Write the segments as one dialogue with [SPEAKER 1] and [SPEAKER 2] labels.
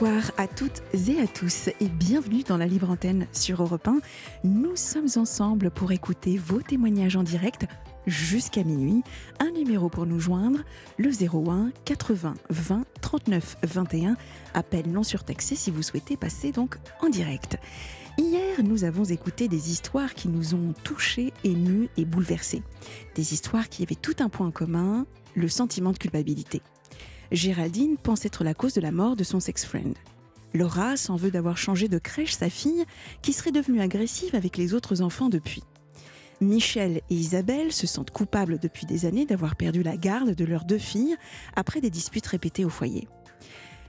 [SPEAKER 1] Bonsoir à toutes et à tous et bienvenue dans la Libre Antenne sur Europe 1. Nous sommes ensemble pour écouter vos témoignages en direct jusqu'à minuit. Un numéro pour nous joindre, le 01 80 20 39 21. Appel non surtaxé si vous souhaitez passer donc en direct. Hier, nous avons écouté des histoires qui nous ont touchés, émus et bouleversés. Des histoires qui avaient tout un point commun, le sentiment de culpabilité. Géraldine pense être la cause de la mort de son sex-friend. Laura s'en veut d'avoir changé de crèche sa fille, qui serait devenue agressive avec les autres enfants depuis. Michel et Isabelle se sentent coupables depuis des années d'avoir perdu la garde de leurs deux filles après des disputes répétées au foyer.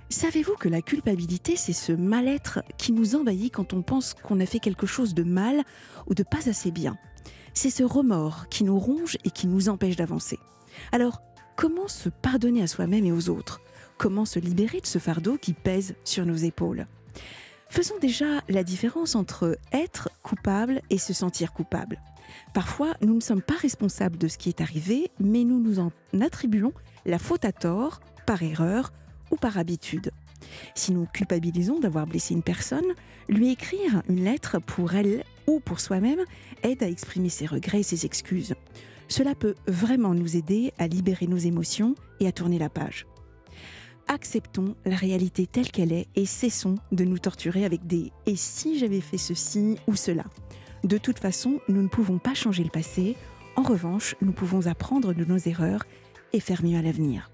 [SPEAKER 1] Savez-vous que la culpabilité, c'est ce mal-être qui nous envahit quand on pense qu'on a fait quelque chose de mal ou de pas assez bien? C'est ce remords qui nous ronge et qui nous empêche d'avancer. Alors, comment se pardonner à soi-même et aux autres? Comment se libérer de ce fardeau qui pèse sur nos épaules? Faisons déjà la différence entre être coupable et se sentir coupable. Parfois, nous ne sommes pas responsables de ce qui est arrivé, mais nous nous en attribuons la faute à tort, par erreur ou par habitude. Si nous culpabilisons d'avoir blessé une personne, lui écrire une lettre pour elle ou pour soi-même aide à exprimer ses regrets et ses excuses. Cela peut vraiment nous aider à libérer nos émotions et à tourner la page. Acceptons la réalité telle qu'elle est et cessons de nous torturer avec des et si j'avais fait ceci ou cela. De toute façon, nous ne pouvons pas changer le passé. En revanche, nous pouvons apprendre de nos erreurs et faire mieux à l'avenir.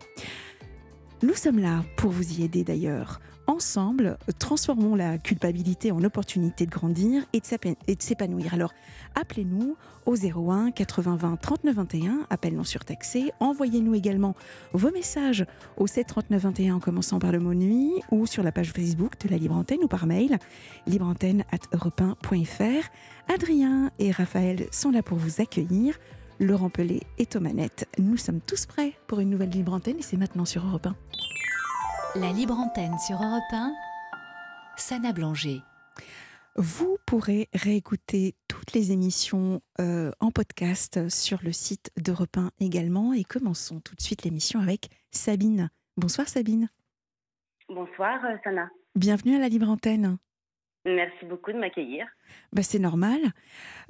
[SPEAKER 1] Nous sommes là pour vous y aider d'ailleurs. Ensemble, transformons la culpabilité en opportunité de grandir et de s'épanouir. Alors, appelez-nous au 01 80 20 39 21, appel non surtaxé. Envoyez-nous également vos messages au 7 39 21 en commençant par le mot nuit ou sur la page Facebook de la Libre Antenne ou par mail libreantenne at Adrien et Raphaël sont là pour vous accueillir. Laurent Pelé est aux manettes. Nous sommes tous prêts pour une nouvelle Libre Antenne et c'est maintenant sur Europe 1.
[SPEAKER 2] La libre antenne sur Europe 1, Sana Blanger.
[SPEAKER 1] Vous pourrez réécouter toutes les émissions euh, en podcast sur le site d'Europe 1 également. Et commençons tout de suite l'émission avec Sabine. Bonsoir Sabine.
[SPEAKER 3] Bonsoir euh, Sana.
[SPEAKER 1] Bienvenue à la Libre Antenne.
[SPEAKER 3] Merci beaucoup de m'accueillir.
[SPEAKER 1] Bah, C'est normal.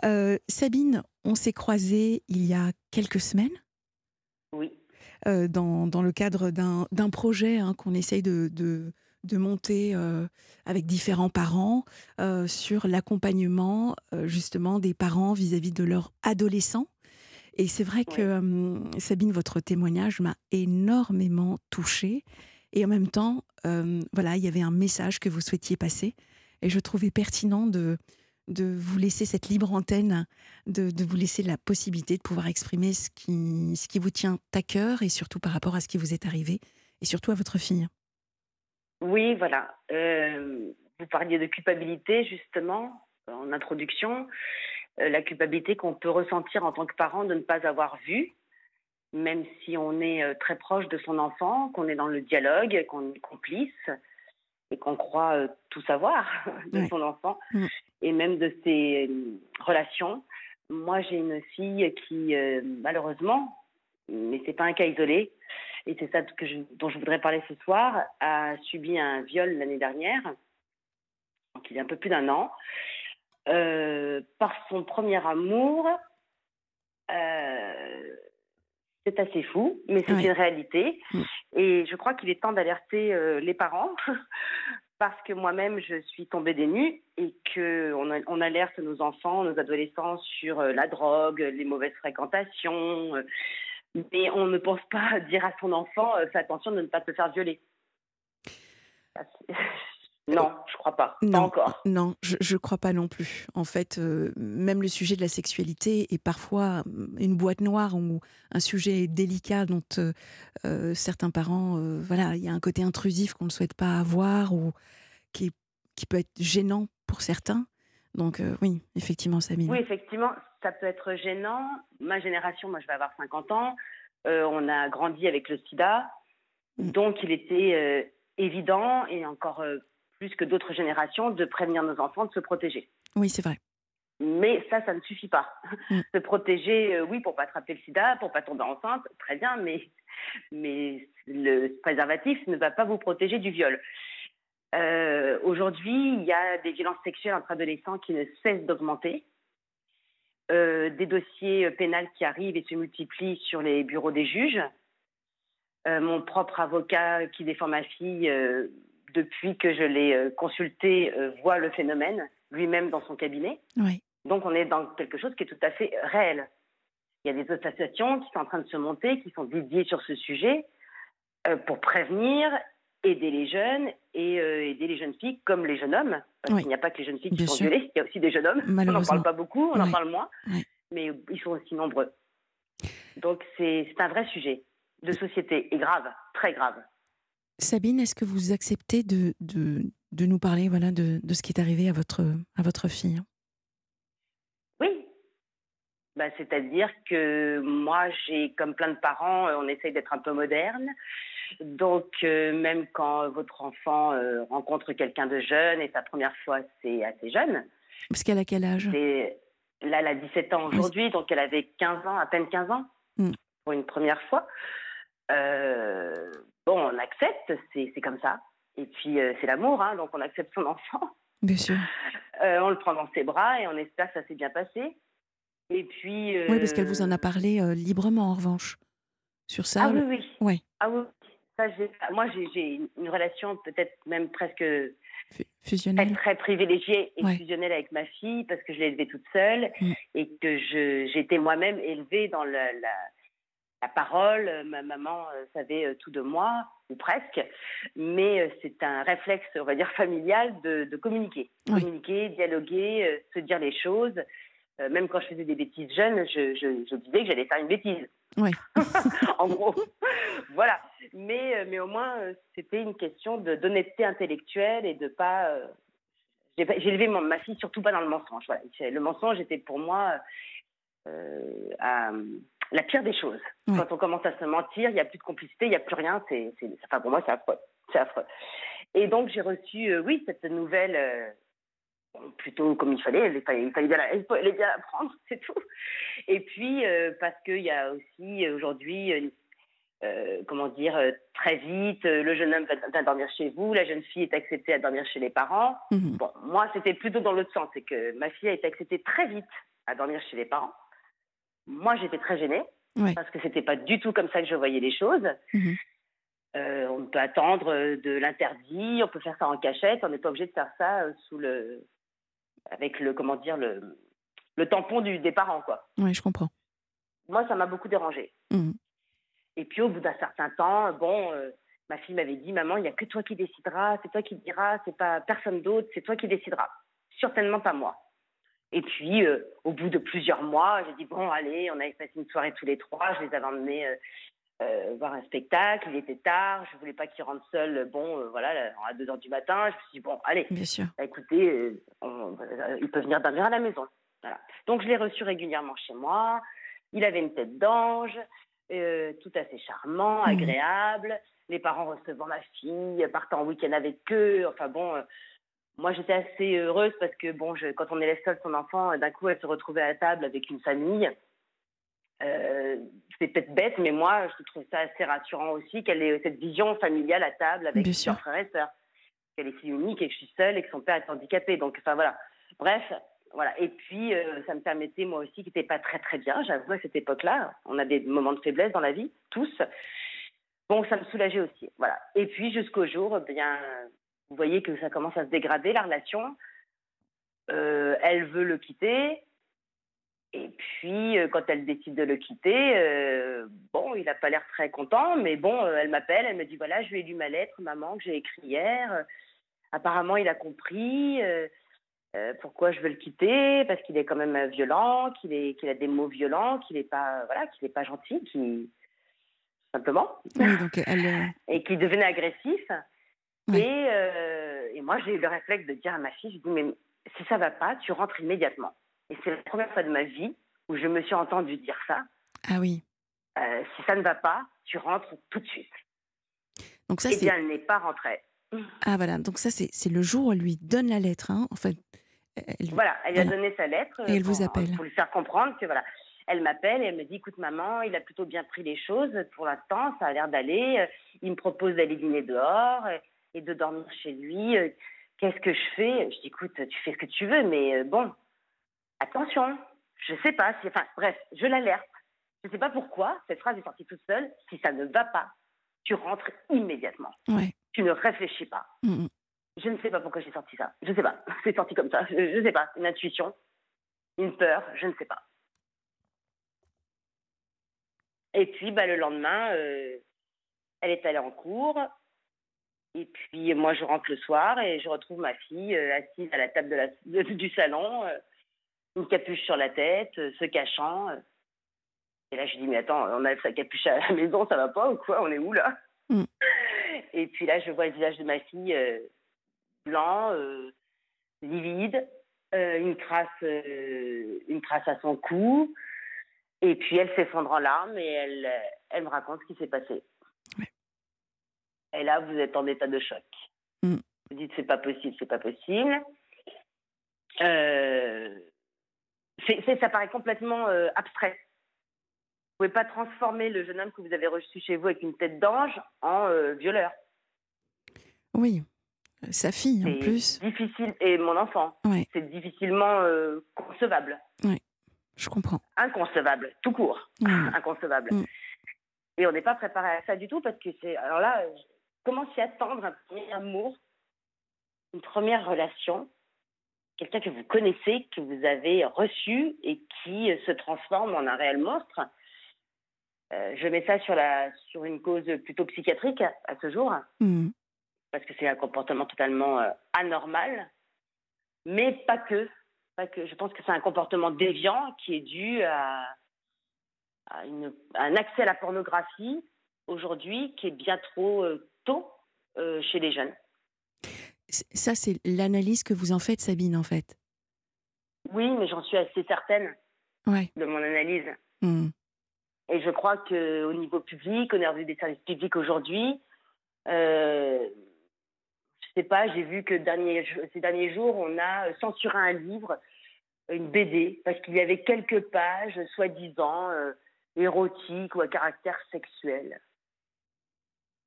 [SPEAKER 1] Euh, Sabine, on s'est croisés il y a quelques semaines.
[SPEAKER 3] Oui.
[SPEAKER 1] Euh, dans, dans, le cadre d'un projet hein, qu'on essaye de, de, de monter euh, avec différents parents euh, sur l'accompagnement justement des parents vis-à-vis de leurs adolescents. Et c'est vrai que Sabine, votre témoignage m'a énormément touchée. Et en même temps, voilà, il y avait un message que vous souhaitiez passer. Et je trouvais pertinent de, de vous laisser cette libre antenne, de, de, vous laisser la possibilité de pouvoir exprimer ce qui, ce qui vous tient à cœur et surtout par rapport à ce qui vous est arrivé et surtout à votre fille.
[SPEAKER 3] Oui, voilà. Euh, vous parliez de culpabilité justement en introduction. Euh, la culpabilité qu'on peut ressentir en tant que parent de ne pas avoir vu, même si on est euh, très proche de son enfant, qu'on est dans le dialogue, qu'on est complice et qu'on croit tout savoir de son enfant mm. Et même de ses euh, relations. Moi, j'ai une fille qui, euh, malheureusement, mais c'est pas un cas isolé, et c'est ça que je, dont je voudrais parler ce soir, a subi un viol l'année dernière, donc il y a un peu plus d'un an, par son premier amour. c'est assez fou, mais c'est une réalité. Mm. Et je crois qu'il est temps d'alerter euh, les parents parce que moi-même, je suis tombée des nues et qu'on on alerte nos enfants, nos adolescents sur euh, la drogue, les mauvaises fréquentations. Euh, mais on ne pense pas dire à son enfant, fais attention de ne pas te faire violer. Non, je crois pas.
[SPEAKER 1] Non,
[SPEAKER 3] encore.
[SPEAKER 1] Non, je ne crois pas non plus. En fait, euh, même le sujet de la sexualité est parfois une boîte noire ou un sujet délicat dont euh, euh, certains parents, voilà, il y a un côté intrusif qu'on ne souhaite pas avoir ou qui, qui peut être gênant pour certains. Donc oui, effectivement, Sabine.
[SPEAKER 3] Oui, effectivement, ça peut être gênant. Ma génération, moi je vais avoir 50 ans, on a grandi avec le sida, mm. donc il était évident et encore plus que d'autres générations, de prévenir nos enfants de se protéger.
[SPEAKER 1] Oui, c'est vrai.
[SPEAKER 3] Mais ça, ça ne suffit pas. Mm. Se protéger, euh, oui, pour pas attraper le sida, pour pas tomber enceinte, très bien, mais, mais le préservatif ne va pas vous protéger du viol. Euh, aujourd'hui, il y a des violences sexuelles entre adolescents qui ne cessent d'augmenter. Euh, des dossiers pénals qui arrivent et se multiplient sur les bureaux des juges. Mon propre avocat qui défend ma fille, depuis que je l'ai consulté, voit le phénomène lui-même dans son cabinet.
[SPEAKER 1] Oui.
[SPEAKER 3] Donc on est dans quelque chose qui est tout à fait réel. Il y a des associations qui sont en train de se monter, qui sont dédiées sur ce sujet pour prévenir aider les jeunes et euh, aider les jeunes filles comme les jeunes hommes. Parce qu'il n'y a pas que les jeunes filles qui sont violées, il y a aussi des jeunes hommes. On n'en parle pas beaucoup, on en parle moins, mais ils sont aussi nombreux. Donc c'est un vrai sujet de société et grave, très grave.
[SPEAKER 1] Sabine, est-ce que vous acceptez de, de, de nous parler voilà, de, de, ce qui est arrivé à votre, à votre fille?
[SPEAKER 3] Oui. Bah, C'est-à-dire que moi, j'ai, comme plein de parents, on essaye d'être un peu moderne. Donc, euh, même quand votre enfant euh, rencontre quelqu'un de jeune et sa première fois, c'est assez jeune.
[SPEAKER 1] Parce qu'elle a quel âge?
[SPEAKER 3] Là, elle a 17 ans aujourd'hui, donc elle avait 15 ans, à peine 15 ans, hmm. pour une première fois. Euh, bon, on accepte, c'est comme ça. Et puis, c'est l'amour, hein, donc on accepte son enfant.
[SPEAKER 1] Bien sûr.
[SPEAKER 3] on le prend dans ses bras et on espère que ça s'est bien passé. Et puis.
[SPEAKER 1] Oui, parce qu'elle vous en a parlé librement, en revanche. Sur ça.
[SPEAKER 3] Ah oui, oui.
[SPEAKER 1] Ouais.
[SPEAKER 3] Ah oui, moi, j'ai une relation peut-être même presque
[SPEAKER 1] fusionnelle,
[SPEAKER 3] très privilégiée et fusionnelle avec ma fille parce que je l'ai élevée toute seule mm. et que j'étais moi-même élevée dans la, la, parole. Ma maman euh, savait euh, tout de moi, ou presque, mais euh, c'est un réflexe, on va dire, familial de, de communiquer. Communiquer, dialoguer, se dire les choses. même quand je faisais des bêtises jeunes, je, je, je disais que j'allais faire une bêtise.
[SPEAKER 1] Oui.
[SPEAKER 3] en gros. voilà. Mais, euh, mais au moins, euh, c'était une question d'honnêteté intellectuelle et de pas. Euh, j'ai élevé ma fille surtout pas dans le mensonge. Voilà. Le mensonge était pour moi la pire des choses. Quand on commence à se mentir, il n'y a plus de complicité, il n'y a plus rien. C'est, enfin, pour moi, c'est affreux. C'est affreux. Et donc, j'ai reçu, oui, cette nouvelle plutôt comme il fallait, il fallait, il fallait bien, la, bien prendre, c'est tout. Et puis, parce qu'il y a aussi aujourd'hui euh, comment dire, euh, très vite, euh, le jeune homme va, dormir chez vous, la jeune fille est acceptée à dormir chez les parents. Mhm. Bon, moi, c'était plutôt dans l'autre sens, c'est que ma fille a été acceptée très vite à dormir chez les parents. Moi, j'étais très gênée, parce que c'était pas du tout comme ça que je voyais les choses. Mhm. on peut attendre de l'interdit, on peut faire ça en cachette, on n'est pas obligé de faire ça sous le, avec le, comment dire, le, le tampon du, des parents, quoi.
[SPEAKER 1] Oui, je comprends.
[SPEAKER 3] Moi, ça m'a beaucoup dérangée. Mhm. Et puis au bout d'un certain temps, bon, euh, ma fille m'avait dit, maman, il n'y a que toi qui décideras, c'est toi qui diras, c'est pas personne d'autre, c'est toi qui décideras. Certainement pas moi. Et puis, euh, au bout de plusieurs mois, j'ai dit, bon, allez, on avait passé une soirée tous les trois, je les avais emmenés euh, voir un spectacle, il était tard, je voulais pas qu'ils rentrent seuls, bon, voilà, à 2 heures du matin, je me suis dit, bon, allez,
[SPEAKER 1] Bien sûr.
[SPEAKER 3] Bah, écoutez, il peut venir dormir à la maison. Voilà. Donc, je l'ai reçu régulièrement chez moi, il avait une tête d'ange, euh, tout fait charmant, mmh. agréable. Les parents recevant ma fille, partant en week-end avec eux. Enfin bon, euh, moi j'étais assez heureuse parce que bon, je, quand on est seule son enfant, d'un coup elle se retrouvait à table avec une famille. Euh, c'est peut-être bête, mais moi je trouve ça assez rassurant aussi qu'elle ait cette vision familiale à table avec ses frères et sœurs. Qu'elle est fille unique et que je suis seule et que son père est handicapé. Donc enfin voilà. Bref, voilà. Et puis, euh, ça me permettait, moi aussi, qui n'était pas très, très bien, j'avoue, à cette époque-là. On a des moments de faiblesse dans la vie, tous. Bon, ça me soulageait aussi. Voilà. Et puis, jusqu'au jour, eh bien, vous voyez que ça commence à se dégrader, la relation. Euh, elle veut le quitter. Et puis, euh, quand elle décide de le quitter, bon, il n'a pas l'air très content, mais bon, elle m'appelle, elle me dit voilà, je lui ai lu ma lettre, maman, que j'ai écrite hier. apparemment, il a compris. Euh, pourquoi je veux le quitter Parce qu'il est quand même euh, violent, qu'il qu'il a des mots violents, qu'il n'est pas voilà, qu'il est pas gentil, qui simplement.
[SPEAKER 1] donc
[SPEAKER 3] et qu'il devenait agressif. Et, euh, et, moi, j'ai eu le réflexe de dire à ma fille, je dis mais si ça va pas, tu rentres immédiatement. Et c'est la première fois de ma vie où je me suis entendue dire ça.
[SPEAKER 1] Ah oui.
[SPEAKER 3] si ça ne va pas, tu rentres tout de suite.
[SPEAKER 1] Donc ça,
[SPEAKER 3] et eh bien, elle n'est pas rentrée.
[SPEAKER 1] Ah voilà, donc ça c'est le jour où elle lui donne la lettre. Hein. En fait,
[SPEAKER 3] voilà, elle lui a donné sa lettre.
[SPEAKER 1] Et elle vous appelle.
[SPEAKER 3] Pour lui faire comprendre que voilà. Elle m'appelle et elle me dit écoute maman, il a plutôt bien pris les choses pour l'instant, ça a l'air d'aller. Il me propose d'aller dîner dehors. Et de dormir chez lui. Euh, Qu'est-ce que je fais? Je dis écoute, tu fais ce que tu veux, mais euh, bon, attention, je sais pas. Enfin, bref, je l'alerte. Je ne sais pas pourquoi cette phrase est sortie toute seule. Si ça ne va pas, tu rentres immédiatement.
[SPEAKER 1] Ouais.
[SPEAKER 3] Tu ne réfléchis pas.
[SPEAKER 1] Mm, mm.
[SPEAKER 3] Je ne sais pas pourquoi j'ai sorti ça. Je ne sais pas. C'est sorti comme ça. Je ne sais pas. Une intuition, une peur, je ne sais pas. Et puis, bah, le lendemain, euh, elle est allée en cours. Et puis, moi, je rentre le soir et je retrouve ma fille euh, assise à la table de la, de- du salon, euh, une capuche sur la tête, euh, se cachant. Et là, je dis, mais attends, on a sa capuche à la maison, ça va pas ou quoi? On est où là?
[SPEAKER 1] Mm.
[SPEAKER 3] Et puis là, je vois le visage de ma fille blanc, livide, une, trace, une trace à son cou. Et puis elle s'effondre en larmes et elle, elle me raconte ce qui s'est passé.
[SPEAKER 1] Ouais.
[SPEAKER 3] Et là, vous êtes en état de choc.
[SPEAKER 1] Mm.
[SPEAKER 3] Vous dites, c'est pas possible, c'est pas possible. Euh, ça paraît complètement euh, abstrait. Vous pouvez pas transformer le jeune homme que vous avez reçu chez vous avec une tête d'ange en euh, violeur.
[SPEAKER 1] Oui, sa fille en plus.
[SPEAKER 3] difficile. Et mon enfant,
[SPEAKER 1] Ouais,
[SPEAKER 3] c'est difficilement euh, concevable.
[SPEAKER 1] je comprends.
[SPEAKER 3] Inconcevable, tout court.
[SPEAKER 1] Ouais,
[SPEAKER 3] Inconcevable.
[SPEAKER 1] Mm.
[SPEAKER 3] Et on n'est pas préparé à ça du tout parce que c'est. Alors là, comment s'y attendre un premier amour, une première relation, quelqu'un que vous connaissez, que vous avez reçu et qui euh, se transforme en un réel monstre Euh, Je mets ça sur, la, sur une cause plutôt psychiatrique à ce jour
[SPEAKER 1] Mm.
[SPEAKER 3] parce que c'est un comportement totalement euh, anormal, mais pas que. Pas que. Je pense que c'est un comportement déviant qui est dû à, à une- à un accès à la pornographie aujourd'hui qui est bien trop euh, tôt euh, chez les jeunes.
[SPEAKER 1] Ça, c'est l'analyse que vous en faites, Sabine, en fait?
[SPEAKER 3] Oui, mais j'en suis assez certaine
[SPEAKER 1] Ouais.
[SPEAKER 3] de mon analyse.
[SPEAKER 1] Mm.
[SPEAKER 3] Et je crois qu'au niveau public, au niveau des services publics aujourd'hui, euh, je sais pas, j'ai vu que dernier, ces derniers jours, on a censuré un livre, une BD, parce qu'il y avait quelques pages, soi-disant, euh, érotiques ou à caractère sexuel.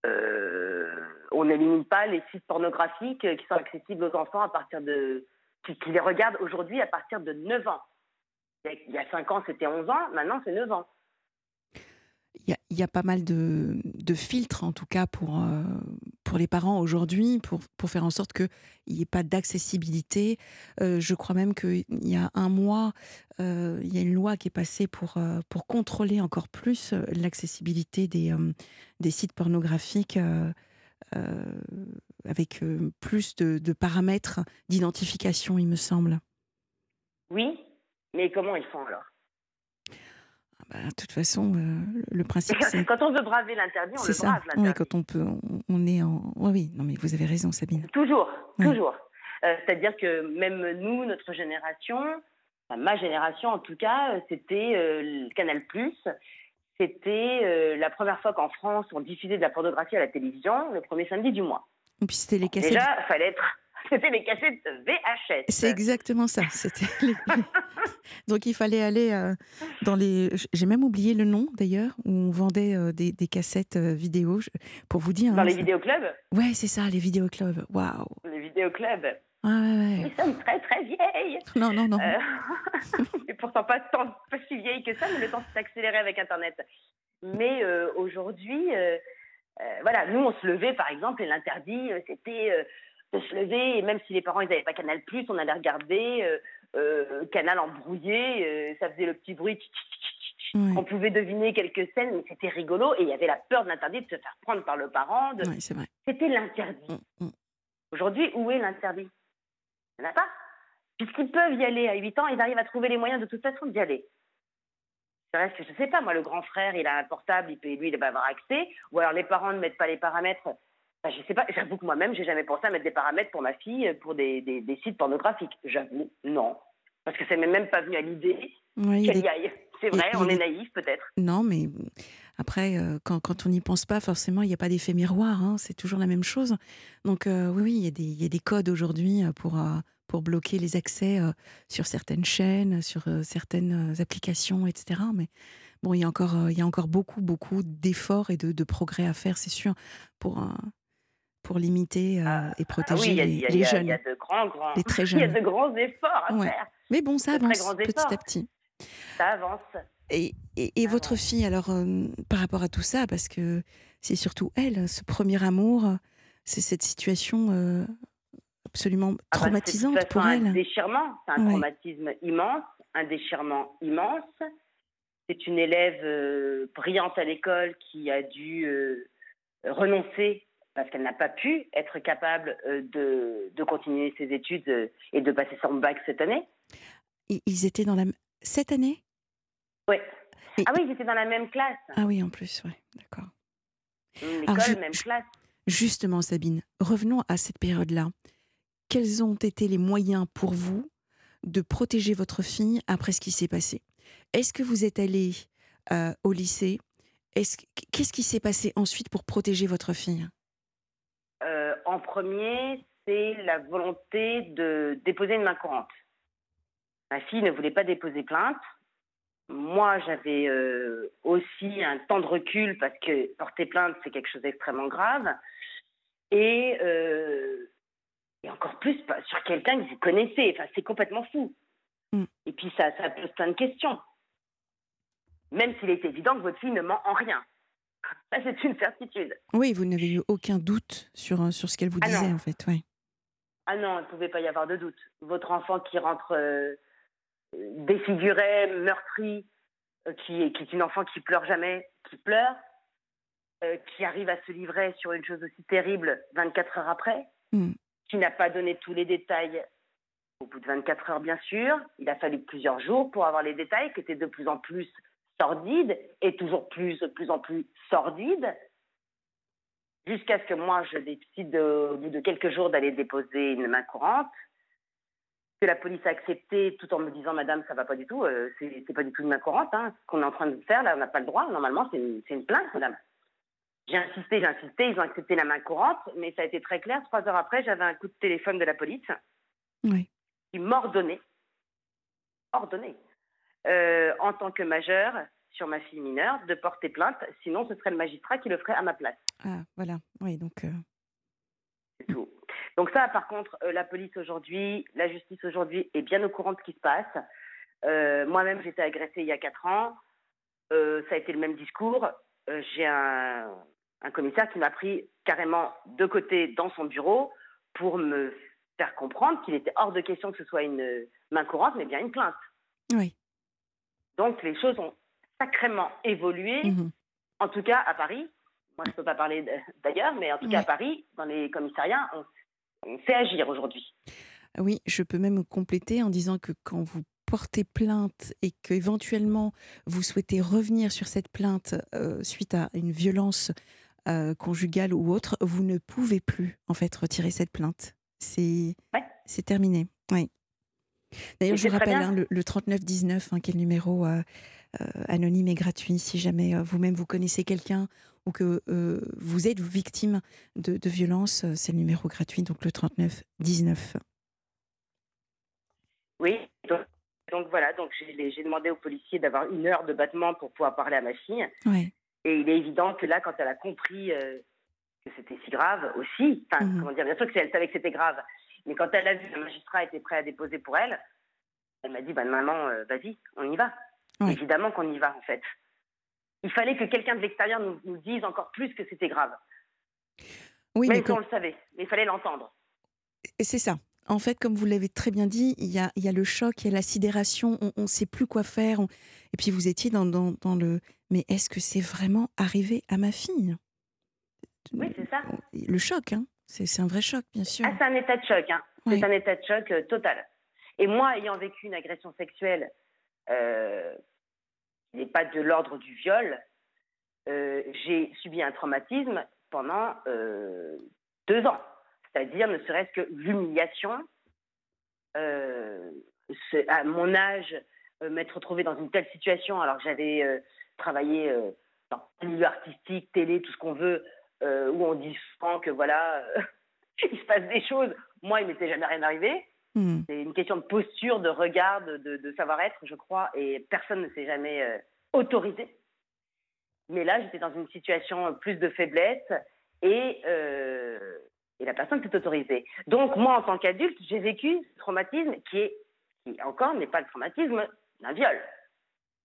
[SPEAKER 3] Euh, on n'élimine pas les sites pornographiques qui sont accessibles aux enfants à partir de. qui, les regardent aujourd'hui à partir de 9 ans. Il y a 5 ans, c'était 11 ans, maintenant c'est 9 ans.
[SPEAKER 1] Il y, a, pas mal de, filtres, en tout cas, pour, euh, pour les parents aujourd'hui, pour, pour faire en sorte qu'il n'y ait pas d'accessibilité. Euh, je crois même qu'il y a un mois, euh, il y a une loi qui est passée pour, euh, pour contrôler encore plus euh, l'accessibilité des, euh, des sites pornographiques. Euh, avec euh, plus de, de paramètres d'identification, il me semble.
[SPEAKER 3] Oui, mais comment ils font alors?
[SPEAKER 1] Ah bah, de toute façon, euh, le principe, c'est
[SPEAKER 3] Quand on veut braver l'interdit, on le
[SPEAKER 1] ça.
[SPEAKER 3] brave
[SPEAKER 1] Oui, quand on peut, on, on est en. Oui, oui, non, mais vous avez raison, Sabine.
[SPEAKER 3] Toujours,
[SPEAKER 1] Oui.
[SPEAKER 3] toujours. Euh, C'est-à-dire que même nous, notre génération, enfin, ma génération en tout cas, c'était euh, Canal+. C'était euh, la première fois qu'en France, on diffusait de la pornographie à la télévision, le premier samedi du mois.
[SPEAKER 1] Et puis c'était les cassettes.
[SPEAKER 3] Déjà, fallait être... C'était les cassettes VHS.
[SPEAKER 1] C'est exactement ça. C'était les- les- Donc il fallait aller euh, dans les. J'ai même oublié le nom d'ailleurs où on vendait euh, des, des cassettes vidéo. Pour vous dire.
[SPEAKER 3] Dans
[SPEAKER 1] hein,
[SPEAKER 3] les
[SPEAKER 1] ça-
[SPEAKER 3] vidéoclubs?
[SPEAKER 1] Ouais, c'est ça, les vidéoclubs. Waouh.
[SPEAKER 3] Les vidéoclubs.
[SPEAKER 1] Ah, ouais, ouais.
[SPEAKER 3] Nous sommes très très vieilles.
[SPEAKER 1] Non, non, non.
[SPEAKER 3] Euh, et pourtant pas, tant, pas si vieille que ça, mais le temps s'est accéléré avec Internet. Mais euh, aujourd'hui, euh, euh, voilà, nous on se levait par exemple, et l'interdit c'était de se lever, et même si les parents ils n'avaient pas Canal, on allait regarder Canal embrouillé, ça faisait le petit bruit. tch, tch, tch.
[SPEAKER 1] Ouais.
[SPEAKER 3] On pouvait deviner quelques scènes, mais c'était rigolo, et il y avait la peur de l'interdit de se faire prendre par le parent. de-
[SPEAKER 1] Ouais, c'est vrai.
[SPEAKER 3] C'était l'interdit.
[SPEAKER 1] Mm, mm.
[SPEAKER 3] Aujourd'hui, où est l'interdit? Il n'y en a pas. Puisqu'ils peuvent y aller à 8 ans, ils arrivent à trouver les moyens de toute façon d'y aller. C'est vrai que je ne sais pas, moi, le grand frère, il a un portable, il peut, lui, il va avoir accès. Ou alors les parents ne mettent pas les paramètres. Enfin, je sais pas, j'avoue que moi-même, j'ai jamais pensé à mettre des paramètres pour ma fille pour des, des- des sites pornographiques. J'avoue, non. Parce que ça m'est même pas venu à l'idée qu'elle y aille. C'est vrai,
[SPEAKER 1] il
[SPEAKER 3] on est naïf peut-être.
[SPEAKER 1] Non, mais après, euh, quand, quand on n'y pense pas, forcément, il n'y a pas d'effet miroir. hein, c'est toujours la même chose. Donc, euh, oui, oui, il y, a des- il y a des codes aujourd'hui euh, pour, euh, pour bloquer les accès euh, sur certaines chaînes, sur euh, certaines euh, applications, etc. Mais bon, il y a encore, euh, il y a encore beaucoup, beaucoup d'efforts et de, de progrès à faire, c'est sûr, pour, euh, pour limiter euh,
[SPEAKER 3] Ah,
[SPEAKER 1] et
[SPEAKER 3] Ah
[SPEAKER 1] protéger
[SPEAKER 3] oui, a,
[SPEAKER 1] les,
[SPEAKER 3] a-
[SPEAKER 1] jeunes,
[SPEAKER 3] il y a de grands, grands,
[SPEAKER 1] les très
[SPEAKER 3] il y a
[SPEAKER 1] jeunes.
[SPEAKER 3] de grands efforts à
[SPEAKER 1] Ouais.
[SPEAKER 3] faire.
[SPEAKER 1] Mais bon, ça avance petit à petit.
[SPEAKER 3] Ça avance.
[SPEAKER 1] Et, et, et
[SPEAKER 3] Ah
[SPEAKER 1] votre
[SPEAKER 3] ouais.
[SPEAKER 1] fille, alors, euh, par rapport à tout ça, parce que c'est surtout elle, ce premier amour, c'est cette situation euh, absolument
[SPEAKER 3] Ah bah, c'est
[SPEAKER 1] traumatisante pour elle.
[SPEAKER 3] un déchirement, c'est un
[SPEAKER 1] Ouais.
[SPEAKER 3] traumatisme immense, un déchirement immense. C'est une élève euh, brillante à l'école qui a dû renoncer parce qu'elle n'a pas pu être capable de, de continuer ses études et de passer son bac cette année.
[SPEAKER 1] Ils- étaient dans la... Cette année?
[SPEAKER 3] Ouais.
[SPEAKER 1] Et-
[SPEAKER 3] Ah oui, ils étaient dans la même classe.
[SPEAKER 1] Ah oui, en plus, ouais, d'accord.
[SPEAKER 3] L'école,
[SPEAKER 1] je-
[SPEAKER 3] même classe.
[SPEAKER 1] Justement, Sabine, revenons à cette période-là. Quels ont été les moyens pour vous de protéger votre fille après ce qui s'est passé? Est-ce que vous êtes allé euh, au lycée? Est-ce que- Qu'est-ce qui s'est passé ensuite pour protéger votre fille?
[SPEAKER 3] Euh, en premier, c'est la volonté de déposer une main courante. Ma fille ne voulait pas déposer plainte. Moi, j'avais euh, aussi un temps de recul parce que porter plainte, c'est quelque chose d'extrêmement grave. Et, euh, et encore plus sur quelqu'un que vous connaissez. Enfin, c'est complètement fou.
[SPEAKER 1] Mm.
[SPEAKER 3] Et puis, ça, ça pose plein de questions. Même s'il est évident que votre fille ne ment en rien. Ça, c'est une certitude.
[SPEAKER 1] Oui, vous n'avez eu aucun doute sur, euh, sur ce qu'elle vous
[SPEAKER 3] Ah
[SPEAKER 1] disait, en fait. Ouais.
[SPEAKER 3] Ah non, il ne pouvait pas y avoir de doute. Votre enfant qui rentre euh, défiguré, meurtri, euh, qui, qui est une enfant qui pleure jamais, qui pleure, euh, qui arrive à se livrer sur une chose aussi terrible 24 heures après,
[SPEAKER 1] Mm.
[SPEAKER 3] qui n'a pas donné tous les détails au bout de 24 heures, bien sûr. Il a fallu plusieurs jours pour avoir les détails qui étaient de plus en plus sordides et toujours plus, de plus en plus sordides. Jusqu'à ce que moi, je décide, de- au bout de quelques jours, d'aller déposer une main courante. Que la police a accepté tout en me disant, Madame, ça va pas du tout, euh, c'est pas du tout une main courante. Hein. Ce qu'on est en train de faire, là, on n'a pas le droit. Normalement, c'est une, plainte, Madame. J'ai insisté, j'ai insisté, ils ont accepté la main courante, mais ça a été très clair. Trois heures après, j'avais un coup de téléphone de la police qui m'ordonnait, ordonnait, euh, en tant que majeur sur ma fille mineure, de porter plainte. Sinon, ce serait le magistrat qui le ferait à ma place.
[SPEAKER 1] Ah, voilà. Oui, donc. euh,
[SPEAKER 3] C'est tout. Donc ça, par contre, euh, la police aujourd'hui, la justice aujourd'hui est bien au courant de ce qui se passe. Euh, Moi-même, j'étais agressée il y a quatre ans. Euh, ça a été le même discours. Euh, J'ai un, un commissaire qui m'a pris carrément de côté dans son bureau pour me faire comprendre qu'il était hors de question que ce soit une main courante, mais bien une plainte.
[SPEAKER 1] Oui.
[SPEAKER 3] Donc les choses ont sacrément évolué,
[SPEAKER 1] Mhm.
[SPEAKER 3] en tout cas à Paris. Moi, je ne peux pas parler d'ailleurs, mais en tout cas à. Paris, dans les commissariats, on, on sait agir aujourd'hui.
[SPEAKER 1] Oui, je peux même compléter en disant que quand vous portez plainte et qu'éventuellement vous souhaitez revenir sur cette plainte euh, suite à une violence euh, conjugale ou autre, vous ne pouvez plus en fait retirer cette plainte. C'est
[SPEAKER 3] Ouais.
[SPEAKER 1] c'est terminé. Oui. D'ailleurs, je vous rappelle hein, le, le 3919, hein, qui est le numéro euh, anonyme et gratuit, si jamais vous-même vous connaissez quelqu'un ou que euh, vous êtes victime de, de violence, euh, c'est le numéro gratuit, donc le 3919.
[SPEAKER 3] Oui, donc, donc voilà, donc j'ai demandé au policier d'avoir une heure de battement pour pouvoir parler à ma fille. Et il est évident que là, quand elle a compris euh, que c'était si grave aussi, enfin,
[SPEAKER 1] Mhm.
[SPEAKER 3] comment dire, bien sûr que c'est- elle savait que c'était grave, mais quand elle a vu que le magistrat était prêt à déposer pour elle, elle m'a dit, bah, maman, euh, vas-y, on y va. Évidemment qu'on y va, en fait. Il fallait que quelqu'un de l'extérieur nous, nous dise encore plus que c'était grave.
[SPEAKER 1] Oui, mais
[SPEAKER 3] si on le savait, mais il fallait l'entendre.
[SPEAKER 1] Et c'est ça. En fait, comme vous l'avez très bien dit, il y a, il y a le choc, il y a la sidération, on ne sait plus quoi faire. on- Et puis vous étiez dans, dans, dans le mais est-ce que c'est vraiment arrivé à ma fille?
[SPEAKER 3] Oui, c'est ça.
[SPEAKER 1] Le choc, hein. c'est un vrai choc, bien sûr.
[SPEAKER 3] Ah, c'est un état de choc, hein.
[SPEAKER 1] Oui.
[SPEAKER 3] C'est un état de choc euh, total. Et moi, ayant vécu une agression sexuelle euh, n'est pas de l'ordre du viol, euh, j'ai subi un traumatisme pendant euh, deux ans. C'est-à-dire, ne serait-ce que l'humiliation. Euh, à mon âge, m'être retrouvée dans une telle situation alors que j'avais travaillé dans le milieu artistique, télé, tout ce qu'on veut, où on dit souvent que voilà, il se passe des choses. Moi, il m'était jamais rien arrivé.
[SPEAKER 1] Hmm.
[SPEAKER 3] C'est une question de posture, de regard, de, savoir-être, je crois, et personne ne s'est jamais euh, autorisé. Mais là, j'étais dans une situation plus de faiblesse et, euh, Et la personne s'est autorisée. Donc, moi, en tant qu'adulte, j'ai vécu ce traumatisme qui est, qui encore n'est pas le traumatisme d'un viol.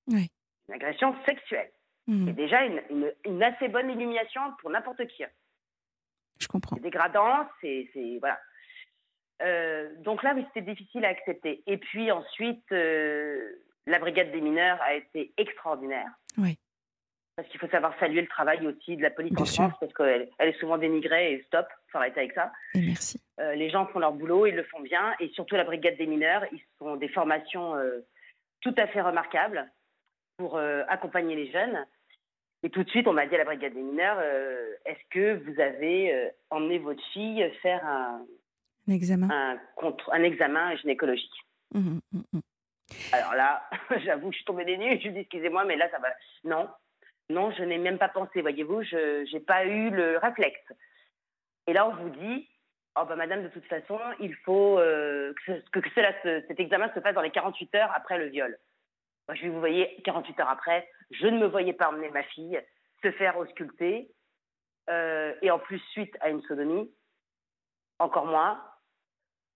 [SPEAKER 1] Oui.
[SPEAKER 3] Une agression sexuelle.
[SPEAKER 1] Mhm.
[SPEAKER 3] C'est déjà une, une- une assez bonne illumination pour n'importe qui.
[SPEAKER 1] Je comprends.
[SPEAKER 3] C'est dégradant, c'est- Voilà. Euh, donc là, oui, c'était difficile à accepter. Et puis ensuite, euh, la brigade des mineurs a été extraordinaire.
[SPEAKER 1] Oui.
[SPEAKER 3] Parce qu'il faut savoir saluer le travail aussi de la police
[SPEAKER 1] Bien
[SPEAKER 3] en
[SPEAKER 1] sûr.
[SPEAKER 3] France, parce qu'elle elle est souvent dénigrée et stop, faut arrêter avec ça.
[SPEAKER 1] Et merci.
[SPEAKER 3] Euh, les gens font leur boulot, ils le font bien, et surtout la brigade des mineurs, ils sont des formations euh, tout à fait remarquables pour euh, accompagner les jeunes. Et tout de suite, on m'a dit à la brigade des mineurs, est-ce que vous avez emmené votre fille faire un,
[SPEAKER 1] Un examen.
[SPEAKER 3] un, contre, un examen gynécologique
[SPEAKER 1] Mhm, mhm, mhm.
[SPEAKER 3] Alors là, j'avoue, je suis tombée des nues, je dis excusez-moi, mais là, ça va. Non, non, je n'ai même pas pensé, voyez-vous, je n'ai pas eu le réflexe. Et là, on vous dit, oh bah madame, de toute façon, il faut euh, que, que cela cet examen se fasse dans les 48 heures après le viol. Moi, je vous voyez, 48 heures après, je ne me voyais pas emmener ma fille se faire ausculter, euh, et en plus, suite à une sodomie, encore moins.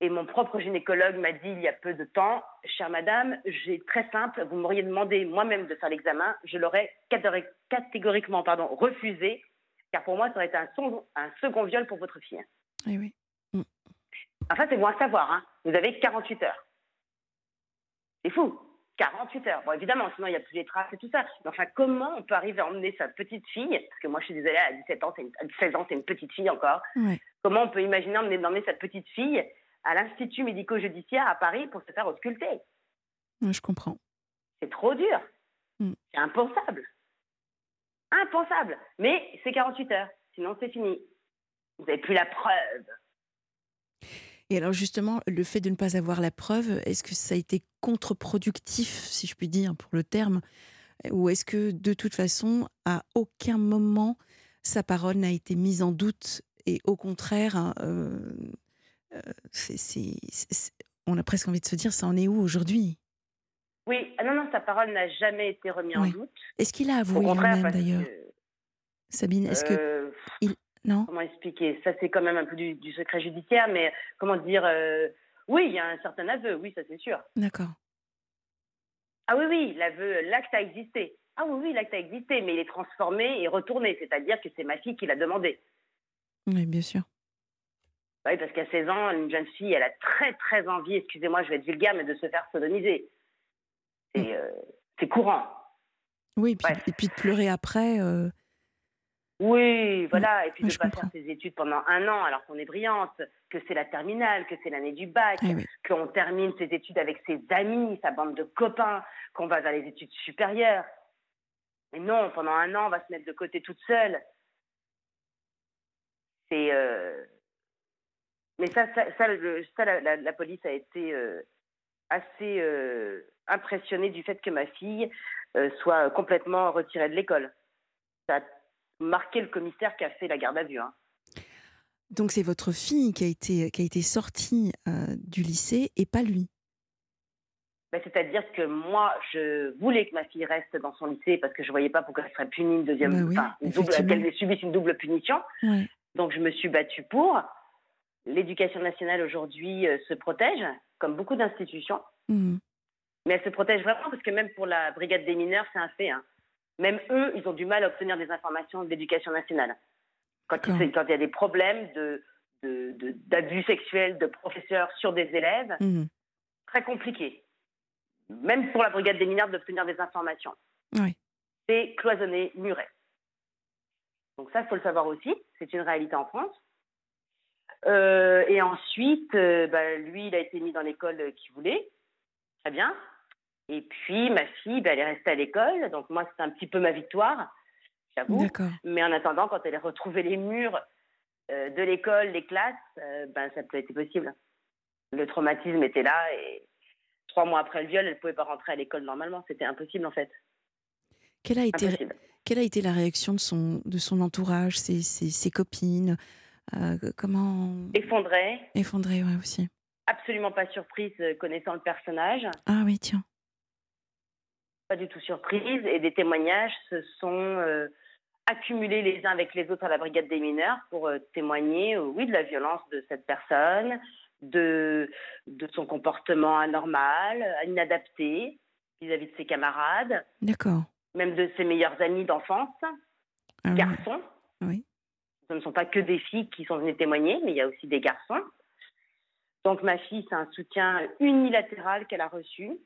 [SPEAKER 3] Et mon propre gynécologue m'a dit il y a peu de temps, chère madame, j'ai très simple, vous m'auriez demandé moi-même de faire l'examen, je l'aurais catégori- catégoriquement pardon, refusé, car pour moi, ça aurait été un, son- un second viol pour votre fille.
[SPEAKER 1] Eh oui.
[SPEAKER 3] Enfin, c'est bon à savoir, hein. vous avez 48 heures. C'est fou, 48 heures. Bon, évidemment, sinon il n'y a plus les traces et tout ça. Mais enfin, comment on peut arriver à emmener sa petite fille, parce que moi je suis désolée, à 17 ans, une- à 16 ans, c'est une petite fille encore, comment on peut imaginer emmener, d'emmener sa petite fille à l'Institut médico-judiciaire à Paris pour se faire ausculter
[SPEAKER 1] Je comprends.
[SPEAKER 3] C'est trop dur.
[SPEAKER 1] Mm.
[SPEAKER 3] C'est impensable. Impensable. Mais c'est 48 heures. Sinon, c'est fini. Vous n'avez plus la preuve.
[SPEAKER 1] Et alors justement, le fait de ne pas avoir la preuve, est-ce que ça a été contre-productif, si je puis dire, pour le terme Ou est-ce que de toute façon, à aucun moment, sa parole n'a été mise en doute et au contraire, hein, euh, c'est- on a presque envie de se dire, ça en est où aujourd'hui?
[SPEAKER 3] Oui, ah non, non, sa parole n'a jamais été remise en doute.
[SPEAKER 1] Est-ce qu'il a avoué lui-même d'ailleurs?
[SPEAKER 3] que,
[SPEAKER 1] Sabine, est-ce que...
[SPEAKER 3] euh,
[SPEAKER 1] Non?
[SPEAKER 3] comment expliquer? Ça, c'est quand même un peu du, du secret judiciaire, mais comment dire euh, Oui, il y a un certain aveu, oui, ça c'est sûr.
[SPEAKER 1] D'accord.
[SPEAKER 3] Ah oui, oui, l'aveu, l'acte a existé. Ah oui, oui, l'acte a existé, mais il est transformé et retourné, c'est-à-dire que c'est ma fille qui l'a demandé.
[SPEAKER 1] Oui, bien sûr.
[SPEAKER 3] Oui, parce qu'à 16 ans, une jeune fille, elle a très très envie, excusez-moi, je vais être vulgaire, mais de se faire sodomiser. C'est euh, c'est courant.
[SPEAKER 1] Oui, et puis,
[SPEAKER 3] Ouais.
[SPEAKER 1] et puis de pleurer après. euh,
[SPEAKER 3] Oui, voilà, et puis
[SPEAKER 1] Ouais,
[SPEAKER 3] de ne pas
[SPEAKER 1] comprends.
[SPEAKER 3] faire ses études pendant un an alors qu'on est brillante, que c'est la terminale, que c'est l'année du bac,
[SPEAKER 1] eh oui.
[SPEAKER 3] qu'on termine ses études avec ses amis, sa bande de copains, qu'on va vers les études supérieures. Mais non, pendant un an, on va se mettre de côté toute seule. C'est. euh, Mais ça, ça, ça, le- ça, la, la- la police a été euh, assez euh, impressionnée du fait que ma fille euh, soit complètement retirée de l'école. Ça a marqué le commissaire qui a fait la garde à vue. hein.
[SPEAKER 1] Donc c'est votre fille qui a été, qui a été sortie du lycée et pas lui.
[SPEAKER 3] Ben, C'est-à-dire que moi, je voulais que ma fille reste dans son lycée parce que je ne voyais pas pourquoi elle serait punie une deuxième
[SPEAKER 1] Bah oui,
[SPEAKER 3] enfin, qu'elle subisse une double punition.
[SPEAKER 1] Ouais.
[SPEAKER 3] Donc je me suis battue pour. L'éducation nationale aujourd'hui euh, se protège, comme beaucoup d'institutions,
[SPEAKER 1] Mhm.
[SPEAKER 3] mais elle se protège vraiment parce que même pour la brigade des mineurs, c'est un fait. hein. Même eux, ils ont du mal à obtenir des informations de l'éducation nationale. Quand il,
[SPEAKER 1] D'accord.
[SPEAKER 3] quand il y a des problèmes de, d'abus sexuels de professeurs sur des élèves,
[SPEAKER 1] Mhm.
[SPEAKER 3] très compliqué. Même pour la brigade des mineurs d'obtenir des informations. C'est cloisonné, muré. Donc ça, il faut le savoir aussi. C'est une réalité en France. Euh, et ensuite, euh, bah, lui, il a été mis dans l'école qu'il voulait. Très bien. Et puis, ma fille, bah, elle est restée à l'école. Donc moi, c'était un petit peu ma victoire, j'avoue. Mais en attendant, quand elle a retrouvé les murs euh, de l'école, les classes, ben, ça n'a pas été possible. Le traumatisme était là et trois mois après le viol, elle ne pouvait pas rentrer à l'école normalement. C'était impossible en fait.
[SPEAKER 1] Quelle a été,
[SPEAKER 3] Impossible.
[SPEAKER 1] quelle a été la réaction de son, de son entourage, ses, ses, ses copines? Euh, Comment
[SPEAKER 3] Effondrée,
[SPEAKER 1] effondré, ouais, aussi.
[SPEAKER 3] absolument pas surprise euh, connaissant le personnage,
[SPEAKER 1] Ah oui, tiens.
[SPEAKER 3] pas du tout surprise. Et des témoignages se sont euh, accumulés les uns avec les autres à la brigade des mineurs pour euh, témoigner, oui, de la violence de cette personne, de, de son comportement anormal, inadapté vis-à-vis de ses camarades.
[SPEAKER 1] D'accord.
[SPEAKER 3] Même de ses meilleurs amis d'enfance,
[SPEAKER 1] Ah oui.
[SPEAKER 3] garçons.
[SPEAKER 1] Oui.
[SPEAKER 3] Ce ne sont pas que des filles qui sont venues témoigner, mais il y a aussi des garçons. Donc ma fille, c'est un soutien unilatéral qu'elle a reçu,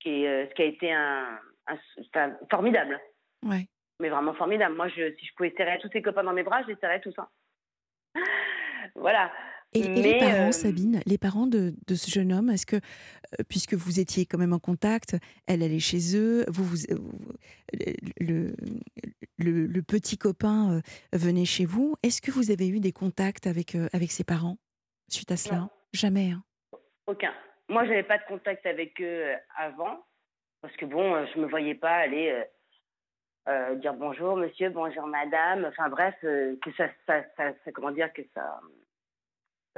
[SPEAKER 3] qui est, euh, ce qui a été un, un- c'est un- formidable,
[SPEAKER 1] Ouais.
[SPEAKER 3] mais vraiment formidable. Moi, je, si je pouvais serrer tous ses copains dans mes bras, je les serrais tous. hein. voilà.
[SPEAKER 1] Et, et les parents,
[SPEAKER 3] euh,
[SPEAKER 1] Sabine, les parents de, de ce jeune homme, est-ce que, euh, puisque vous étiez quand même en contact, elle allait chez eux, vous, vous, euh, le, le, le petit copain venait chez vous, est-ce que vous avez eu des contacts avec, avec ses parents suite à cela?
[SPEAKER 3] Non.
[SPEAKER 1] Jamais. hein?
[SPEAKER 3] Aucun. Moi, j'avais pas de contact avec eux avant, parce que bon, je me voyais pas aller euh, dire bonjour monsieur, bonjour madame. Enfin bref, que ça, ça, ça, ça- comment dire, que ça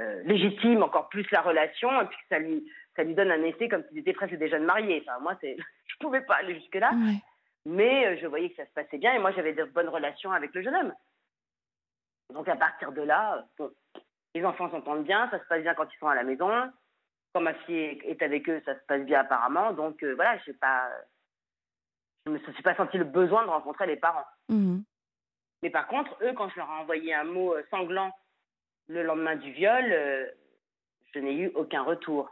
[SPEAKER 3] euh, légitime encore plus la relation, et puis que ça lui, ça lui donne un effet comme s'ils étaient presque des jeunes mariés. Enfin moi, je pouvais pas aller jusque là,
[SPEAKER 1] Ouais.
[SPEAKER 3] mais euh, je voyais que ça se passait bien, et moi j'avais de bonnes relations avec le jeune homme. Donc à partir de là, euh, bon, les enfants s'entendent bien, ça se passe bien quand ils sont à la maison. Quand ma fille est avec eux, ça se passe bien apparemment. Donc euh, voilà, je pas, je me suis pas senti le besoin de rencontrer les parents.
[SPEAKER 1] Mhm.
[SPEAKER 3] Mais par contre, eux, quand je leur ai envoyé un mot sanglant le lendemain du viol, euh, je n'ai eu aucun retour.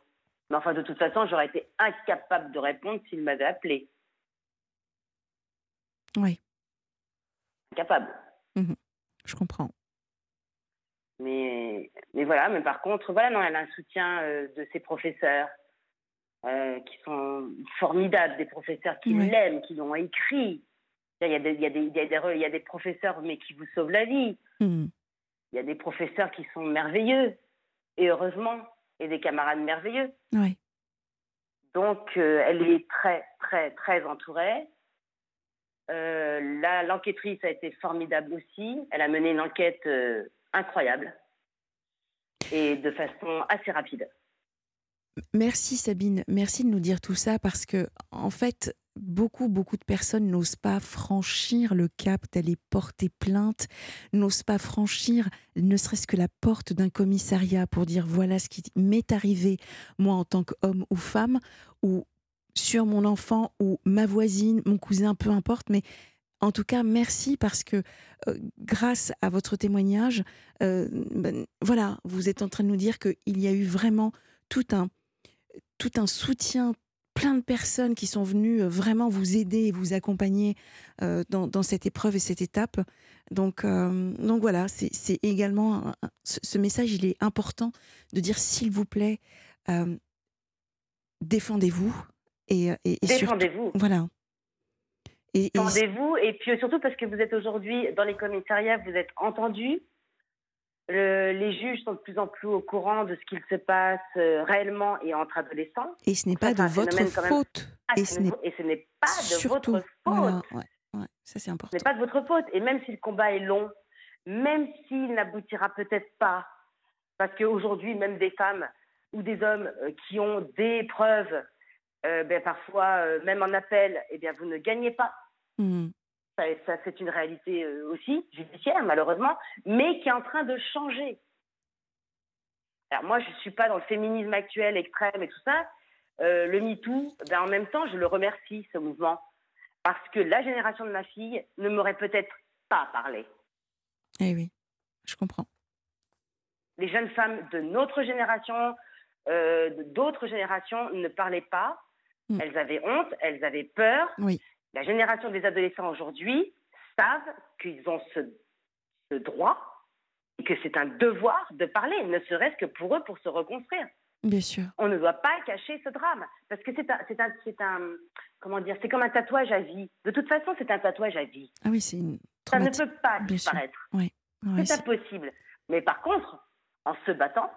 [SPEAKER 3] Mais enfin, de toute façon, j'aurais été incapable de répondre s'ils m'avaient appelé.
[SPEAKER 1] Oui,
[SPEAKER 3] Incapable.
[SPEAKER 1] je comprends.
[SPEAKER 3] Mais, mais voilà, mais par contre, voilà, non, elle a un soutien euh, de ses professeurs euh, qui sont formidables, des professeurs qui l'aiment, qui l'ont écrit. Il y, a des, il, y a des, il, y a des, re- il y a des professeurs, mais qui vous sauvent la vie.
[SPEAKER 1] Mhm.
[SPEAKER 3] Il y a des professeurs qui sont merveilleux, et heureusement, et des camarades merveilleux. Donc, euh, elle est très, très, très entourée. Euh, là, l'enquêtrice a été formidable aussi. Elle a mené une enquête euh, incroyable et de façon assez rapide.
[SPEAKER 1] Merci Sabine, merci de nous dire tout ça parce que en fait, beaucoup beaucoup de personnes n'osent pas franchir le cap d'aller porter plainte, n'osent pas franchir ne serait-ce que la porte d'un commissariat pour dire voilà ce qui m'est arrivé moi en tant qu'homme ou femme ou sur mon enfant ou ma voisine, mon cousin, peu importe, mais en tout cas, merci parce que euh, grâce à votre témoignage, euh, ben, voilà, vous êtes en train de nous dire qu'il y a eu vraiment tout un, tout un soutien, plein de personnes qui sont venues euh, vraiment vous aider et vous accompagner euh, dans, dans cette épreuve et cette étape. Donc, euh, donc voilà, c'est également un- ce, ce message, il est important de dire s'il vous plaît, euh, défendez-vous et, et, et
[SPEAKER 3] Défendez-vous.
[SPEAKER 1] voilà. Et, et-
[SPEAKER 3] Défendez-vous. Et puis surtout parce que vous êtes aujourd'hui dans les commissariats, vous êtes entendus. Le- les juges sont de plus en plus au courant de ce qu'il se passe euh, réellement et entre adolescents.
[SPEAKER 1] et ce n'est pas de votre faute.
[SPEAKER 3] Ah,
[SPEAKER 1] et ce n'est
[SPEAKER 3] nouveau. et ce n'est pas de votre faute.
[SPEAKER 1] voilà, ouais, ouais, ça c'est
[SPEAKER 3] Ce
[SPEAKER 1] important.
[SPEAKER 3] n'est pas de votre faute. Et même si le combat est long, même s'il n'aboutira peut-être pas, parce qu'aujourd'hui, même des femmes ou des hommes euh, qui ont des preuves, euh, ben, parfois, même en appel, eh bien, vous ne gagnez pas.
[SPEAKER 1] Mhm.
[SPEAKER 3] Ça, ça, c'est une réalité euh, aussi judiciaire, malheureusement, mais qui est en train de changer. Alors moi, je ne suis pas dans le féminisme actuel extrême et tout ça. Euh, le MeToo, ben, en même temps, je le remercie, ce mouvement, parce que la génération de ma fille ne m'aurait peut-être pas parlé.
[SPEAKER 1] Eh oui, je comprends.
[SPEAKER 3] Les jeunes femmes de notre génération, euh, d'autres générations, ne parlaient pas.
[SPEAKER 1] Mm.
[SPEAKER 3] Elles avaient honte, elles avaient peur.
[SPEAKER 1] Oui.
[SPEAKER 3] La génération des adolescents aujourd'hui savent qu'ils ont ce, ce droit et que c'est un devoir de parler, ne serait-ce que pour eux, pour se reconstruire.
[SPEAKER 1] Bien sûr.
[SPEAKER 3] On ne doit pas cacher ce drame parce que c'est un, un, un, comment dire, c'est comme un tatouage à vie. De toute façon, c'est un tatouage à vie.
[SPEAKER 1] Ah oui, c'est une
[SPEAKER 3] Ça ne peut pas
[SPEAKER 1] Bien
[SPEAKER 3] disparaître.
[SPEAKER 1] Ouais,
[SPEAKER 3] C'est
[SPEAKER 1] c'est-
[SPEAKER 3] impossible. Mais par contre, en se battant,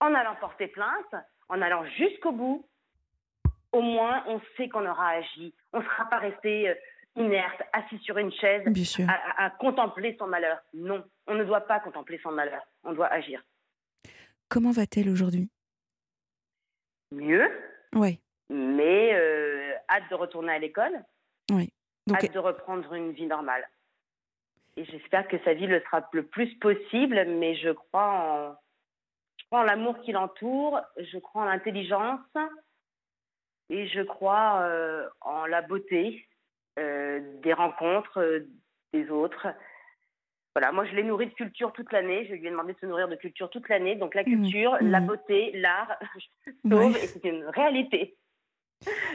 [SPEAKER 3] en allant porter plainte, en allant jusqu'au bout, au moins on sait qu'on aura agi. On ne sera pas resté euh, inerte, assis sur une chaise, à, contempler son malheur. Non, on ne doit pas contempler son malheur. On doit agir.
[SPEAKER 1] Comment va-t-elle aujourd'hui?
[SPEAKER 3] Mieux,
[SPEAKER 1] Ouais,
[SPEAKER 3] mais euh, hâte de retourner à l'école. Donc, hâte de reprendre une vie normale. Et j'espère que sa vie le sera le plus possible, mais je crois en, je crois en l'amour qui l'entoure, je crois en l'intelligence et je crois euh, en la beauté euh, des rencontres euh, des autres. Voilà, moi je l'ai nourri de culture toute l'année. Je lui ai demandé de se nourrir de culture toute l'année. Donc la mmh. culture, la mmh. beauté, l'art, sauve, et c'est une réalité.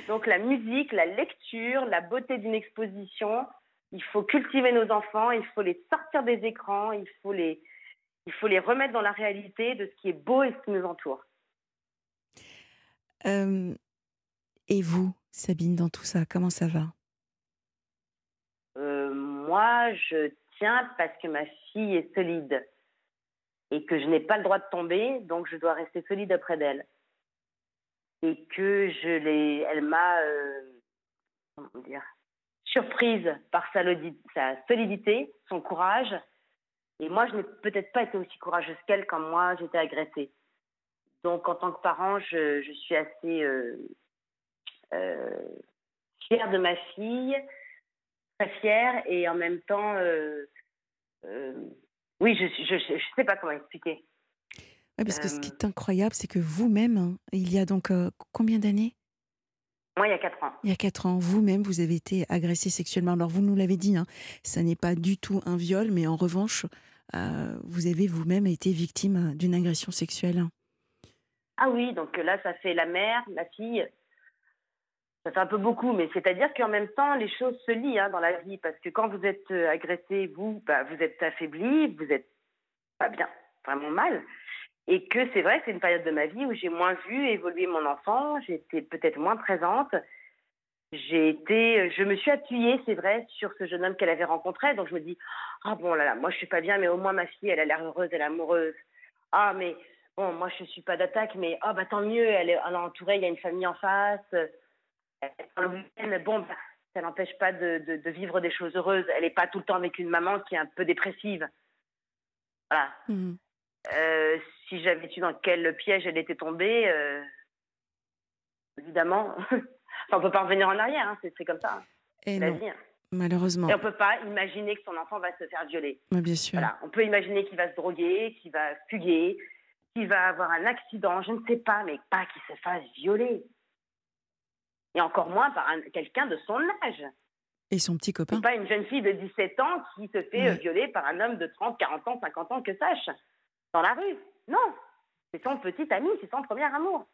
[SPEAKER 3] Donc la musique, la lecture, la beauté d'une exposition, il faut cultiver nos enfants, il faut les sortir des écrans, il faut les, il faut les remettre dans la réalité de ce qui est beau et ce qui nous entoure.
[SPEAKER 1] Euh, et vous, Sabine, dans tout ça, comment ça va?
[SPEAKER 3] Euh, Moi, je tiens parce que ma fille est solide et que je n'ai pas le droit de tomber, donc je dois rester solide auprès d'elle. Et que je l'ai, elle m'a, euh, comment dire, surprise par sa, solidité, son courage. Et moi, je n'ai peut-être pas été aussi courageuse qu'elle quand moi j'étais agressée. Donc, en tant que parent, je, suis assez euh, fière de ma fille, très fière, et en même temps, euh, oui, je ne sais pas comment expliquer.
[SPEAKER 1] Oui, parce que ce qui est incroyable, c'est que vous-même, hein, il y a donc combien d'années?
[SPEAKER 3] Moi, il y a 4 ans.
[SPEAKER 1] Il y a 4 ans, vous-même, vous avez été agressé sexuellement. Alors, vous nous l'avez dit, hein, ça n'est pas du tout un viol, mais en revanche, euh, vous avez vous-même été victime d'une agression sexuelle.
[SPEAKER 3] Ah oui, donc là, ça fait la mère, la fille. Ça fait un peu beaucoup, mais c'est-à-dire qu'en même temps, les choses se lient hein, dans la vie, parce que quand vous êtes euh, agressé, vous, bah, vous êtes affaibli, vous êtes pas bien, vraiment mal. Et que c'est vrai, c'est une période de ma vie où j'ai moins vu évoluer mon enfant, j'étais peut-être moins présente. J'ai été, je me suis appuyée, c'est vrai, sur ce jeune homme qu'elle avait rencontré. Donc je me dis, ah bon là là, moi je suis pas bien, mais au moins ma fille, elle a l'air heureuse, elle est amoureuse. Ah mais bon, moi je suis pas d'attaque, mais ah bah tant mieux, elle est, entourée, il y a une famille en face. Bon, bah, ça n'empêche pas de, de, vivre des choses heureuses. Elle n'est pas tout le temps avec une maman qui est un peu dépressive. Voilà. Mmh. Euh, si j'avais su dans quel piège elle était tombée, euh, évidemment, on ne peut pas revenir en arrière, hein, c'est comme ça. Hein.
[SPEAKER 1] Et la vie. Hein. Malheureusement.
[SPEAKER 3] Et on ne peut pas imaginer que son enfant va se faire violer.
[SPEAKER 1] bien sûr.
[SPEAKER 3] Voilà. On peut imaginer qu'il va se droguer, qu'il va fuguer, qu'il va avoir un accident, je ne sais pas, mais pas qu'il se fasse violer. Et encore moins par quelqu'un de son âge.
[SPEAKER 1] Et son petit copain.
[SPEAKER 3] Pas une jeune fille de 17 ans qui se fait euh, violer par un homme de 30, 40 ans, 50 ans, que sache, dans la rue. Non, c'est son petit ami, c'est son premier amour.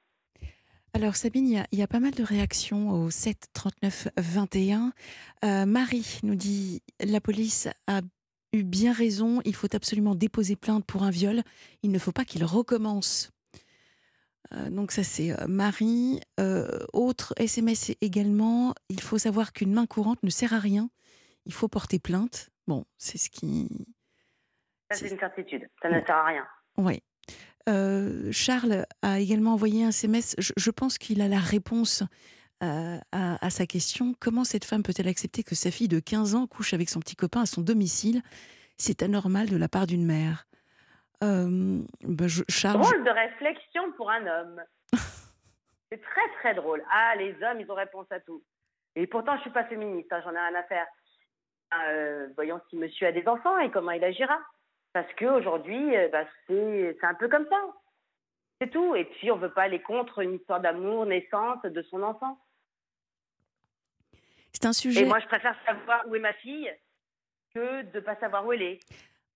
[SPEAKER 1] Alors Sabine, il y, a, pas mal de réactions au 7 39 21. Marie nous dit la police a eu bien raison, il faut absolument déposer plainte pour un viol, il ne faut pas qu'il recommence. Euh, donc ça c'est euh, Marie. Euh, autre SMS également, il faut savoir qu'une main courante ne sert à rien, il faut porter plainte. Bon, c'est ce qui...
[SPEAKER 3] Ça c'est une certitude, ça ne sert à rien.
[SPEAKER 1] Oui. Euh, Charles a également envoyé un SMS. Je, pense qu'il a la réponse euh, à, sa question. Comment cette femme peut-elle accepter que sa fille de 15 ans couche avec son petit copain à son domicile? C'est anormal de la part d'une mère. Euh,
[SPEAKER 3] drôle de réflexion pour un homme. C'est très très drôle. Ah, les hommes, ils ont réponse à tout. Et pourtant, je suis pas féministe, hein, j'en ai rien à faire. voyons si monsieur a des enfants et comment il agira. Parce qu'aujourd'hui, euh, bah, c'est un peu comme ça. C'est tout. Et puis, on ne veut pas aller contre une histoire d'amour, naissance de son enfant.
[SPEAKER 1] C'est un sujet.
[SPEAKER 3] Et moi, je préfère savoir où est ma fille que de ne pas savoir où elle est.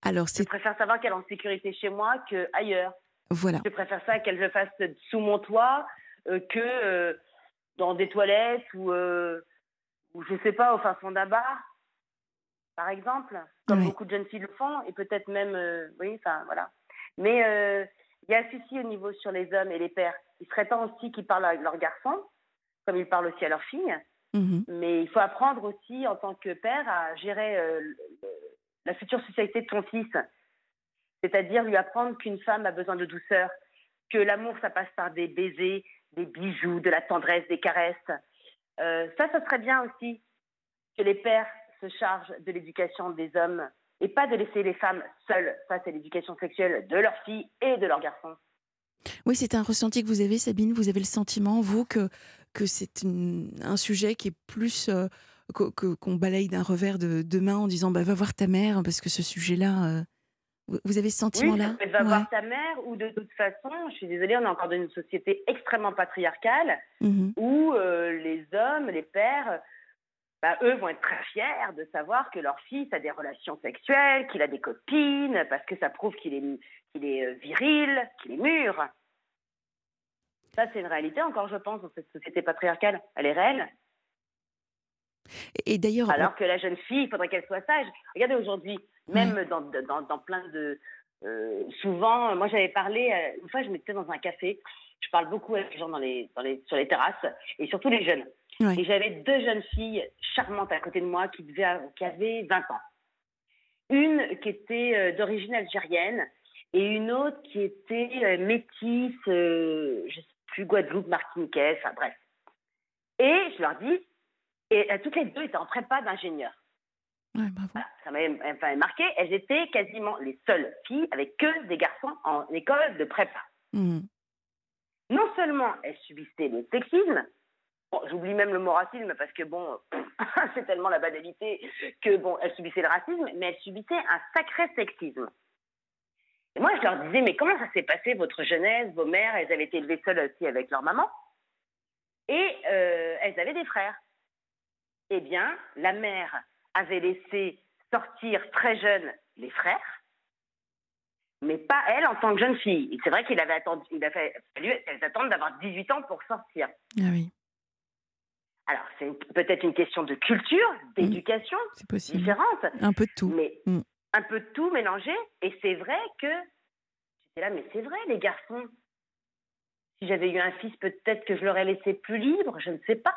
[SPEAKER 3] Alors, je préfère savoir qu'elle est en sécurité chez moi qu'ailleurs.
[SPEAKER 1] Voilà.
[SPEAKER 3] Je préfère ça qu'elle le fasse sous mon toit euh, que euh, dans des toilettes ou, ou je sais pas, au fin fond d'un bar par exemple, comme beaucoup de jeunes filles le font, et peut-être même, euh, oui, enfin voilà. Mais euh, il y a un souci au niveau sur les hommes et les pères. Il serait temps aussi qu'ils parlent avec leurs garçons, comme ils parlent aussi à leurs filles. Mhm. Mais il faut apprendre aussi, en tant que père, à gérer euh, la future société de son fils. C'est-à-dire lui apprendre qu'une femme a besoin de douceur, que l'amour, ça passe par des baisers, des bijoux, de la tendresse, des caresses. ça, ça serait bien aussi que les pères charge de l'éducation des hommes et pas de laisser les femmes seules face à l'éducation sexuelle de leurs filles et de leurs garçons.
[SPEAKER 1] Oui, c'est un ressenti que vous avez, Sabine. Vous avez le sentiment, vous, que, que c'est un sujet qui est plus euh, qu'on balaye d'un revers de, de, main en disant bah, va voir ta mère parce que ce sujet-là. vous avez ce sentiment-là?
[SPEAKER 3] oui, Va voir ta mère ou de toute façon, je suis désolée, on est encore dans une société extrêmement patriarcale mmh où les hommes, les pères bah, eux vont être très fiers de savoir que leur fils a des relations sexuelles, qu'il a des copines, parce que ça prouve qu'il est, qu'il est euh, viril, qu'il est mûr. Ça, c'est une réalité encore, je pense, dans cette société patriarcale. Elle est réelle.
[SPEAKER 1] Et d'ailleurs.
[SPEAKER 3] Alors que la jeune fille, il faudrait qu'elle soit sage. Regardez aujourd'hui, même dans, dans, dans, plein de. Euh, souvent, moi j'avais parlé, euh, une fois je m'étais dans un café, je parle beaucoup avec les gens dans les, dans les, sur les terrasses, et surtout les jeunes. Et j'avais deux jeunes filles charmantes à côté de moi qui, devaient, qui avaient 20 ans. Une qui était euh, d'origine algérienne et une autre qui était métisse, euh, je ne sais plus, Guadeloupe, Martiniquais, enfin bref. Et je leur dis, et toutes les deux étaient en prépa d'ingénieur.
[SPEAKER 1] Ouais, bravo.
[SPEAKER 3] ça m'avait marqué. Elles étaient quasiment les seules filles avec que des garçons en école de prépa. Mmh. Non seulement elles subissaient le sexisme, J'oublie même le mot racisme parce que bon, c'est tellement la banalité que bon, elle subissait le racisme, mais elle subissait un sacré sexisme. Et moi, je leur disais, mais comment ça s'est passé votre jeunesse, vos mères, elles avaient été élevées seules aussi avec leur maman, et euh, elles avaient des frères. Eh bien, la mère avait laissé sortir très jeune les frères, mais pas elle en tant que jeune fille. C'est vrai qu'il avait attendu, il a fallu qu'elles attendent d'avoir 18 ans pour sortir.
[SPEAKER 1] Ah oui.
[SPEAKER 3] Alors, c'est peut-être une question de culture, mmh. d'éducation différente.
[SPEAKER 1] Un peu de tout.
[SPEAKER 3] Mais mmh. un peu de tout mélangé. Et c'est vrai que. J'étais là, mais c'est vrai, les garçons. Si j'avais eu un fils, peut-être que je l'aurais laissé plus libre, je ne sais pas.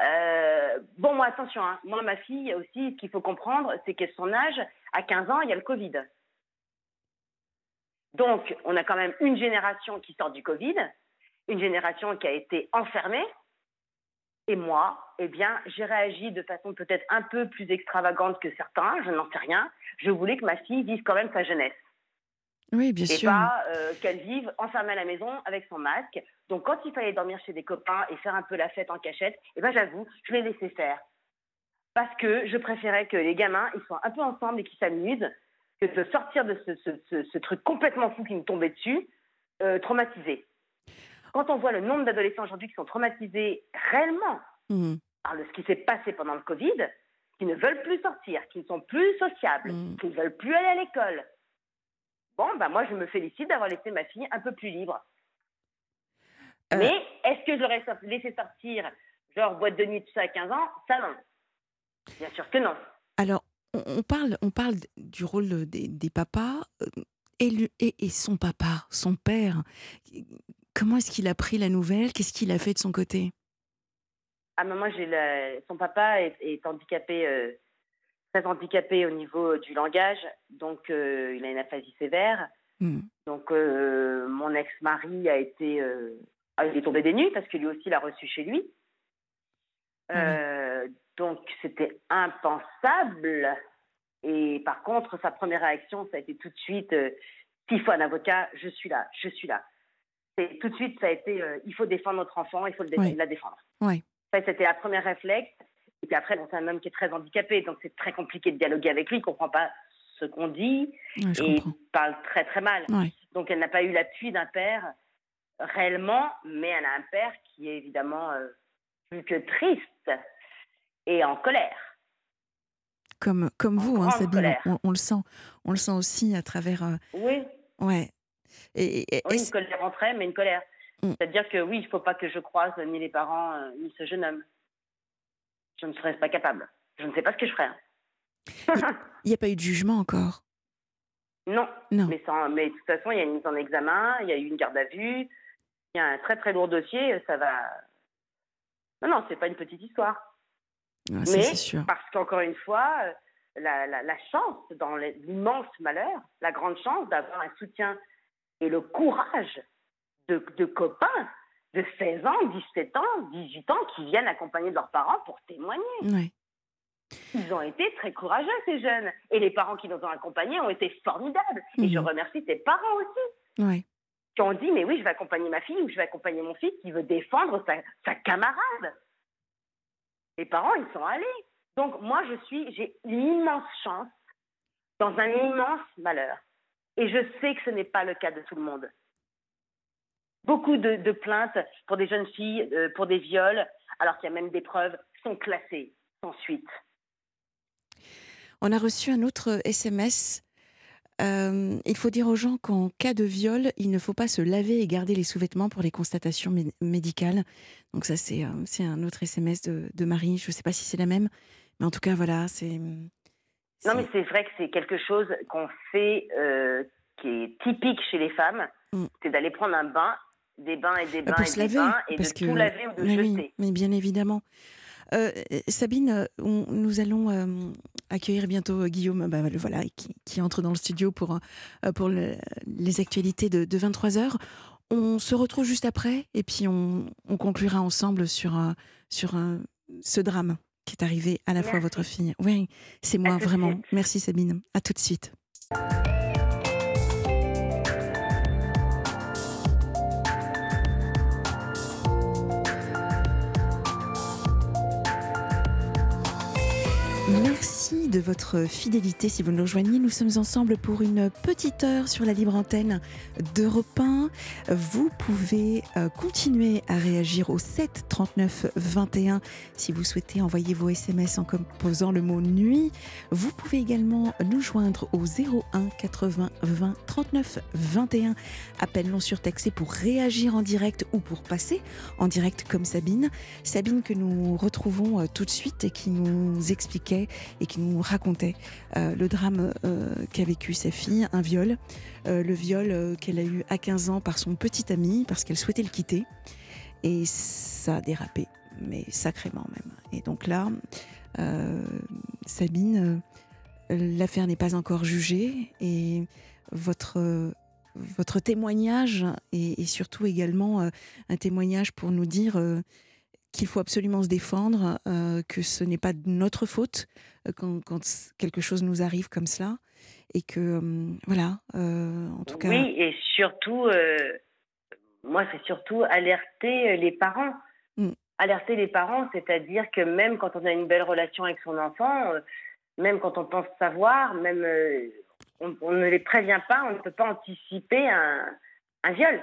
[SPEAKER 3] Euh, bon, moi, attention, hein. moi, ma fille aussi, ce qu'il faut comprendre, c'est qu'à son âge, à 15 ans, il y a le Covid. Donc, on a quand même une génération qui sort du Covid, une génération qui a été enfermée, et moi, eh bien, j'ai réagi de façon peut-être un peu plus extravagante que certains, je n'en sais rien. Je voulais que ma fille vive quand même sa jeunesse.
[SPEAKER 1] Oui, bien sûr.
[SPEAKER 3] Et pas euh, qu'elle vive enfermée à la maison avec son masque. Donc, quand il fallait dormir chez des copains et faire un peu la fête en cachette, eh ben, j'avoue, je l'ai laissé faire. Parce que je préférais que les gamins, ils soient un peu ensemble et qu'ils s'amusent, que de sortir de ce, truc complètement fou qui me tombait dessus, euh, traumatisé. Quand on voit le nombre d'adolescents aujourd'hui qui sont traumatisés réellement mmh. par ce qui s'est passé pendant le Covid, qui ne veulent plus sortir, qui ne sont plus sociables, mmh. qui ne veulent plus aller à l'école, bon, bah moi je me félicite d'avoir laissé ma fille un peu plus libre. Euh. Mais est-ce que je l'aurais laissé sortir, genre boîte de nuit, tout ça à 15 ans? Ça non. Bien sûr que non.
[SPEAKER 1] Alors, on parle, on parle du rôle des, des papas. Euh, et, et, et, son papa, son père, Comment est-ce qu'il a pris la nouvelle? Qu'est-ce qu'il a fait de son côté?
[SPEAKER 3] Ah, moi, j'ai son papa est, handicapé, euh, très handicapé au niveau du langage, donc euh, il a une aphasie sévère. Hmm. Donc euh, mon ex-mari a été, ah, il est tombé des nues parce que lui aussi l'a reçu chez lui. Ah donc c'était impensable. Et par contre, sa première réaction, ça a été tout de suite, s'il faut un avocat, je suis là, je suis là c'est tout de suite, ça a été, euh, il faut défendre notre enfant, il faut la défendre. Ça, c'était la première réflexe. Et puis après, c'est un homme qui est très handicapé, donc c'est très compliqué de dialoguer avec lui. Il ne comprend pas ce qu'on dit et il parle très très mal. Donc elle n'a pas eu l'appui d'un père réellement, mais elle a un père qui est évidemment euh, plus que triste et en colère.
[SPEAKER 1] Comme, comme vous, hein, Sabine, on, on, le sent, on le sent aussi à travers. Euh,
[SPEAKER 3] oui.
[SPEAKER 1] Ouais,
[SPEAKER 3] et, oui, une colère rentrait, mais une colère. Mm. C'est-à-dire que oui, il ne faut pas que je croise ni les parents, euh, ni ce jeune homme. Je ne serais pas capable. Je ne sais pas ce que je ferais.
[SPEAKER 1] Il n'y a pas eu de jugement encore?
[SPEAKER 3] Non. non. Mais, sans, mais de toute façon, il y a une mise en examen, il y a eu une garde à vue, il y a un très très lourd dossier, ça va. Non, non, c'est pas une petite histoire.
[SPEAKER 1] Ah, mais sûr.
[SPEAKER 3] parce qu'encore une fois, euh, la, la, la chance, dans l'immense malheur, la grande chance d'avoir un soutien et le courage de, copains de 16 ans, 17 ans, 18 ans qui viennent accompagner leurs parents pour témoigner. Ils ont été très courageux, ces jeunes. Et les parents qui nous ont accompagnés ont été formidables. Et je mhm. remercie tes parents aussi.
[SPEAKER 1] Ouais.
[SPEAKER 3] Qui ont dit, mais oui, je vais accompagner ma fille ou je vais accompagner mon fils qui veut défendre sa, camarade. Les parents, ils sont allés. Donc moi, je suis, j'ai une immense chance dans un immense malheur. Et je sais que ce n'est pas le cas de tout le monde. Beaucoup de, plaintes pour des jeunes filles, euh, pour des viols, alors qu'il y a même des preuves, sont classées sans suite.
[SPEAKER 1] On a reçu un autre SMS. Euh, il faut dire aux gens qu'en cas de viol, il ne faut pas se laver et garder les sous-vêtements pour les constatations médicales. Donc ça, c'est euh, un autre SMS de, Marie. Je ne sais pas si c'est la même, mais en tout cas, voilà, c'est...
[SPEAKER 3] Non, mais c'est vrai que c'est quelque chose qu'on fait qui est typique chez les femmes. Mm. C'est d'aller prendre un bain, des bains et des bains et des bains, et de tout laver ou de
[SPEAKER 1] mais
[SPEAKER 3] jeter.
[SPEAKER 1] mais bien évidemment. Euh, Sabine, nous allons euh, accueillir bientôt Guillaume, bah, voilà, qui, entre dans le studio pour, pour les actualités de, 23h. On se retrouve juste après et puis on, conclura ensemble sur, sur ce drame qui est arrivé à la fois votre fille. Oui, c'est moi vraiment. Merci Sabine. À tout de suite. Merci de votre fidélité si vous nous rejoignez. Nous sommes ensemble pour une petite heure sur la libre antenne d'Europe 1. Vous pouvez euh, continuer à réagir au 7 39 21 si vous souhaitez envoyer vos SMS en composant le mot nuit. Vous pouvez également nous joindre au 01 80 20 39 21. Appel non surtaxé pour réagir en direct ou pour passer en direct comme Sabine. Sabine que nous retrouvons euh, tout de suite et qui nous expliquait et qui nous racontait euh, le drame euh, qu'a vécu sa fille, un viol. Euh, le viol qu'elle a eu à 15 ans par son petit ami parce qu'elle souhaitait le quitter. Et ça a dérapé, mais sacrément même. Et donc là, Sabine, l'affaire n'est pas encore jugée et votre votre témoignage et, surtout également un témoignage pour nous dire qu'il faut absolument se défendre, euh, que ce n'est pas de notre faute euh, quand, quelque chose nous arrive comme cela, et que euh, voilà, en tout cas.
[SPEAKER 3] Oui, et surtout, moi, c'est surtout alerter les parents. Mm. Alerter les parents, c'est-à-dire que même quand on a une belle relation avec son enfant, même quand on pense savoir, même on, ne les prévient pas, on ne peut pas anticiper un, un viol.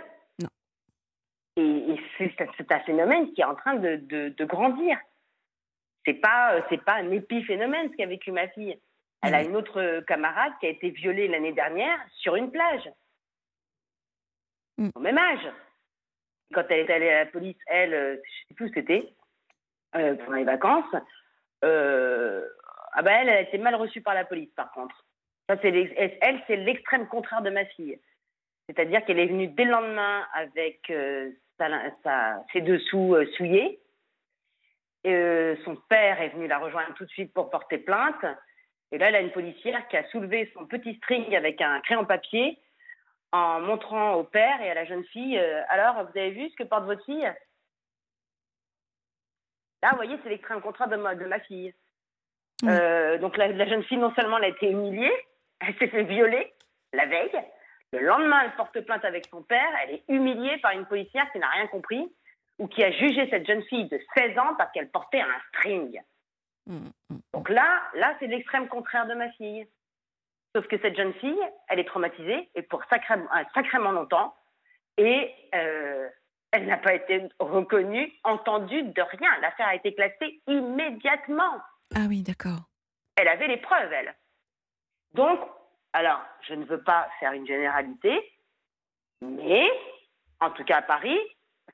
[SPEAKER 3] Et, c'est un phénomène qui est en train de, de, grandir. C'est pas c'est pas un épiphénomène ce qu'a vécu ma fille. Elle a une autre camarade qui a été violée l'année dernière sur une plage, mm. au même âge. Quand elle est allée à la police, elle, euh, je sais plus où c'était, euh, pendant les vacances, euh, ah ben elle, a été mal reçue par la police, par contre. Ça, elle, c'est l'extrême contraire de ma fille. C'est-à-dire qu'elle est venue dès le lendemain avec ses dessous euh, souillés. Euh, son père est venu la rejoindre tout de suite pour porter plainte. Et là, elle a une policière qui a soulevé son petit string avec un crayon papier en montrant au père et à la jeune fille euh, Alors, vous avez vu ce que porte votre fille? Là, vous voyez, c'est contraire de ma, de ma fille. donc, la, la, jeune fille, non seulement elle a été humiliée, elle s'est fait violer la veille, le lendemain, elle porte plainte avec son père. Elle est humiliée par une policière qui n'a rien compris ou qui a jugé cette jeune fille de 16 ans parce qu'elle portait un string. Mmh, mmh. Donc là, là, c'est l'extrême contraire de ma fille. Sauf que cette jeune fille, elle est traumatisée et pour sacrément, sacrément longtemps et euh, elle n'a pas été reconnue, entendue de rien. L'affaire a été classée immédiatement.
[SPEAKER 1] Ah oui, d'accord.
[SPEAKER 3] Elle avait les preuves, elle. Donc, alors, je ne veux pas faire une généralité, mais en tout cas à Paris,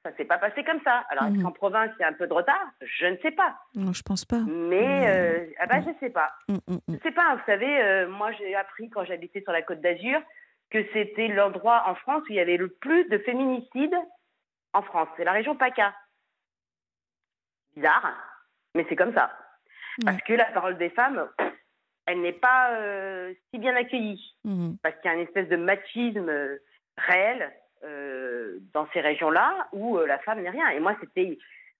[SPEAKER 3] ça ne s'est pas passé comme ça. Alors, est-ce mhm. qu'en province, il y a un peu de retard Je ne sais pas.
[SPEAKER 1] Non, je pense pas.
[SPEAKER 3] Mais, euh, ah bah, je ne sais pas. Mm, mm. Je ne sais pas. Vous savez, euh, moi, j'ai appris quand j'habitais sur la Côte d'Azur que c'était l'endroit en France où il y avait le plus de féminicides en France. C'est la région PACA. Bizarre, mais c'est comme ça. Parce que la parole des femmes, elle n'est pas euh, si bien accueillie. Mhm. Parce qu'il y a une espèce de machisme euh, réel euh, dans ces régions-là où la femme n'est rien. Et moi, c'était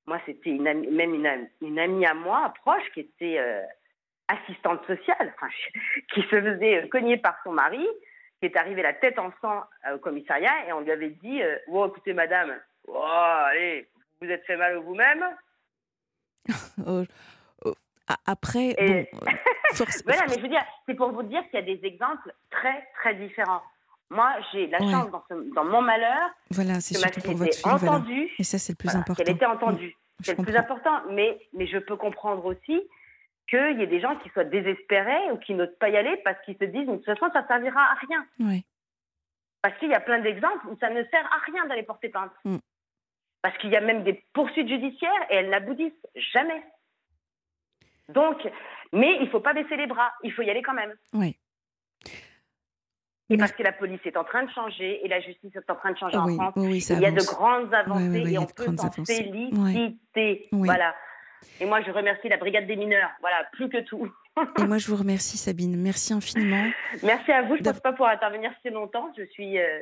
[SPEAKER 3] moi c'était une même une, une, amie à moi, proche, qui était assistante sociale, qui se faisait cogner par son mari, qui est arrivée la tête en sang au commissariat et on lui avait dit oh, écoutez, madame, oh, allez, vous vous êtes fait mal vous-même
[SPEAKER 1] Oh, Après,
[SPEAKER 3] Et-
[SPEAKER 1] bon, force-
[SPEAKER 3] Voilà, mais je veux dire, c'est pour vous dire qu'il y a des exemples très, très différents. Moi, j'ai la
[SPEAKER 1] Ouais.
[SPEAKER 3] chance dans, ce- dans mon malheur
[SPEAKER 1] voilà, c'est
[SPEAKER 3] que ma
[SPEAKER 1] surtout
[SPEAKER 3] fille
[SPEAKER 1] pour votre
[SPEAKER 3] était
[SPEAKER 1] fille. Voilà.
[SPEAKER 3] entendue,
[SPEAKER 1] Et ça, c'est le plus
[SPEAKER 3] voilà,
[SPEAKER 1] important.
[SPEAKER 3] qu'elle était entendue. C'est le plus important. Mais, mais je peux comprendre aussi qu'il y ait des gens qui soient désespérés ou qui n'osent pas y aller parce qu'ils se disent, de toute façon, ça ne servira à rien.
[SPEAKER 1] Ouais.
[SPEAKER 3] Parce qu'il y a plein d'exemples où ça ne sert à rien d'aller porter plainte.
[SPEAKER 1] Mm.
[SPEAKER 3] Parce qu'il y a même des poursuites judiciaires et elles n'aboutissent jamais. Donc, mais il ne faut pas baisser les bras, il faut y aller quand même.
[SPEAKER 1] Ouais.
[SPEAKER 3] Et parce que la police est en train de changer et la justice est en train de changer
[SPEAKER 1] Ah
[SPEAKER 3] en
[SPEAKER 1] oui,
[SPEAKER 3] France.
[SPEAKER 1] oui, oui, ça
[SPEAKER 3] Il y a de grandes avancées et on peut s'en féliciter.
[SPEAKER 1] Oui.
[SPEAKER 3] Voilà. Et moi, je remercie la brigade des mineurs. Voilà, plus que tout.
[SPEAKER 1] Et moi, je vous remercie, Sabine. Merci infiniment.
[SPEAKER 3] Merci à vous. Je ne pense pas pouvoir intervenir si longtemps. Je suis euh,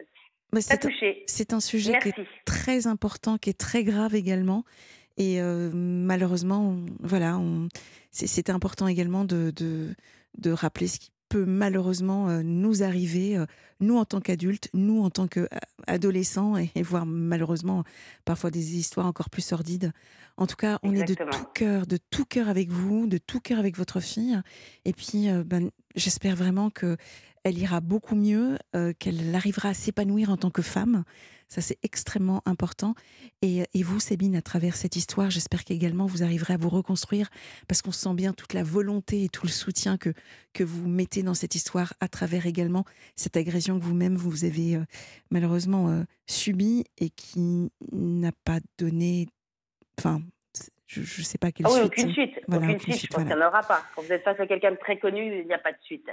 [SPEAKER 1] Bah, c'est un-
[SPEAKER 3] touchée.
[SPEAKER 1] c'est un sujet qui est très important, qui est très grave également. Et euh, malheureusement, on- voilà, c'était important également de, de, de rappeler ce qui peut malheureusement euh, nous arriver, euh, nous en tant qu'adultes, nous en tant qu'adolescents, et, et voire malheureusement parfois des histoires encore plus sordides. En tout cas, on est de tout cœur, de tout cœur avec vous, de tout cœur avec votre fille. Et puis, ben, j'espère vraiment que elle ira beaucoup mieux, euh, qu'elle arrivera à s'épanouir en tant que femme. Ça, c'est extrêmement important. Et, et vous, Sabine, à travers cette histoire, j'espère qu'également vous arriverez à vous reconstruire parce qu'on sent bien toute la volonté et tout le soutien que, que vous mettez dans cette histoire à travers également cette agression que vous-même vous avez euh, malheureusement euh, subie et qui n'a pas donné. Enfin, je ne sais pas quelle
[SPEAKER 3] Ah oui,
[SPEAKER 1] suite.
[SPEAKER 3] aucune suite.
[SPEAKER 1] Voilà,
[SPEAKER 3] aucune
[SPEAKER 1] aucune
[SPEAKER 3] suite.
[SPEAKER 1] suite,
[SPEAKER 3] Je pense
[SPEAKER 1] voilà.
[SPEAKER 3] qu'il n'y en aura pas. Quand vous êtes face à quelqu'un de très connu, il n'y a pas de suite.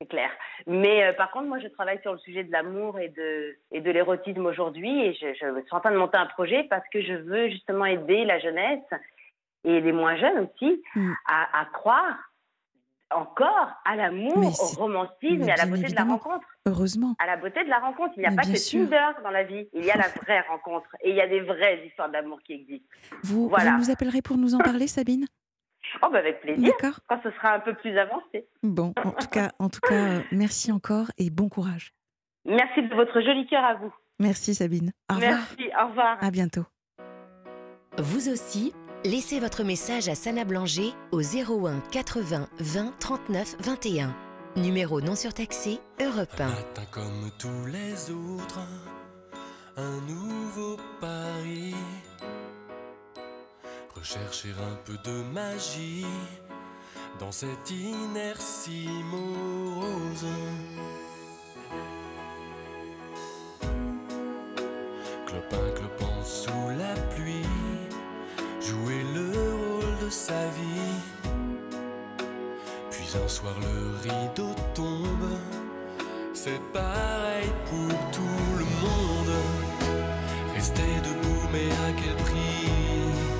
[SPEAKER 3] C'est clair. Mais euh, par contre, moi, je travaille sur le sujet de l'amour et de, et de l'érotisme aujourd'hui. Et je, je suis en train de monter un projet parce que je veux justement aider la jeunesse et les moins jeunes aussi
[SPEAKER 1] Mm.
[SPEAKER 3] à, à croire encore à l'amour, au romantisme et à la beauté de la rencontre.
[SPEAKER 1] Heureusement.
[SPEAKER 3] À la beauté de la rencontre. Il n'y a
[SPEAKER 1] Mais
[SPEAKER 3] pas que. Tinder dans la vie. Il y a la vraie rencontre. Et il y a des vraies histoires d'amour qui existent.
[SPEAKER 1] Vous,
[SPEAKER 3] Voilà.
[SPEAKER 1] vous nous appellerez pour nous en parler, Sabine?
[SPEAKER 3] Oh, bah avec plaisir.
[SPEAKER 1] D'accord
[SPEAKER 3] Quand ce sera un peu plus avancé.
[SPEAKER 1] Bon, en tout cas, en tout cas euh, merci encore et bon courage.
[SPEAKER 3] Merci de votre joli cœur à vous.
[SPEAKER 1] Merci Sabine. Au revoir.
[SPEAKER 3] Merci, au revoir.
[SPEAKER 1] À bientôt.
[SPEAKER 4] Vous aussi, laissez votre message à Sana Blanger au 01 80 20 39 21. Numéro non surtaxé, Europe 1.
[SPEAKER 5] matin comme tous les autres, un nouveau pari. Rechercher un peu de magie dans cette inertie morose. Clopin clopant sous la pluie, jouer le rôle de sa vie. Puis un soir le rideau tombe, c'est pareil pour tout le monde. Rester debout, mais à quel prix?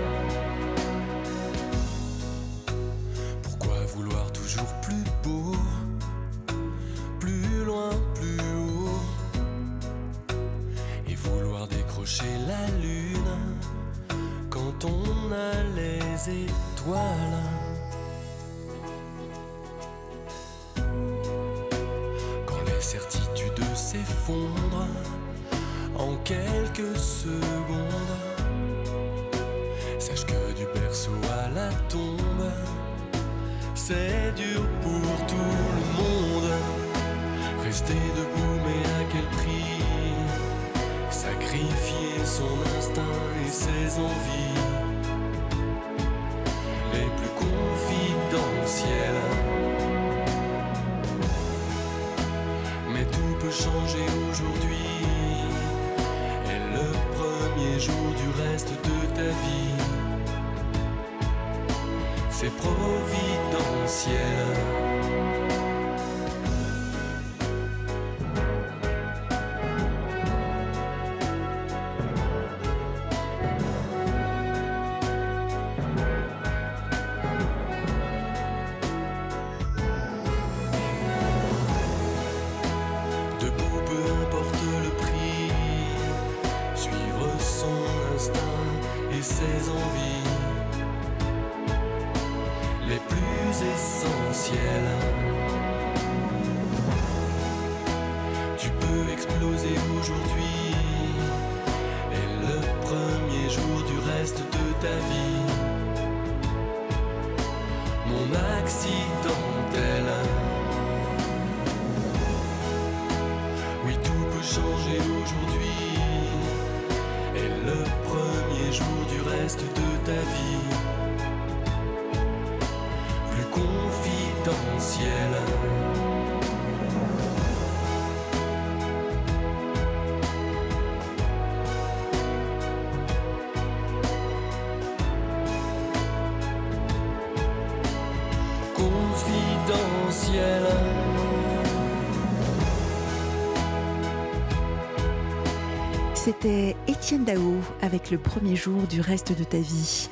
[SPEAKER 1] C'était Étienne Dao avec le premier jour du reste de ta vie.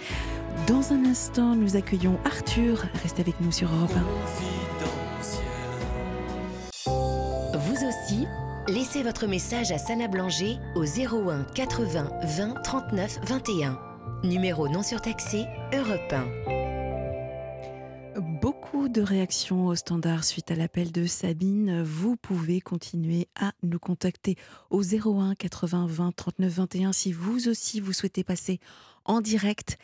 [SPEAKER 1] Dans un instant, nous accueillons Arthur. Reste avec nous sur Europe 1.
[SPEAKER 5] Confidentiel.
[SPEAKER 4] Vous aussi, laissez votre message à Sana Blanger au 01 80 20 39 21. Numéro non surtaxé, Europe 1.
[SPEAKER 1] Beaucoup de réactions au standard suite à l'appel de Sabine. Vous pouvez continuer à nous contacter au 01 80 20 39 21 si vous aussi vous souhaitez passer en direct.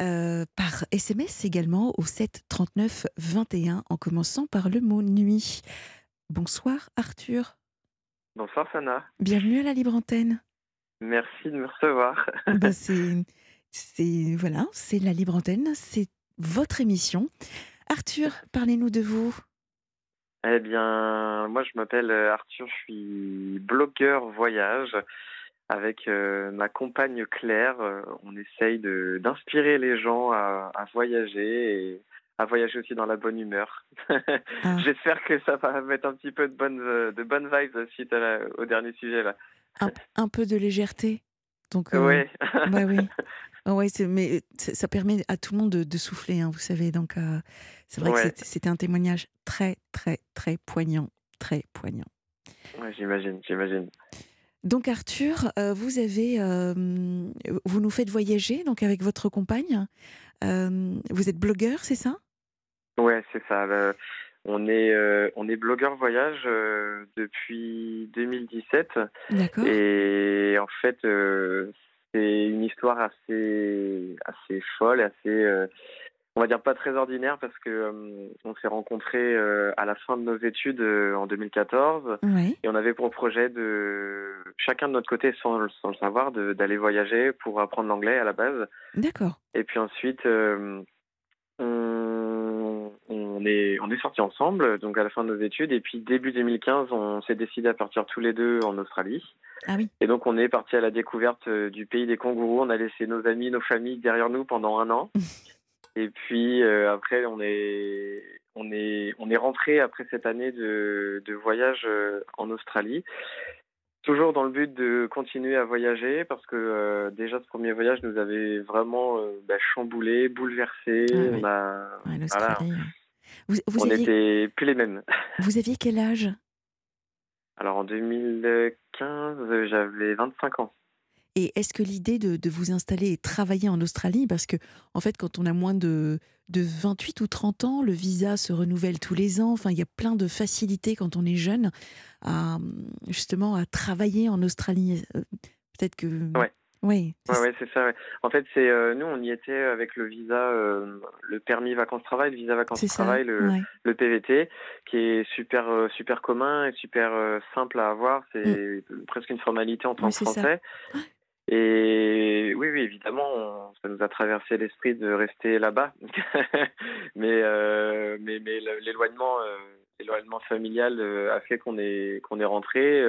[SPEAKER 1] euh, par SMS également au 7 39 21 en commençant par le mot nuit. Bonsoir Arthur,
[SPEAKER 6] Bonsoir Sana,
[SPEAKER 1] bienvenue à la Libre Antenne.
[SPEAKER 6] merci de me recevoir.
[SPEAKER 1] Ben, c'est, c'est voilà, c'est la Libre Antenne, c'est votre émission. Arthur, parlez-nous de vous.
[SPEAKER 6] Eh bien, moi je m'appelle euh, Arthur, je suis blogueur voyage. Avec euh, ma compagne Claire, euh, on essaye de d'inspirer les gens à, à voyager et à voyager aussi dans la bonne humeur.
[SPEAKER 1] Ah.
[SPEAKER 6] J'espère que ça va mettre un petit peu de bonnes de bonnes vibes suite à la- au dernier sujet là.
[SPEAKER 1] Un, un peu de légèreté. Donc, euh,
[SPEAKER 6] Ouais.
[SPEAKER 1] Bah oui. Ah ouais, mais ça permet à tout le monde de, de souffler, hein, vous savez. Donc, euh, c'est vrai que
[SPEAKER 6] Ouais.
[SPEAKER 1] c'était- c'était un témoignage très, très, très poignant. Très poignant.
[SPEAKER 6] Ouais, j'imagine, j'imagine.
[SPEAKER 1] Donc, Arthur, euh, vous avez. euh, vous nous faites voyager donc avec votre compagne. Vous êtes blogueur, c'est ça?
[SPEAKER 6] Ouais, c'est ça. le- on est on est blogueur voyage depuis 2017.
[SPEAKER 1] D'accord.
[SPEAKER 6] Et en fait, c'est une histoire assez, assez folle, assez, euh, on va dire pas très ordinaire parce que euh, on s'est rencontrés euh, à la fin de nos études en 2014
[SPEAKER 1] Oui.
[SPEAKER 6] et on avait pour projet de chacun de notre côté, sans, le- sans le savoir, d'aller voyager pour apprendre l'anglais à la base.
[SPEAKER 1] D'accord.
[SPEAKER 6] Et puis ensuite, on, est, on est sortis ensemble, donc à la fin de nos études. Et puis début 2015, on s'est décidé à partir tous les deux en Australie.
[SPEAKER 1] Ah oui.
[SPEAKER 6] Et donc on est parti à la découverte euh, du pays des kangourous. On a laissé nos amis, nos familles derrière nous pendant un an. Et puis euh, après, on est, on est, on est rentré après cette année de, de voyage euh, en Australie. Toujours dans le but de continuer à voyager parce que euh, déjà ce premier voyage nous avait vraiment euh, bah, chamboulé, bouleversé.
[SPEAKER 1] Ah oui.
[SPEAKER 6] On a,
[SPEAKER 1] Ouais,
[SPEAKER 6] voilà.
[SPEAKER 1] Vous, vous
[SPEAKER 6] on
[SPEAKER 1] aviez,
[SPEAKER 6] n'était plus les mêmes.
[SPEAKER 1] vous aviez quel âge?
[SPEAKER 6] Alors en 2015, euh, j'avais 25 ans.
[SPEAKER 1] Et est-ce que l'idée de, de vous installer et travailler en Australie, parce que en fait, quand on a moins de, de 28 ou 30 ans, le visa se renouvelle tous les ans. Enfin, il y a plein de facilités quand on est jeune à justement à travailler en Australie. Euh, Peut-être que.
[SPEAKER 6] Ouais.
[SPEAKER 1] Oui.
[SPEAKER 6] Ouais, ouais, c'est ça. ouais. En fait, c'est euh, nous, on y était avec le visa, euh, le permis vacances-travail, le visa vacances-travail, le, PVT, qui est super, euh, super commun et super simple à avoir. C'est presque une formalité en tant
[SPEAKER 1] Mm.
[SPEAKER 6] Que
[SPEAKER 1] ça.
[SPEAKER 6] français. Et oui, oui, évidemment, on- ça nous a traversé l'esprit de rester là-bas, mais, mais, l'éloignement, l'éloignement familial a fait qu'on est qu'on est rentré.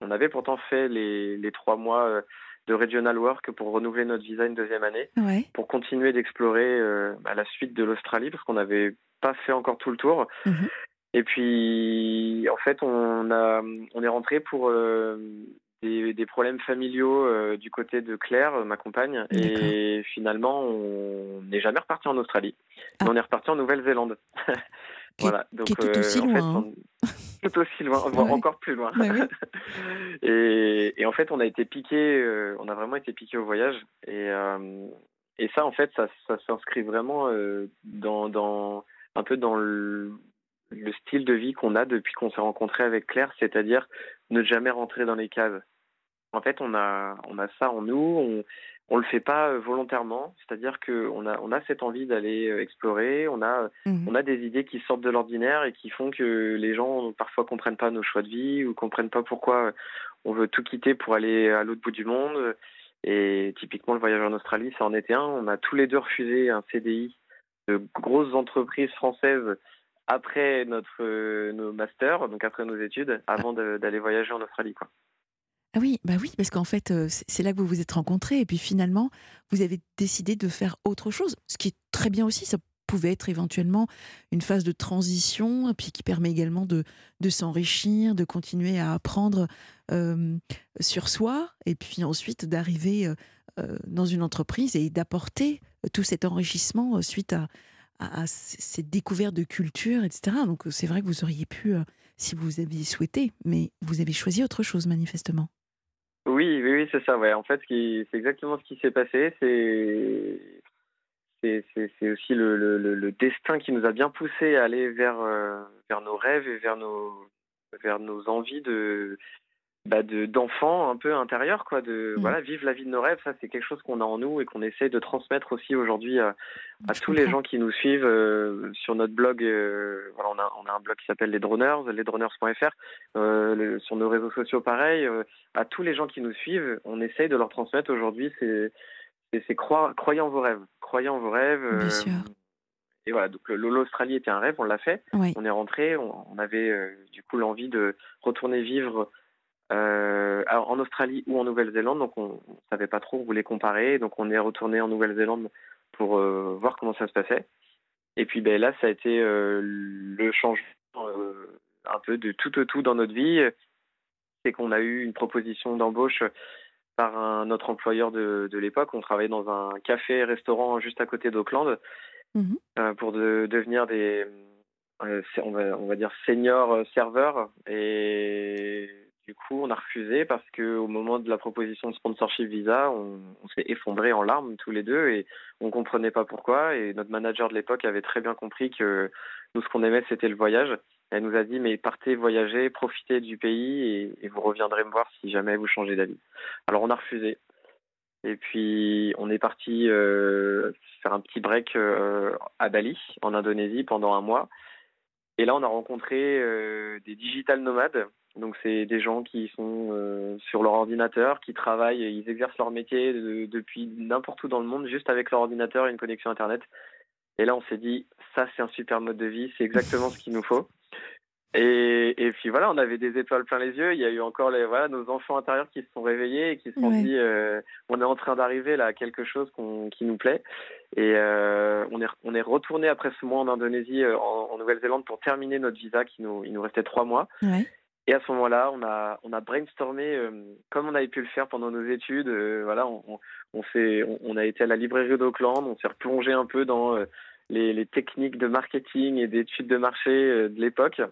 [SPEAKER 6] on avait pourtant fait les, les trois mois de regional work pour renouveler notre visa une deuxième année
[SPEAKER 1] Ouais.
[SPEAKER 6] pour continuer d'explorer euh, à la suite de l'Australie parce qu'on n'avait pas fait encore tout le tour.
[SPEAKER 1] Mhm.
[SPEAKER 6] Et puis, en fait, on, a, on est rentré pour euh, des, des problèmes familiaux euh, du côté de Claire, ma compagne. Et finalement, on n'est jamais reparti en Australie.
[SPEAKER 1] Ah.
[SPEAKER 6] Mais on est reparti en Nouvelle-Zélande. Voilà. Donc,
[SPEAKER 1] qui est tout aussi
[SPEAKER 6] en fait,
[SPEAKER 1] hein.
[SPEAKER 6] on- tout aussi loin, voire
[SPEAKER 1] Ouais.
[SPEAKER 6] encore plus loin.
[SPEAKER 1] Bah oui.
[SPEAKER 6] et, et en fait, on a été piqué, euh, on a vraiment été piqué au voyage. Et, euh, et ça, en fait, ça, ça s'inscrit vraiment euh, dans, dans, un peu dans le, le style de vie qu'on a depuis qu'on s'est rencontré avec Claire, c'est-à-dire ne jamais rentrer dans les cases. En fait, on a, on a ça en nous, on, on le fait pas euh, volontairement, c'est-à-dire qu'on a, on a cette envie d'aller euh, explorer, on a,
[SPEAKER 1] Mhm.
[SPEAKER 6] on a des idées qui sortent de l'ordinaire et qui font que les gens parfois comprennent pas nos choix de vie ou comprennent pas pourquoi on veut tout quitter pour aller à l'autre bout du monde. Et typiquement, le voyage en Australie, ça en était un. On a tous les deux refusé un CDI de grosses entreprises françaises après notre euh, nos masters, donc après nos études, avant d'aller voyager en Australie. Quoi.
[SPEAKER 1] Ah oui, bah oui, parce qu'en fait, c'est là que vous vous êtes rencontrés et puis finalement, vous avez décidé de faire autre chose, ce qui est très bien aussi. Ça pouvait être éventuellement une phase de transition, puis qui permet également de, de s'enrichir, de continuer à apprendre sur soi, et puis ensuite d'arriver dans une entreprise et d'apporter tout cet enrichissement suite à, à, à c- cette découverte de culture, etc. Donc c'est vrai que vous auriez pu, si vous aviez souhaité, mais vous avez choisi autre chose manifestement.
[SPEAKER 6] Oui, oui, oui, c'est ça. Ouais. En fait, c'est exactement ce qui s'est passé. C'est aussi le, le, le- le destin qui nous a bien poussé à aller vers euh, vers nos rêves et vers nos vers nos envies de bah de d'enfants un peu intérieurs quoi de
[SPEAKER 1] Mhm.
[SPEAKER 6] voilà vivre la vie de nos rêves ça c'est quelque chose qu'on a en nous et qu'on essaye de transmettre aussi aujourd'hui à, tous les gens qui nous suivent euh, sur notre blog euh, voilà on a on a un blog qui s'appelle les droneurs lesdroneurs.fr euh, le- sur nos réseaux sociaux pareil euh, à tous les gens qui nous suivent on essaye de leur transmettre aujourd'hui c'est c'est croire croyez en vos rêves croyez en vos rêves
[SPEAKER 1] Bien sûr.
[SPEAKER 6] et voilà donc le- l'Australie était un rêve on l'a fait
[SPEAKER 1] Oui.
[SPEAKER 6] on est rentré, on, on avait euh, du coup l'envie de retourner vivre euh, alors, en Australie ou en Nouvelle-Zélande, donc on, on savait pas trop, on voulait comparer, donc on est retourné en Nouvelle-Zélande pour euh, voir comment ça se passait. Et puis ben là, ça a été euh, le changement euh, un peu de tout au tout dans notre vie, c'est qu'on a eu une proposition d'embauche par un notre employeur de, de l'époque. On travaillait dans un café-restaurant juste à côté d'Auckland euh, pour de- devenir des, euh, on, va, on va dire senior serveurs. Et du coup, on a refusé parce que au moment de la proposition de sponsorship visa, on, s'est effondré en larmes tous les deux et on comprenait pas pourquoi. Et notre manager de l'époque avait très bien compris que nous, ce qu'on aimait, c'était le voyage. Elle nous a dit, mais partez voyager, profitez du pays et, et vous reviendrez me voir si jamais vous changez d'avis. Alors on a refusé. Et puis on est parti euh, faire un petit break euh, à Bali, en Indonésie, pendant un mois. Et là, on a rencontré euh, des digital nomades. Donc, c'est des gens qui sont euh, sur leur ordinateur, qui travaillent, et ils exercent leur métier de- depuis n'importe où dans le monde, juste avec leur ordinateur et une connexion Internet. Et là, on s'est dit, ça, c'est un super mode de vie, c'est exactement ce qu'il nous faut. Et, et puis voilà, on avait des étoiles plein les yeux. Il y a eu encore les, voilà, nos enfants intérieurs qui se sont réveillés et qui se sont
[SPEAKER 1] Ouais.
[SPEAKER 6] dit, euh, on est en train d'arriver là à quelque chose qui nous plaît. Et euh, on, est, on est retourné après ce mois en Indonésie, en, en Nouvelle-Zélande, pour terminer notre visa. Qui nous, il nous restait trois mois.
[SPEAKER 1] Ouais.
[SPEAKER 6] Et à ce moment-là, on a, on a brainstormé euh, comme on avait pu le faire pendant nos études. euh, voilà, on, on, on s'est- on, on a été à la librairie d'Auckland, on s'est replongé un peu dans euh, les, les techniques de marketing et d'études de marché de l'époque.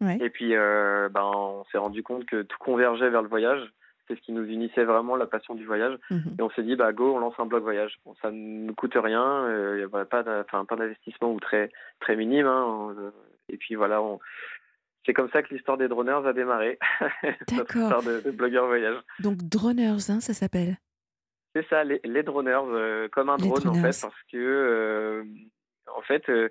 [SPEAKER 1] Ouais.
[SPEAKER 6] Et puis, ben, on s'est rendu compte que tout convergeait vers le voyage. C'est ce qui nous unissait vraiment, la passion du voyage.
[SPEAKER 1] Mhm.
[SPEAKER 6] Et on s'est dit, bah go, on lance un blog voyage. Bon, ça ne nous coûte rien, il n'y a pas d'investissement ou très, très minime. hein. Et puis voilà, on... c'est comme ça que l'histoire des droneurs a démarré.
[SPEAKER 1] D'accord.
[SPEAKER 6] histoire de, de blogueur voyage.
[SPEAKER 1] Donc Droners, hein, ça s'appelle.
[SPEAKER 6] C'est ça, les, les droneurs, euh, comme un
[SPEAKER 1] Les
[SPEAKER 6] drone en
[SPEAKER 1] droneurs.
[SPEAKER 6] fait, parce que euh, en fait, euh,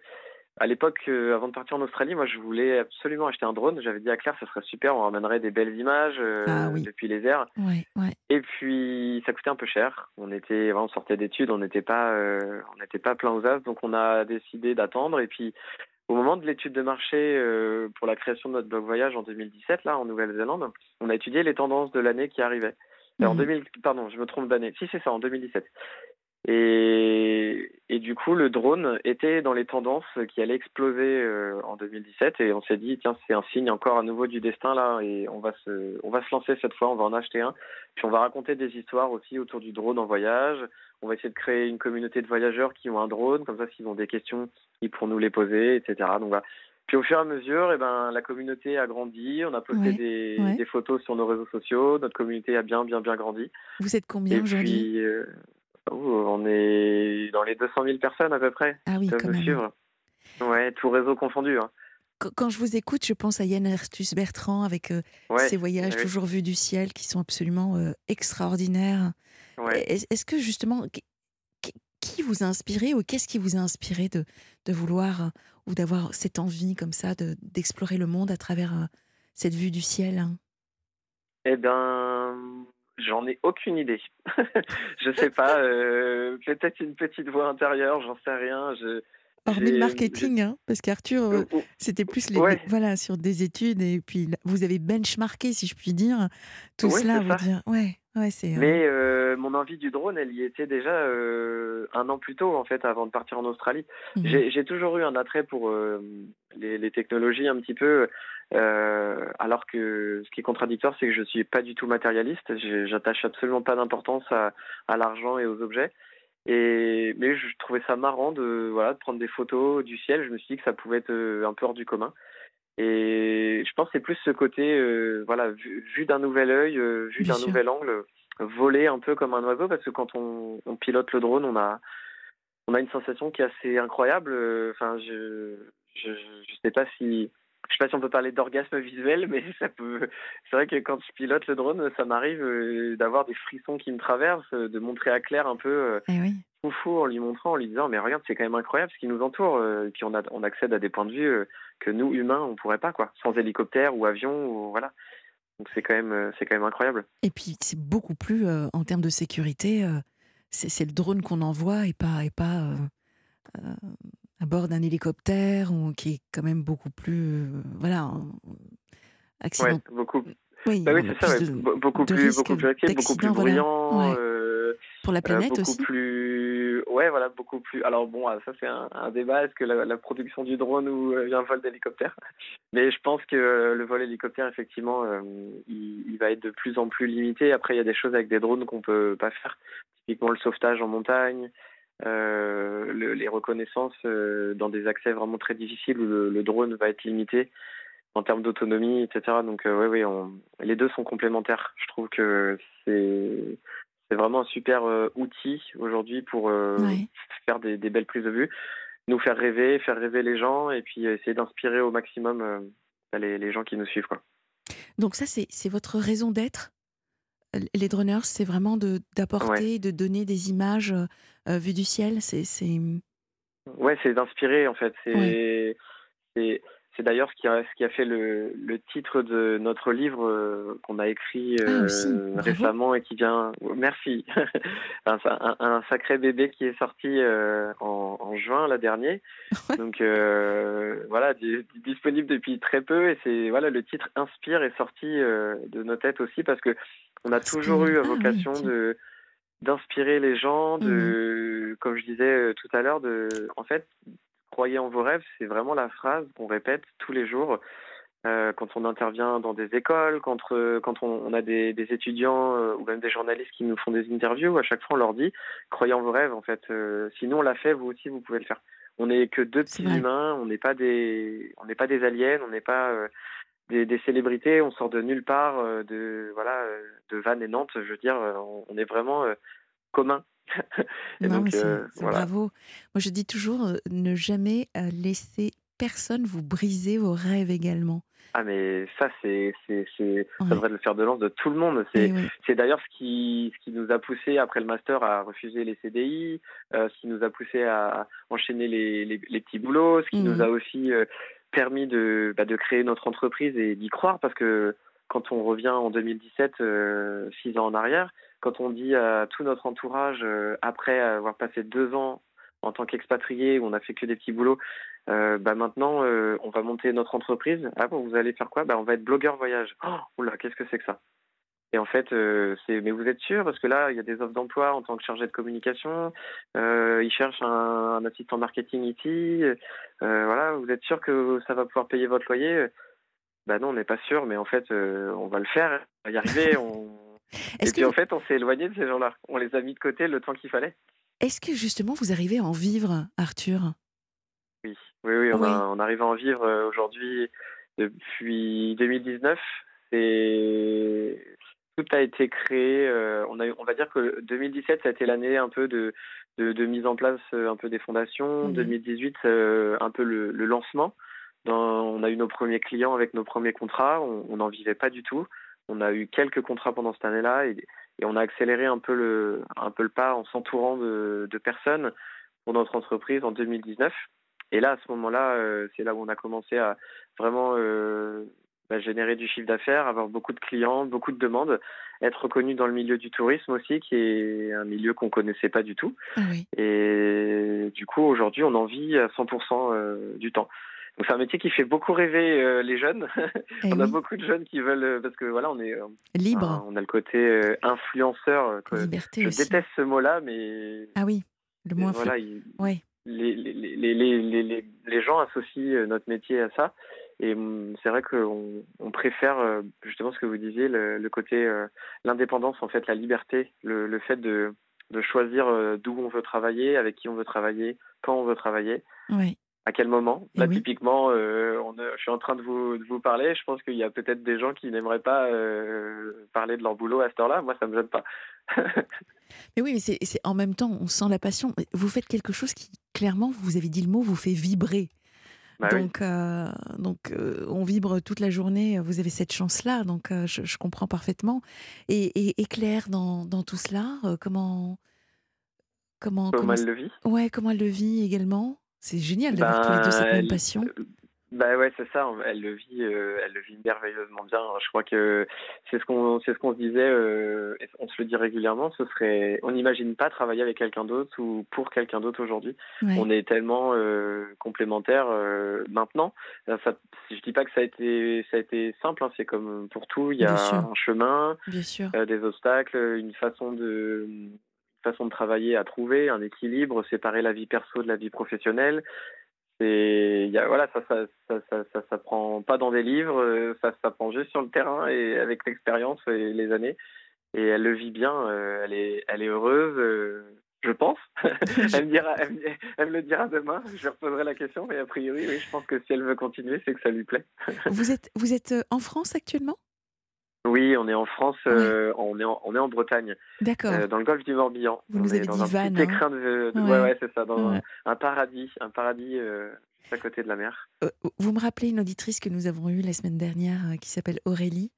[SPEAKER 6] à l'époque, avant de partir en Australie, moi je voulais absolument acheter un drone. J'avais dit à Claire, ça serait super, on ramènerait des belles images
[SPEAKER 1] Ah oui.
[SPEAKER 6] depuis les airs.
[SPEAKER 1] Ouais, ouais.
[SPEAKER 6] Et puis ça coûtait un peu cher. On était, on sortait d'études, on n'était pas, on n'était pas plein aux as, donc on a décidé d'attendre. Et puis au moment de l'étude de marché euh, pour la création de notre blog voyage en 2017, là en Nouvelle-Zélande, on a étudié les tendances de l'année qui arrivait. Euh, En
[SPEAKER 1] Mhm.
[SPEAKER 6] 2000, pardon, je me trompe d'année. Si c'est ça, en 2017. Et, et du coup, le drone était dans les tendances qui allaient exploser euh, en 2017. Et on s'est dit, tiens, c'est un signe encore à nouveau du destin là. Et on va se, on va se lancer cette fois. On va en acheter un. Puis on va raconter des histoires aussi autour du drone en voyage. On va essayer de créer une communauté de voyageurs qui ont un drone. Comme ça, s'ils ont des questions, ils pourront nous les poser, etc. Donc voilà. Puis au fur et à mesure, eh ben, la communauté a grandi. On a posté
[SPEAKER 1] Ouais,
[SPEAKER 6] des,
[SPEAKER 1] ouais.
[SPEAKER 6] des photos sur nos réseaux sociaux. Notre communauté a bien, bien, bien grandi.
[SPEAKER 1] Vous êtes combien aujourd'hui?
[SPEAKER 6] euh, oh, on est dans les 200 000 personnes à peu près
[SPEAKER 1] Ah oui,
[SPEAKER 6] peuvent
[SPEAKER 1] quand
[SPEAKER 6] nous
[SPEAKER 1] même.
[SPEAKER 6] suivre. Ouais, tout réseau confondu. Hein.
[SPEAKER 1] Quand je vous écoute, je pense à Yann Arthus Bertrand avec euh, ses voyages toujours vus du ciel qui sont absolument euh, extraordinaires. Est-ce que justement, qui vous a inspiré ou qu'est-ce qui vous a inspiré de, de vouloir ou d'avoir cette envie comme ça d'explorer le monde à travers euh, cette vue du ciel
[SPEAKER 6] Eh bien, j'en ai aucune idée. je sais pas, peut-être une petite voix intérieure, j'en sais rien. Je,
[SPEAKER 1] Hormis le marketing, hein, parce qu'Arthur, euh, c'était plus les, voilà, sur des études et puis vous avez benchmarké, si je puis dire, tout cela. Vous dire, ouais, ouais, c'est.
[SPEAKER 6] Euh Mais euh, mon envie du drone, elle y était déjà un an plus tôt, en fait, avant de partir en Australie. Mmh j'ai toujours eu un attrait pour les, les, technologies un petit peu, alors que ce qui est contradictoire, c'est que je suis pas du tout matérialiste. J'attache absolument pas d'importance à, à l'argent et aux objets. Et mais je trouvais ça marrant de voilà de prendre des photos du ciel. Je me suis dit que ça pouvait être euh, un peu hors du commun. Et je pense que c'est plus ce côté euh, voilà vu, d'un nouvel œil, euh, vu d'un nouvel angle, voler un peu comme un oiseau parce que quand on, on, pilote le drone, on a on a une sensation qui est assez incroyable. Enfin, je je, je sais pas si je sais pas si on peut parler d'orgasme visuel, mais ça peut. C'est vrai que quand je pilote le drone, ça m'arrive euh, d'avoir des frissons qui me traversent, euh, de montrer à Claire un peu euh,
[SPEAKER 1] eh
[SPEAKER 6] fou en lui montrant, en lui disant mais regarde, c'est quand même incroyable ce qui nous entoure. Et puis on, a, on accède à des points de vue que nous humains on pourrait pas quoi, sans hélicoptère ou avion ou voilà. Donc c'est quand même c'est quand même incroyable.
[SPEAKER 1] Et puis c'est beaucoup plus en termes de sécurité. c'est le drone qu'on envoie et pas et pas à bord d'un hélicoptère ou qui est quand même beaucoup plus euh, voilà
[SPEAKER 6] accident. Ouais, beaucoup. Oui, bah oui c'est ça, beaucoup, plus, beaucoup plus actif, beaucoup plus bruyant.
[SPEAKER 1] Euh, Pour la euh, planète
[SPEAKER 6] beaucoup
[SPEAKER 1] aussi.
[SPEAKER 6] Plus, ouais, voilà, beaucoup plus. Alors bon, ça c'est un, débat. Est-ce que la, production du drone ou un vol d'hélicoptère? Mais je pense que le vol hélicoptère, effectivement, il, il, va être de plus en plus limité. Après, il y a des choses avec des drones qu'on peut pas faire. Typiquement le sauvetage en montagne. Euh, les reconnaissances euh, dans des accès vraiment très difficiles où le, drone va être limité en termes d'autonomie, etc. Donc euh, oui, oui, les deux sont complémentaires. Je trouve que c'est c'est vraiment un super outil aujourd'hui pour faire des, belles prises de vue, nous faire rêver, faire rêver les gens et puis essayer d'inspirer au maximum les, les, gens qui nous suivent. Quoi.
[SPEAKER 1] Donc ça, c'est votre raison d'être? Les droneurs, c'est vraiment d'apporter, de donner des images euh, vues du ciel. C'est
[SPEAKER 6] ouais, c'est d'inspirer en fait. C'est c'est d'ailleurs ce qui a ce qui a fait le, le titre de notre livre euh, qu'on a écrit ah, euh, récemment et qui vient. Merci. un, un, sacré bébé qui est sorti en, en, juin là dernier. Donc voilà, disponible depuis très peu et c'est voilà le titre inspire est sorti de nos têtes aussi parce que on a toujours eu ah vocation de d'inspirer les gens, de, mmh comme je disais euh, tout à l'heure, de, en fait, croyez en vos rêves, c'est vraiment la phrase qu'on répète tous les jours euh, quand on intervient dans des écoles, quand, euh, quand on, a des, étudiants ou même des journalistes qui nous font des interviews, à chaque fois on leur dit croyez en vos rêves. En fait, si nous on l'a fait, vous aussi vous pouvez le faire. On n'est que deux petits humains, on n'est pas des, on n'est pas des aliens, on n'est pas des, célébrités, on sort de nulle part, euh, de voilà, euh, de Vannes et Nantes. Je veux dire, euh, on, est vraiment commun.
[SPEAKER 1] non, bravo. Moi, je dis toujours, ne jamais laisser personne vous briser vos rêves également.
[SPEAKER 6] Ah mais ça c'est c'est ça devrait le faire de lance de tout le monde. C'est c'est d'ailleurs ce qui ce qui nous a poussé après le master à refuser les CDI, ce qui nous a poussé à enchaîner les les, petits boulots, ce qui nous mmh. a aussi permis de, bah, de créer notre entreprise et d'y croire parce que quand on revient en 2017, euh, six ans en arrière, quand on dit à tout notre entourage, euh, après avoir passé deux ans en tant qu'expatrié, où on a fait que des petits boulots, euh, bah maintenant on va monter notre entreprise. Ah bon, vous allez faire quoi? Bah, On va être blogueur voyage. Oh, oula, qu'est-ce que c'est que ça? Et en fait, euh, c'est mais vous êtes sûr? Parce que là, il y a des offres d'emploi en tant que chargé de communication. Euh, ils cherchent un, assistant marketing ici. Euh, voilà, vous êtes sûr que ça va pouvoir payer votre loyer? Ben non, on n'est pas sûr, mais en fait, euh, on va le faire, on va y arriver. On... Et puis en fait, on s'est éloigné de ces gens-là. On les a mis de côté le temps qu'il fallait.
[SPEAKER 1] Est-ce que justement vous arrivez à en vivre, Arthur?
[SPEAKER 6] Oui, oui, oui, on, on arrive à en vivre aujourd'hui depuis 2019. C'est tout a été créé. on, a, on va dire que 2017, ça a été l'année un peu de, de, mise en place un peu des fondations. 2018, mmh un peu le, lancement. on a eu nos premiers clients avec nos premiers contrats. On n'en vivait pas du tout. On a eu quelques contrats pendant cette année-là et, on a accéléré un peu le, un peu le pas en s'entourant de, de, personnes pour notre entreprise en 2019. Et là, à ce moment-là, euh, c'est là où on a commencé à vraiment euh, bah, générer du chiffre d'affaires, avoir beaucoup de clients, beaucoup de demandes, être reconnu dans le milieu du tourisme aussi, qui est un milieu qu'on connaissait pas du tout.
[SPEAKER 1] Ah
[SPEAKER 6] et du coup, aujourd'hui, on en vit à 100% euh, du temps. Donc c'est un métier qui fait beaucoup rêver les jeunes.
[SPEAKER 1] Eh
[SPEAKER 6] on a beaucoup de jeunes qui veulent parce que voilà, on est
[SPEAKER 1] libre.
[SPEAKER 6] on a le côté influenceur.
[SPEAKER 1] Liberté
[SPEAKER 6] je
[SPEAKER 1] aussi.
[SPEAKER 6] déteste ce mot-là, mais
[SPEAKER 1] ah oui, le moins.
[SPEAKER 6] Voilà,
[SPEAKER 1] ouais
[SPEAKER 6] les, les, les, les, les gens associent euh, notre métier à ça. Et hum, c'est vrai qu'on on préfère euh, justement ce que vous disiez, le, côté, euh, l'indépendance, en fait, la liberté, le, le fait de, de choisir d'où on veut travailler, avec qui on veut travailler, quand on veut travailler.
[SPEAKER 1] Oui.
[SPEAKER 6] À quel moment Là, typiquement, on, je suis en train de vous, de vous parler. Je pense qu'il y a peut-être des gens qui n'aimeraient pas parler de leur boulot à cette heure-là. Moi, ça ne me gêne pas.
[SPEAKER 1] mais oui, mais c'est en même temps, on sent la passion. Vous faites quelque chose qui, clairement, vous avez dit le mot, vous fait vibrer.
[SPEAKER 6] Bah
[SPEAKER 1] donc, euh, donc euh, on vibre toute la journée. Vous avez cette chance-là, donc euh, je, comprends parfaitement. Et, et, Claire, dans, dans, tout cela, comment,
[SPEAKER 6] comment, comment, elle le vit?
[SPEAKER 1] Ouais, comment elle le vit également? C'est génial d'avoir tous les deux cette même
[SPEAKER 6] bah,
[SPEAKER 1] passion.
[SPEAKER 6] Bah ouais, c'est ça. Elle le vit, euh, elle le vit merveilleusement bien. Je crois que c'est ce qu'on, c'est ce qu'on se disait. Euh, on se le dit régulièrement. Ce serait, on n'imagine pas travailler avec quelqu'un d'autre ou pour quelqu'un d'autre aujourd'hui. On est tellement euh, complémentaires maintenant. Ça, je dis pas que ça a été, ça a été simple. Hein. C'est comme pour tout. Il y a un chemin, des obstacles, une façon de façon de travailler à trouver, un équilibre, séparer la vie perso de la vie professionnelle. C'est y voilà ça ça, ça ça, ça ça prend pas dans des livres euh, ça ça prend juste sur le terrain et avec l'expérience et les années. Et elle le vit bien euh, elle est heureuse euh, je pense. Elle me le dira demain je lui reposerai la question mais a priori je pense que si elle veut continuer c'est que ça lui plaît.
[SPEAKER 1] Vous êtes en France actuellement?
[SPEAKER 6] Oui, on est en France, euh, on, est en, on est en Bretagne.
[SPEAKER 1] D'accord.
[SPEAKER 6] Euh, dans le golfe du Morbihan.
[SPEAKER 1] Vous
[SPEAKER 6] on
[SPEAKER 1] nous
[SPEAKER 6] est
[SPEAKER 1] avez
[SPEAKER 6] dans
[SPEAKER 1] dit
[SPEAKER 6] un petit
[SPEAKER 1] hein.
[SPEAKER 6] de, de ouais, ouais, c'est ça, dans un, paradis, un paradis euh, à côté de la mer.
[SPEAKER 1] vous me rappelez une auditrice que nous avons eue la semaine dernière qui s'appelle Aurélie,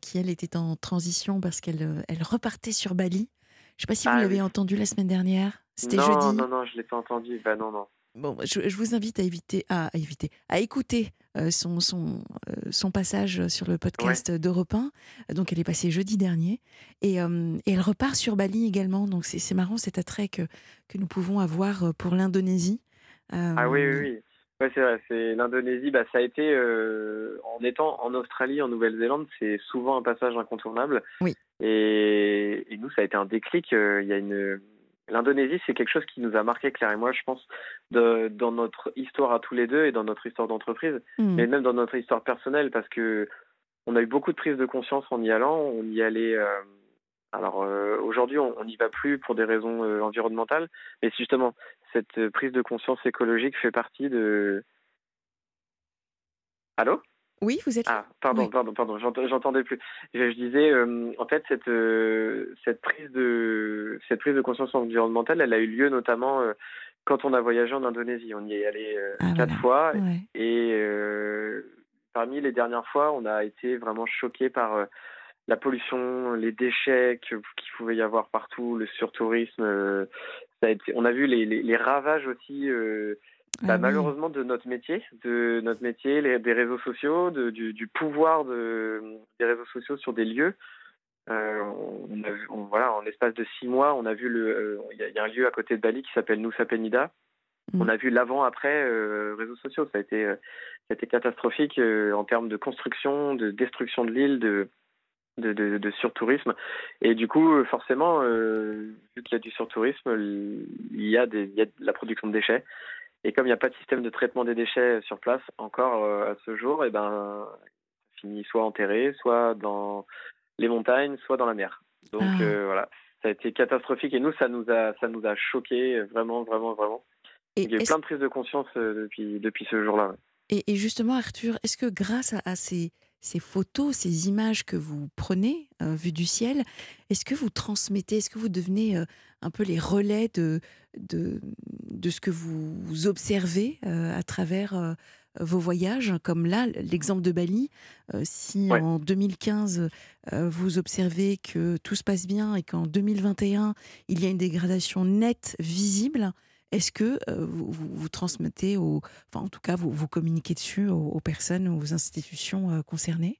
[SPEAKER 1] qui elle était en transition parce qu'elle elle repartait sur Bali. Je ne sais pas si vous ah l'avez entendu la semaine dernière. C'était jeudi.
[SPEAKER 6] Non, non, non, je l'ai pas entendu. Bah non, non.
[SPEAKER 1] Bon, je, vous invite à éviter, à, éviter, à écouter euh, son, son, euh, son passage sur le podcast d'Europe 1. Donc, elle est passée jeudi dernier. Et, euh, et elle repart sur Bali également. Donc, c'est marrant cet attrait que, que nous pouvons avoir pour l'Indonésie.
[SPEAKER 6] Ah oui, oui, oui. Ouais, c'est vrai, l'Indonésie. Bah, ça a été en étant en Australie, en Nouvelle-Zélande, c'est souvent un passage incontournable.
[SPEAKER 1] Oui.
[SPEAKER 6] Et, et, nous, ça a été un déclic. Il y a une L'Indonésie, c'est quelque chose qui nous a marqué, Claire et moi, je pense, de, dans notre histoire à tous les deux et dans notre histoire d'entreprise,
[SPEAKER 1] hmm.
[SPEAKER 6] mais même dans notre histoire personnelle, parce que on a eu beaucoup de prise de conscience en y allant. On y allait. Euh, alors euh, aujourd'hui, on n'y va plus pour des raisons euh, environnementales, mais justement, cette prise de conscience écologique fait partie de. Allô?
[SPEAKER 1] Oui, vous êtes.
[SPEAKER 6] Ah, pardon, pardon, pardon, j'entendais plus. Je, disais, euh, en fait, cette euh, cette prise de cette prise de conscience environnementale, elle a eu lieu notamment euh, quand on a voyagé en Indonésie. On y est allé
[SPEAKER 1] ah,
[SPEAKER 6] quatre fois et parmi les dernières fois, on a été vraiment choqué par la pollution, les déchets qu'il pouvait y avoir partout, le surtourisme. ça a été, on a vu les, les, les ravages aussi bah,
[SPEAKER 1] ah
[SPEAKER 6] malheureusement de notre métier, de notre métier, les, des réseaux sociaux, de, du, du, pouvoir de, des réseaux sociaux sur des lieux. Euh, on a vu, voilà, en l'espace de six mois, on a vu le, euh, il y, a un lieu à côté de Bali qui s'appelle Nusa Penida.
[SPEAKER 1] Mm.
[SPEAKER 6] On a vu l'avant-après euh, réseaux sociaux. Ça a été, ça a été catastrophique en termes de construction, de destruction de l'île, de, de, de, de, surtourisme. Et du coup, forcément, vu qu'il y a du surtourisme, il y a, des, il y a de la production de déchets. Et comme il n'y a pas de système de traitement des déchets sur place encore euh, à ce jour, et eh ben, ça finit soit enterré, soit dans les montagnes, soit dans la mer. Donc
[SPEAKER 1] Ah.
[SPEAKER 6] euh, voilà, ça a été catastrophique et nous, ça nous a, ça nous a choqué vraiment, vraiment, vraiment.
[SPEAKER 1] Et
[SPEAKER 6] Il y a eu plein de prises de conscience euh, depuis, depuis ce jour-là. ouais.
[SPEAKER 1] Et, et justement, Arthur, est-ce que grâce à, à ces, ces photos, ces images que vous prenez euh, vues du ciel, est-ce que vous transmettez, est-ce que vous devenez euh, un peu les relais de, de, de ce que vous observez euh, à travers euh, vos voyages? Comme là, l'exemple de Bali, si
[SPEAKER 6] Ouais.
[SPEAKER 1] en 2015, euh, vous observez que tout se passe bien et qu'en 2021, il y a une dégradation nette, visible, est-ce que euh, vous, vous- transmettez, aux, enfin en tout cas, vous, vous communiquez dessus aux, aux personnes, aux institutions euh, concernées?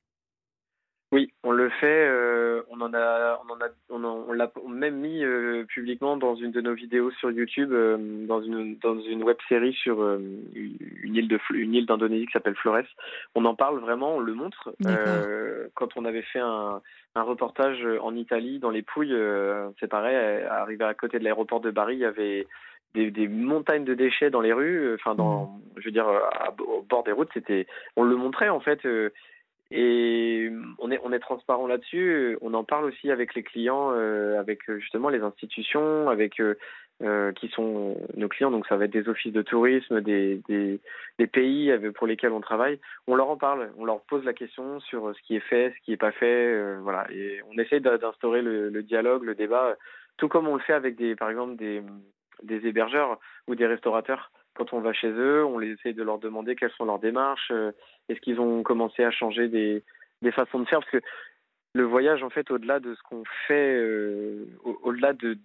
[SPEAKER 6] Oui, on le fait. euh, on en a, on en a, on, en- on l'a même mis publiquement dans une de nos vidéos sur YouTube, dans une dans une web série sur une île de Fl- une île d'Indonésie qui s'appelle Flores. On en parle vraiment, on le montre. Quand on avait fait un, un reportage en Italie, dans les Pouilles, c'est pareil. Arrivé à côté de l'aéroport de Bari, il y avait des, des montagnes de déchets dans les rues. euh, Enfin, dans, je veux dire, euh, à- au bord des routes, c'était, on le montrait en fait. euh, et on est, on est transparent là-dessus. On en parle aussi avec les clients, euh, avec euh, justement les institutions, avec euh, euh, qui sont nos clients. Donc ça va être des offices de tourisme, des, des, des pays pour lesquels on travaille. On leur en parle, on leur pose la question sur ce qui est fait, ce qui n'est pas fait. euh, voilà. Et on essaie d'instaurer le, le dialogue, le débat, tout comme on le fait avec des, par exemple des, des hébergeurs ou des restaurateurs. Quand on va chez eux, on les essaie de leur demander quelles sont leurs démarches. euh, est-ce qu'ils ont commencé à changer des, des façons de faire Parce que le voyage, en fait, au-delà de ce qu'on fait, euh, au- au-delà de,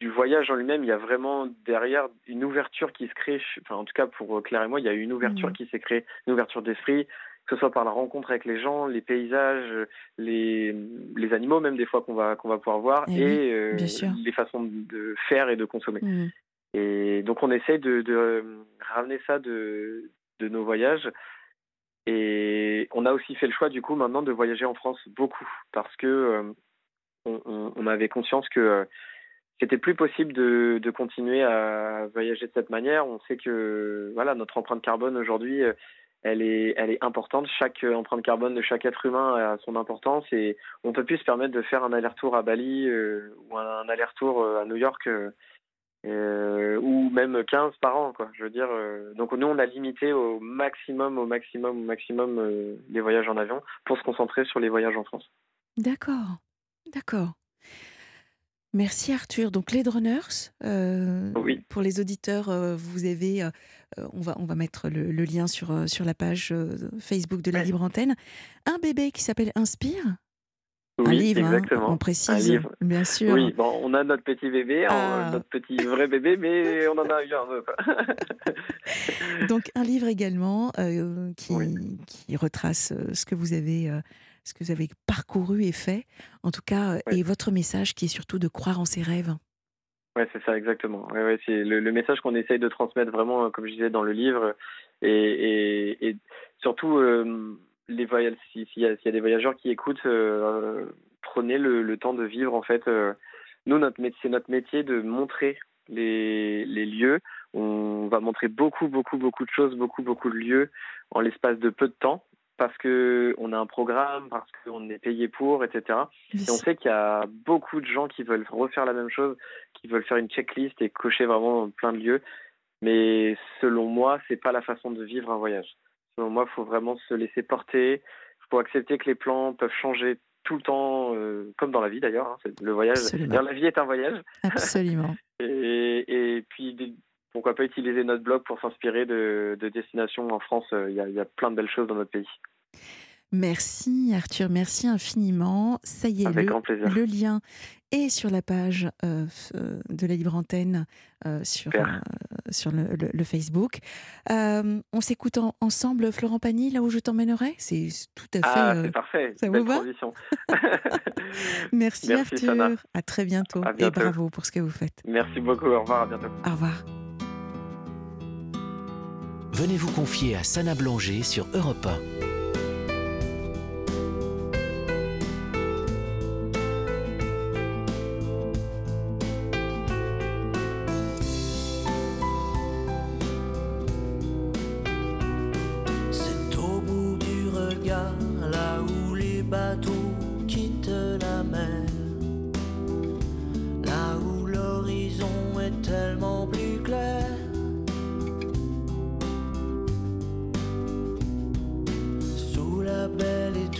[SPEAKER 6] du voyage en lui-même, il y a vraiment derrière une ouverture qui se crée. Enfin, en tout cas, pour euh, Claire et moi, il y a une ouverture
[SPEAKER 1] Mhm.
[SPEAKER 6] qui s'est créée, une ouverture d'esprit, que ce soit par la rencontre avec les gens, les paysages, les, les animaux, même des fois qu'on va, qu'on va pouvoir voir,
[SPEAKER 1] Eh
[SPEAKER 6] et euh, les façons de faire et de consommer.
[SPEAKER 1] Mhm.
[SPEAKER 6] Et donc on essaie de, de euh, ramener ça de, de nos voyages. Et on a aussi fait le choix du coup maintenant de voyager en France beaucoup parce que euh, on, avait conscience que euh, c'était plus possible de, de continuer à voyager de cette manière. On sait que voilà notre empreinte carbone aujourd'hui, elle est, elle est importante. Chaque euh, empreinte carbone de chaque être humain a son importance et on peut plus se permettre de faire un aller-retour à Bali euh, ou un, aller-retour euh, à New York. euh, ou même 15 par an, quoi. Je veux dire, euh, donc nous on a limité au maximum, au maximum, au maximum les voyages en avion pour se concentrer sur les voyages en France.
[SPEAKER 1] D'accord, d'accord. Merci Arthur. Donc les euh,
[SPEAKER 6] Oui.
[SPEAKER 1] pour les auditeurs, euh, vous avez, on, va, on va mettre le, le lien sur, euh, sur la page euh, Facebook de la
[SPEAKER 6] Ouais.
[SPEAKER 1] Libre Antenne, un bébé qui s'appelle Inspire, un
[SPEAKER 6] Oui,
[SPEAKER 1] livre, hein,
[SPEAKER 6] exactement.
[SPEAKER 1] on précise,
[SPEAKER 6] livre.
[SPEAKER 1] bien sûr.
[SPEAKER 6] Oui, bon, on a notre petit bébé,
[SPEAKER 1] Ah.
[SPEAKER 6] notre petit vrai bébé, mais on en a eu un autre.
[SPEAKER 1] Donc un livre également euh, qui,
[SPEAKER 6] Oui.
[SPEAKER 1] qui retrace euh, ce que vous avez, euh, ce que vous avez parcouru et fait, en tout cas, euh,
[SPEAKER 6] Oui.
[SPEAKER 1] et votre message qui est surtout de croire en ses rêves.
[SPEAKER 6] Ouais, c'est ça, exactement. Ouais, c'est le, message qu'on essaye de transmettre vraiment, euh, comme je disais dans le livre, et, et, surtout euh, les. S'il y, a- y a des voyageurs qui écoutent, euh, prenez le, temps de vivre. En fait, euh, nous, notre c'est notre métier de montrer les, les lieux. On va montrer beaucoup, beaucoup, beaucoup de choses, beaucoup, beaucoup de lieux en l'espace de peu de temps. Parce que on a un programme, parce qu'on est payé pour, etc. Et on sait qu'il y a beaucoup de gens qui veulent refaire la même chose, qui veulent faire une checklist et cocher vraiment plein de lieux. Mais selon moi, c'est pas la façon de vivre un voyage. Selon moi, il faut vraiment se laisser porter. Il faut accepter que les plans peuvent changer tout le temps, euh, comme dans la vie d'ailleurs. hein. Le voyage, la vie est un voyage.
[SPEAKER 1] Absolument.
[SPEAKER 6] Et, et puis, des- pourquoi pas utiliser notre blog pour s'inspirer de, de destinations en France. Euh, Il y, a, il y a plein de belles choses dans notre pays.
[SPEAKER 1] Merci Arthur, merci infiniment. Ça y est,
[SPEAKER 6] Avec
[SPEAKER 1] le,
[SPEAKER 6] grand plaisir.
[SPEAKER 1] le lien est sur la page euh, euh, de la Libre Antenne euh, sur, euh, sur le, le- le Facebook. Euh, on s'écoute en- ensemble, Florent Pagny, là où je t'emmènerai? C'est tout à fait.
[SPEAKER 6] Ah,
[SPEAKER 1] euh,
[SPEAKER 6] c'est parfait.
[SPEAKER 1] ça vous va? Merci,
[SPEAKER 6] Merci,
[SPEAKER 1] Arthur.
[SPEAKER 6] Sana.
[SPEAKER 1] À très bientôt.
[SPEAKER 6] À
[SPEAKER 1] Et
[SPEAKER 6] bientôt.
[SPEAKER 1] bravo pour ce que vous faites.
[SPEAKER 6] Merci beaucoup. Au revoir. À bientôt.
[SPEAKER 1] Au revoir.
[SPEAKER 7] Venez vous confier à Sana Blanger sur Europe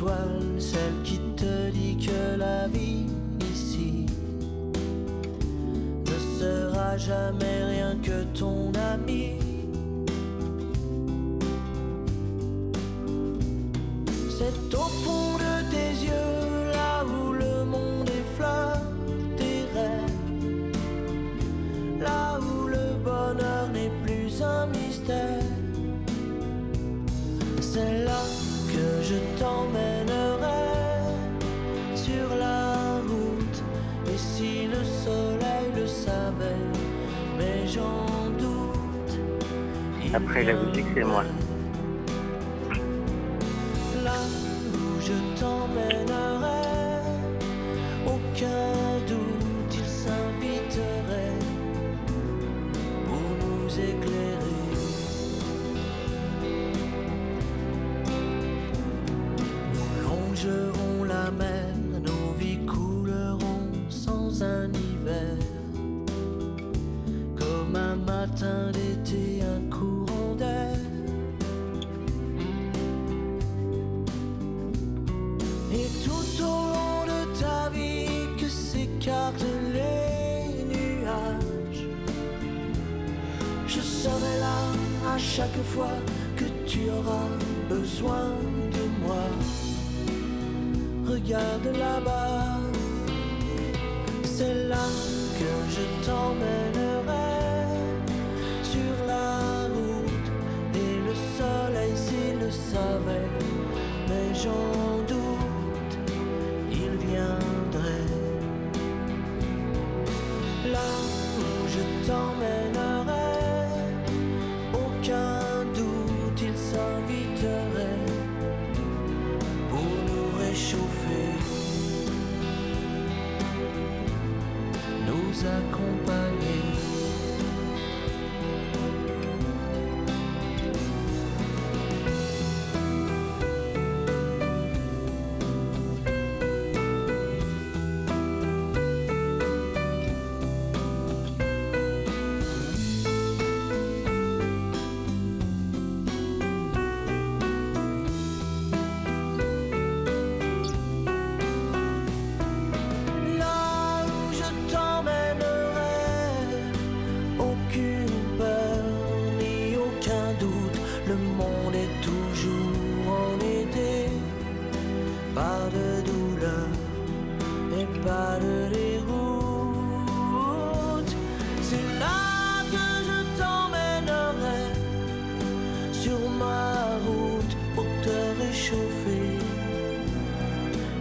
[SPEAKER 8] étoile, celle qui te dit que la vie ici ne sera jamais rien que ton ami.
[SPEAKER 6] Après la musique, c'est moi.
[SPEAKER 8] Là où je t'emmènerai, chaque fois que tu auras besoin de moi. Regarde là-bas, c'est là que je t'emmènerai sur la route. Et le soleil s'il le savait, mais j'en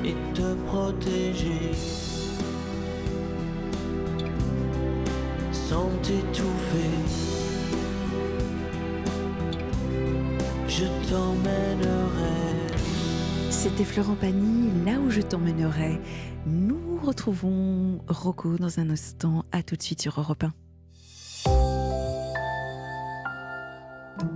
[SPEAKER 8] et te protéger sans t'étouffer. Je t'emmènerai.
[SPEAKER 1] C'était Florent Pagny, là où je t'emmènerai. Nous retrouvons Rocco dans un instant. À tout de suite sur Europe 1.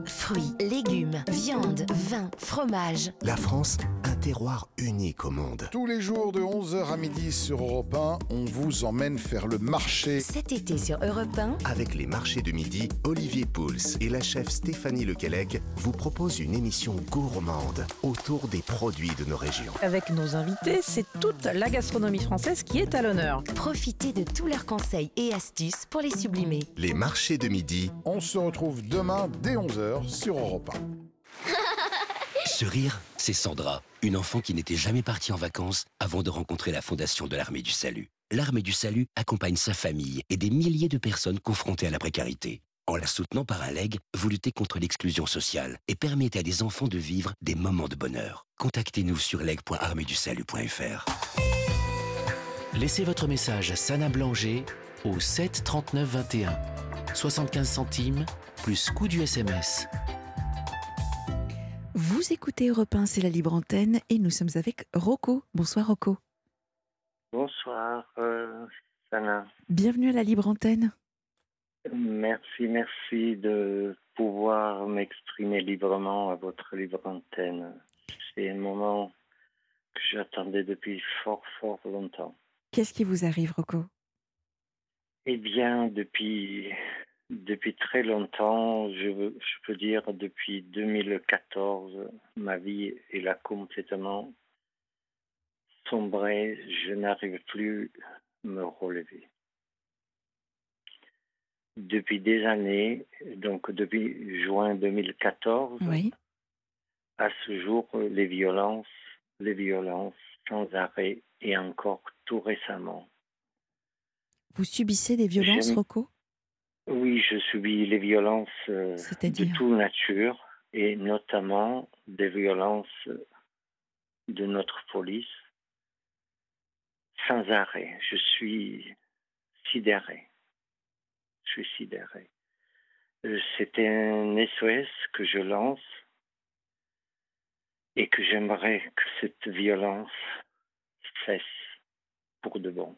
[SPEAKER 4] Fruits, légumes, viande, vin, fromage.
[SPEAKER 9] La France, terroir unique au monde.
[SPEAKER 10] Tous les jours de 11h à midi sur Europe 1, on vous emmène faire le marché.
[SPEAKER 4] Cet été sur Europe 1,
[SPEAKER 9] Avec les marchés de midi, Olivier Pouls et la chef Stéphanie Lequelec vous proposent une émission gourmande autour des produits de nos régions.
[SPEAKER 11] Avec nos invités, c'est toute la gastronomie française qui est à l'honneur.
[SPEAKER 4] profitez de tous leurs conseils et astuces pour les sublimer.
[SPEAKER 9] Les marchés de midi,
[SPEAKER 10] On se retrouve demain dès 11h sur Europe 1.
[SPEAKER 7] Ce rire, c'est Sandra, une enfant qui n'était jamais partie en vacances avant de rencontrer la Fondation de l'Armée du Salut. L'Armée du Salut accompagne sa famille et des milliers de personnes confrontées à la précarité. En la soutenant par un leg, vous luttez contre l'exclusion sociale et permettez à des enfants de vivre des moments de bonheur. Contactez-nous sur leg.armeedusalut.fr.
[SPEAKER 12] Laissez votre message à Sana Blanger au 7 39 21. 75 centimes plus coût du SMS.
[SPEAKER 1] Vous écoutez Europe 1, c'est la libre antenne et nous sommes avec Rocco. Bonsoir Rocco.
[SPEAKER 6] Bonsoir, euh, Sana.
[SPEAKER 1] Bienvenue à la libre antenne.
[SPEAKER 6] Merci, merci de pouvoir m'exprimer librement à votre libre antenne. C'est un moment que j'attendais depuis fort, fort longtemps.
[SPEAKER 1] Qu'est-ce qui vous arrive Rocco?
[SPEAKER 6] Eh bien, depuis, depuis très longtemps, je, je peux dire depuis 2014, ma vie est là complètement
[SPEAKER 13] sombré, je n'arrive plus à me relever. Depuis des années, donc depuis juin 2014,
[SPEAKER 1] Oui.
[SPEAKER 13] à ce jour, les violences, les violences sans arrêt et encore tout récemment.
[SPEAKER 1] Vous subissez des violences, Rocco?
[SPEAKER 13] Oui, je subis les violences euh, de toute nature et notamment des violences de notre police sans arrêt. Je suis sidéré. Je suis sidéré. Euh, C'est un SOS que je lance et que j'aimerais que cette violence cesse pour de bon.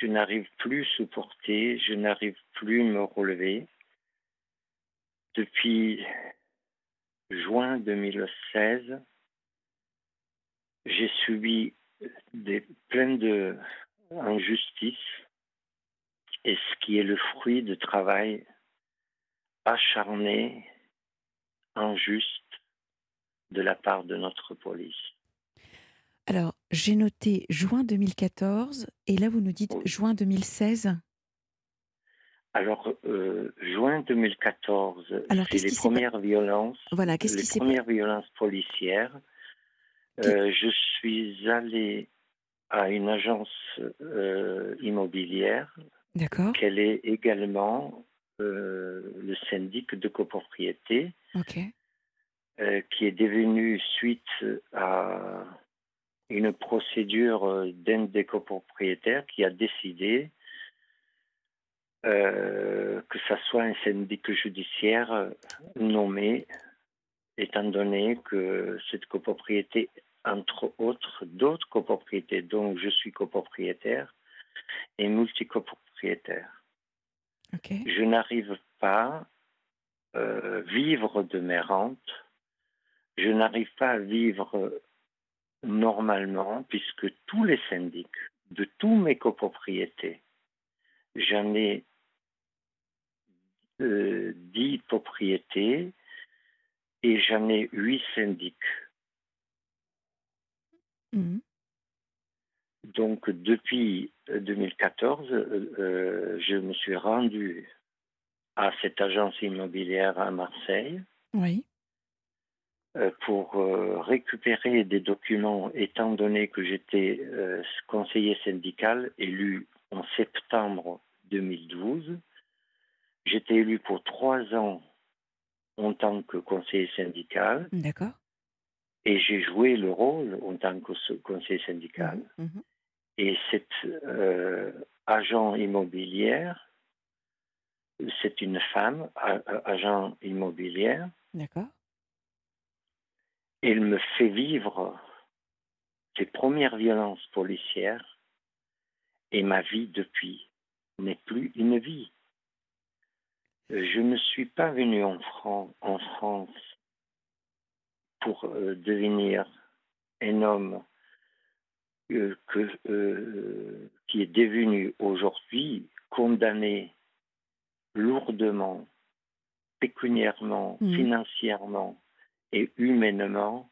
[SPEAKER 13] Je n'arrive plus à supporter, je n'arrive plus à me relever. Depuis juin 2016, j'ai subi des, plein de injustices et ce qui est le fruit de travail acharné, injuste de la part de notre police.
[SPEAKER 1] Alors, j'ai noté juin 2014 et là, vous nous dites juin 2016.
[SPEAKER 13] Alors, euh, juin 2014,
[SPEAKER 1] Alors,
[SPEAKER 13] c'est les premières violences,
[SPEAKER 1] Voilà, qu'est-ce
[SPEAKER 13] les
[SPEAKER 1] qui s'est pas-
[SPEAKER 13] premières violences policières. Euh, je suis allé à une agence euh, immobilière,
[SPEAKER 1] D'accord.
[SPEAKER 13] qu'elle est également le syndic de copropriété, qui est devenu suite à une procédure euh, d'un des copropriétaires qui a décidé euh, que ça soit un syndic judiciaire euh, nommé, étant donné que cette copropriété, entre autres, d'autres copropriétés dont je suis copropriétaire, est multicopropriétaire.
[SPEAKER 1] Ok.
[SPEAKER 13] Je n'arrive pas à vivre de mes rentes. Je n'arrive pas à vivre normalement puisque tous les syndics de tous mes copropriétés, j'en ai euh, 10 propriétés et j'en ai 8 syndics.
[SPEAKER 1] Mhm.
[SPEAKER 13] Donc depuis euh, 2014, euh, euh, je me suis rendu à cette agence immobilière à Marseille
[SPEAKER 1] Oui.
[SPEAKER 13] Euh, pour euh, récupérer des documents, étant donné que j'étais euh, conseiller syndical élu en septembre 2012. J'étais élu pour trois ans en tant que conseiller syndical
[SPEAKER 1] D'accord.
[SPEAKER 13] et j'ai joué le rôle en tant que conseiller syndical.
[SPEAKER 1] Mhm.
[SPEAKER 13] Et cette euh, agent immobilière, c'est une femme, agent immobilière,
[SPEAKER 1] D'accord.
[SPEAKER 13] Elle me fait vivre les premières violences policières et ma vie depuis n'est plus une vie. Je ne suis pas venu en, Fran- en France pour euh, devenir un homme euh, que, euh, qui est devenu aujourd'hui condamné lourdement, pécuniairement,
[SPEAKER 1] Mhm.
[SPEAKER 13] financièrement et humainement,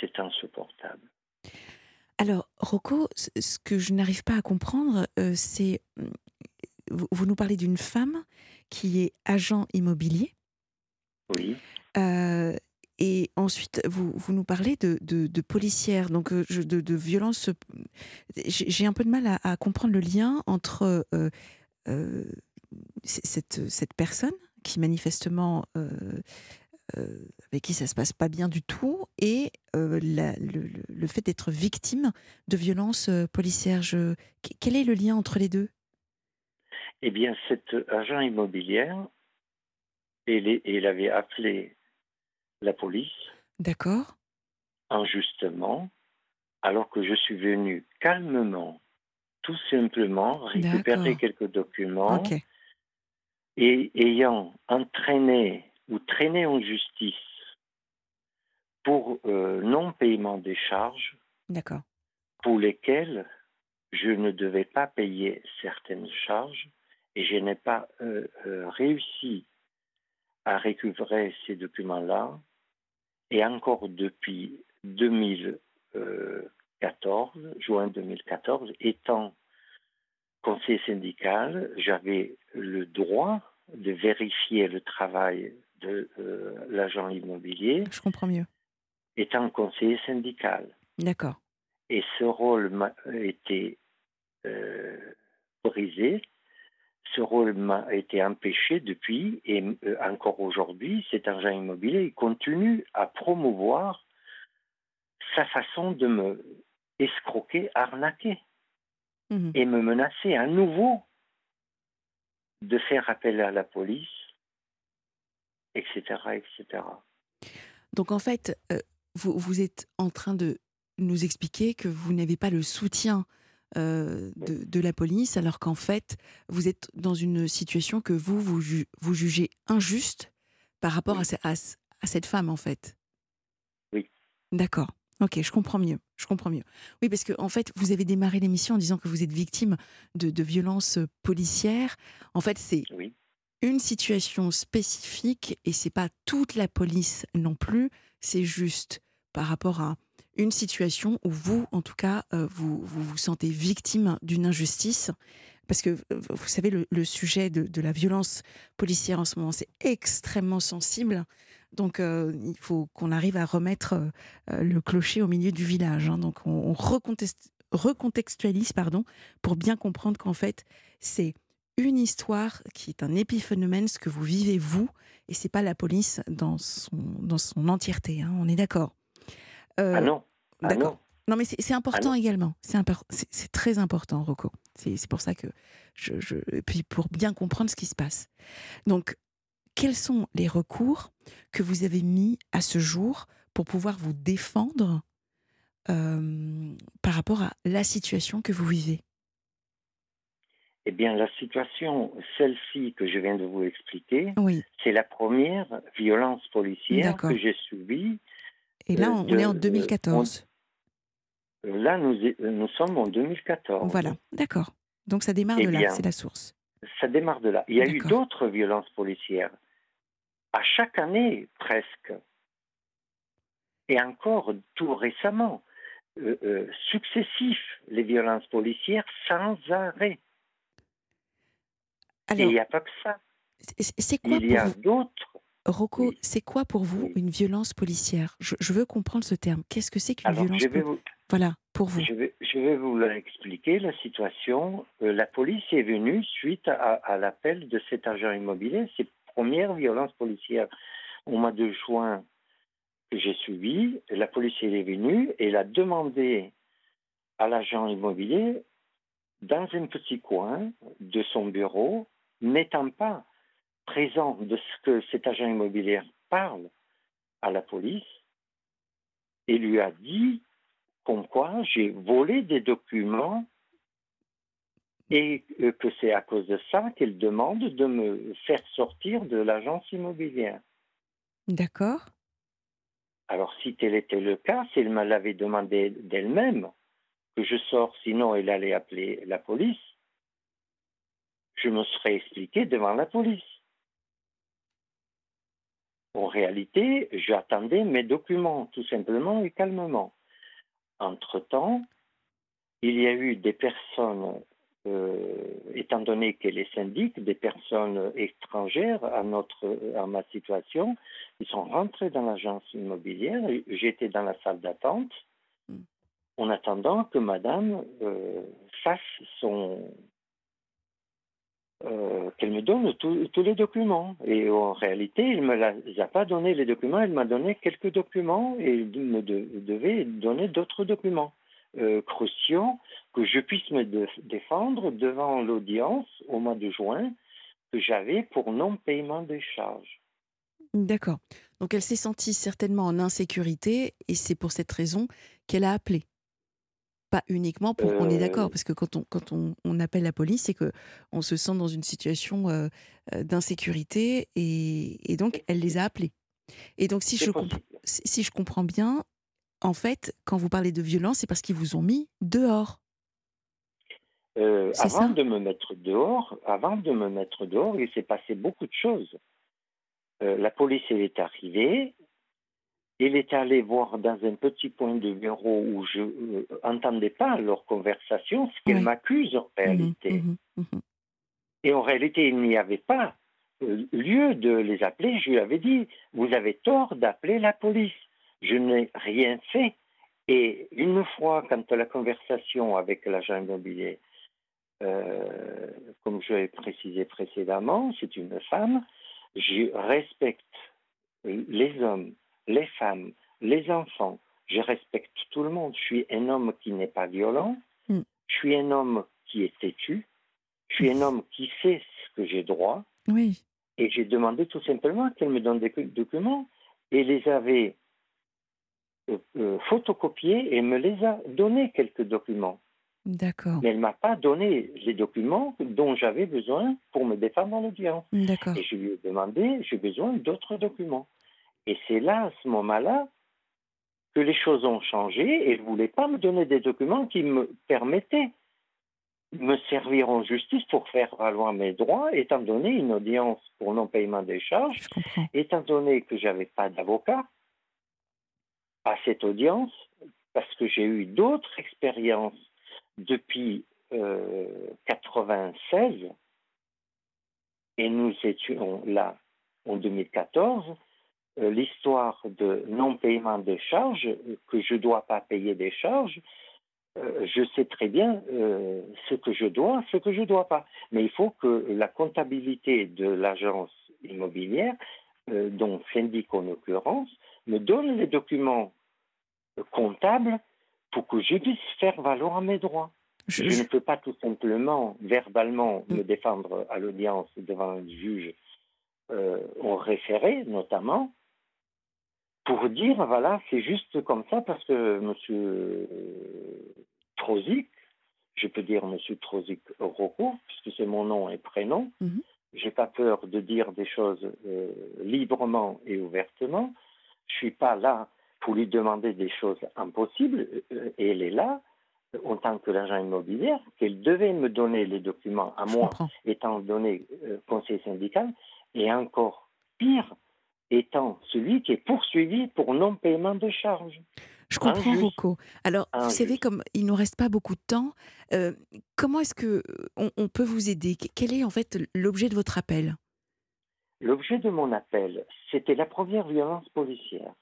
[SPEAKER 13] c'est insupportable.
[SPEAKER 1] Alors, Rocco, ce que je n'arrive pas à comprendre, euh, c'est. hum, Vous, nous parlez d'une femme qui est agent immobilier.
[SPEAKER 13] Oui.
[SPEAKER 1] euh, et ensuite, vous, vous nous parlez de, de, de policière, donc euh, je- de, de violence. J'ai j'ai un peu de mal à, à comprendre le lien entre euh, euh, cette, cette personne qui manifestement euh, euh, avec qui ça se passe pas bien du tout et euh, la- le, fait d'être victime de violences euh, policières. Je, quel est le lien entre les deux?
[SPEAKER 13] Eh bien, cet agent immobilière, il, avait appelé la police
[SPEAKER 1] D'accord.
[SPEAKER 13] injustement, alors que je suis venu calmement, tout simplement, récupérer quelques documents et ayant entraîné ou traîné en justice pour euh, non-paiement des charges pour lesquelles je ne devais pas payer certaines charges et je n'ai pas euh, euh, réussi à récupérer ces documents-là. Et encore depuis 2014, juin 2014, étant conseiller syndical, j'avais le droit de vérifier le travail de euh, l'agent immobilier.
[SPEAKER 1] Je comprends mieux.
[SPEAKER 13] Étant conseiller syndical.
[SPEAKER 1] D'accord.
[SPEAKER 13] Et ce rôle m'a été euh, brisé. Ce rôle m'a été empêché depuis et euh, encore aujourd'hui, cet agent immobilier il continue à promouvoir sa façon de me escroquer, arnaquer
[SPEAKER 1] Mhm.
[SPEAKER 13] et me menacer à nouveau de faire appel à la police, etc., etc.
[SPEAKER 1] Donc en fait, euh, vous, vous êtes en train de nous expliquer que vous n'avez pas le soutien euh, de, de la police, alors qu'en fait, vous êtes dans une situation que vous, vous, ju- vous jugez injuste par rapport à, à à cette femme, en fait.
[SPEAKER 13] Oui.
[SPEAKER 1] D'accord. Ok, je comprends mieux. Je comprends mieux. Oui, parce que en fait, vous avez démarré l'émission en disant que vous êtes victime de, de violences policières. En fait, c'est
[SPEAKER 13] Oui.
[SPEAKER 1] Une situation spécifique et c'est pas toute la police non plus. C'est juste par rapport à une situation où vous, en tout cas, euh, vous, vous sentez victime d'une injustice. Parce que, euh, vous savez, le, sujet de, la violence policière en ce moment, c'est extrêmement sensible. Donc, euh, il faut qu'on arrive à remettre le clocher au milieu du village. hein. Donc, on, on recontextualise pardon, pour bien comprendre qu'en fait, c'est une histoire qui est un épiphénomène, ce que vous vivez vous, et c'est pas la police dans son, dans son entièreté. hein. On est d'accord Euh,
[SPEAKER 13] ah non. Ah
[SPEAKER 1] D'accord.
[SPEAKER 13] non.
[SPEAKER 1] Non, mais c'est important
[SPEAKER 13] Ah non.
[SPEAKER 1] également. C'est très important, Rocco. C'est c'est pour ça que je, je. Et puis pour bien comprendre ce qui se passe. Donc, quels sont les recours que vous avez mis à ce jour pour pouvoir vous défendre euh, par rapport à la situation que vous vivez?
[SPEAKER 13] Eh bien, la situation, celle-ci que je viens de vous expliquer,
[SPEAKER 1] Oui.
[SPEAKER 13] c'est la première violence policière que j'ai subie.
[SPEAKER 1] Et là,
[SPEAKER 13] euh,
[SPEAKER 1] on
[SPEAKER 13] de-
[SPEAKER 1] est en
[SPEAKER 13] euh,
[SPEAKER 1] 2014.
[SPEAKER 13] on- Là, nous, nous sommes en 2014.
[SPEAKER 1] Voilà, d'accord. Donc ça démarre
[SPEAKER 13] Eh
[SPEAKER 1] de là, c'est la source.
[SPEAKER 13] Ça démarre de là. Il y a eu d'autres violences policières. À chaque année, presque. Et encore tout récemment, euh, euh, successifs, les violences policières sans arrêt. Et
[SPEAKER 1] Alors,
[SPEAKER 13] il n'y a pas que ça.
[SPEAKER 1] c'est c'est quoi
[SPEAKER 13] Il y a d'autres.
[SPEAKER 1] Rocco, c'est quoi pour vous une violence policière? Je, je veux comprendre ce terme. Qu'est-ce que c'est qu'une violence policière
[SPEAKER 13] vous,
[SPEAKER 1] Voilà, pour vous.
[SPEAKER 13] je, vais, je vais vous expliquer la situation. Euh, la police est venue suite à, à l'appel de cet agent immobilier, ses premières violences policières au mois de juin que j'ai suivi. La police est venue et elle a demandé à l'agent immobilier, dans un petit coin de son bureau, n'étant pas présent de ce que cet agent immobilier parle à la police, et lui a dit comme quoi j'ai volé des documents et que c'est à cause de ça qu'elle demande de me faire sortir de l'agence immobilière.
[SPEAKER 1] D'accord.
[SPEAKER 13] Alors si tel était le cas, si elle me l'avait demandé d'elle-même, que je sors, sinon elle allait appeler la police, je me serais expliqué devant la police. En réalité, j'attendais mes documents, tout simplement et calmement. Entre-temps, il y a eu des personnes, euh, étant donné qu'elle est syndic, des personnes étrangères à, notre, à ma situation, ils sont rentrés dans l'agence immobilière. J'étais dans la salle d'attente en attendant que madame euh, fasse son. Euh, qu'elle me donne tous les documents. Et en réalité, elle ne me les a pas donné les documents, elle m'a donné quelques documents et elle me de- devait donner d'autres documents. Euh, cruciaux que je puisse me défendre devant l'audience au mois de juin que j'avais pour non-paiement des charges.
[SPEAKER 1] D'accord. Donc elle s'est sentie certainement en insécurité et c'est pour cette raison qu'elle a appelé. Pas uniquement pour. On est
[SPEAKER 13] Euh,
[SPEAKER 1] d'accord, parce que quand on, quand on, on appelle la police, c'est que on se sent dans une situation euh, euh, d'insécurité et, et donc elle les a appelés. Et donc si je, comp- si je comprends bien, en fait, quand vous parlez de violence, c'est parce qu'ils vous ont mis dehors.
[SPEAKER 13] Euh, avant
[SPEAKER 1] ça
[SPEAKER 13] de me mettre dehors, avant de me mettre dehors, il s'est passé beaucoup de choses. Euh, la police elle est arrivée Il est allé voir dans un petit point de bureau où je n'entendais pas leur conversation, ce qu'elle
[SPEAKER 1] Ouais.
[SPEAKER 13] m'accuse en réalité.
[SPEAKER 1] Mhm, mhm.
[SPEAKER 13] Et en réalité, il n'y avait pas euh, lieu de les appeler. Je lui avais dit, vous avez tort d'appeler la police. Je n'ai rien fait. Et une fois, quand la conversation avec l'agent immobilier, euh, comme je l'ai précisé précédemment, c'est une femme, je respecte les hommes, les femmes, les enfants, je respecte tout le monde. Je suis un homme qui n'est pas violent,
[SPEAKER 1] Mm.
[SPEAKER 13] je suis un homme qui est têtu, je suis un homme qui sait ce que j'ai droit,
[SPEAKER 1] Oui.
[SPEAKER 13] et j'ai demandé tout simplement qu'elle me donne des doc- documents, et les avait euh, euh, photocopiés et me les a donné quelques documents.
[SPEAKER 1] D'accord.
[SPEAKER 13] Mais elle ne m'a pas donné les documents dont j'avais besoin pour me défendre en audience.
[SPEAKER 1] D'accord.
[SPEAKER 13] Et je lui ai demandé, j'ai besoin d'autres documents. Et c'est là, à ce moment-là, que les choses ont changé et ne voulait pas me donner des documents qui me permettaient de me servir en justice pour faire valoir mes droits, étant donné une audience pour non-paiement des charges, étant donné que j'avais pas d'avocat à cette audience, parce que j'ai eu d'autres expériences depuis euh, 96, et nous étions là en 2014, euh, l'histoire de non-paiement des charges, euh, que je ne dois pas payer des charges, euh, je sais très bien euh, ce que je dois, ce que je ne dois pas. Mais il faut que la comptabilité de l'agence immobilière, euh, dont syndic en l'occurrence, me donne les documents euh, comptables pour que je puisse faire valoir mes droits. Je, ne peux pas tout simplement, verbalement, me défendre à l'audience devant un juge euh, en référé, notamment, pour dire, voilà, c'est juste comme ça parce que M. Trozic, je peux dire M. Trozic Rocco, puisque c'est mon nom et prénom,
[SPEAKER 1] Mhm.
[SPEAKER 13] j'ai pas peur de dire des choses euh, librement et ouvertement. Je suis pas là pour lui demander des choses impossibles, euh, et elle est là euh, en tant que l'agent immobilier, qu'elle devait me donner les documents à moi, étant donné euh, conseil syndical, et encore pire, étant celui qui est poursuivi pour non-paiement de charges.
[SPEAKER 1] Je comprends. Rocco. Alors, vous savez, comme il nous reste pas beaucoup de temps, euh, comment est-ce que on, on peut vous aider? Quel est en fait l'objet de votre appel?
[SPEAKER 13] L'objet de mon appel, c'était la première violence policière.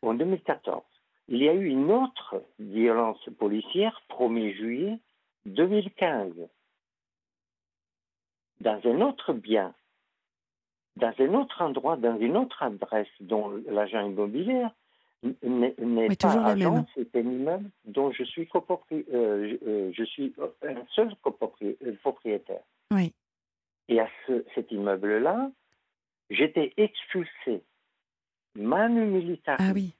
[SPEAKER 13] En 2014, il y a eu une autre violence policière, 1er juillet 2015, dans un autre bien, dans un autre endroit, dans une autre adresse dont l'agent immobilier n'est
[SPEAKER 1] Oui,
[SPEAKER 13] pas agent, c'est un immeuble dont je suis, copropri- euh, je, euh, je suis un seul copropri- euh, propriétaire.
[SPEAKER 1] Oui.
[SPEAKER 13] Et à ce- cet immeuble-là, j'étais expulsé, manu militari,
[SPEAKER 1] Ah oui.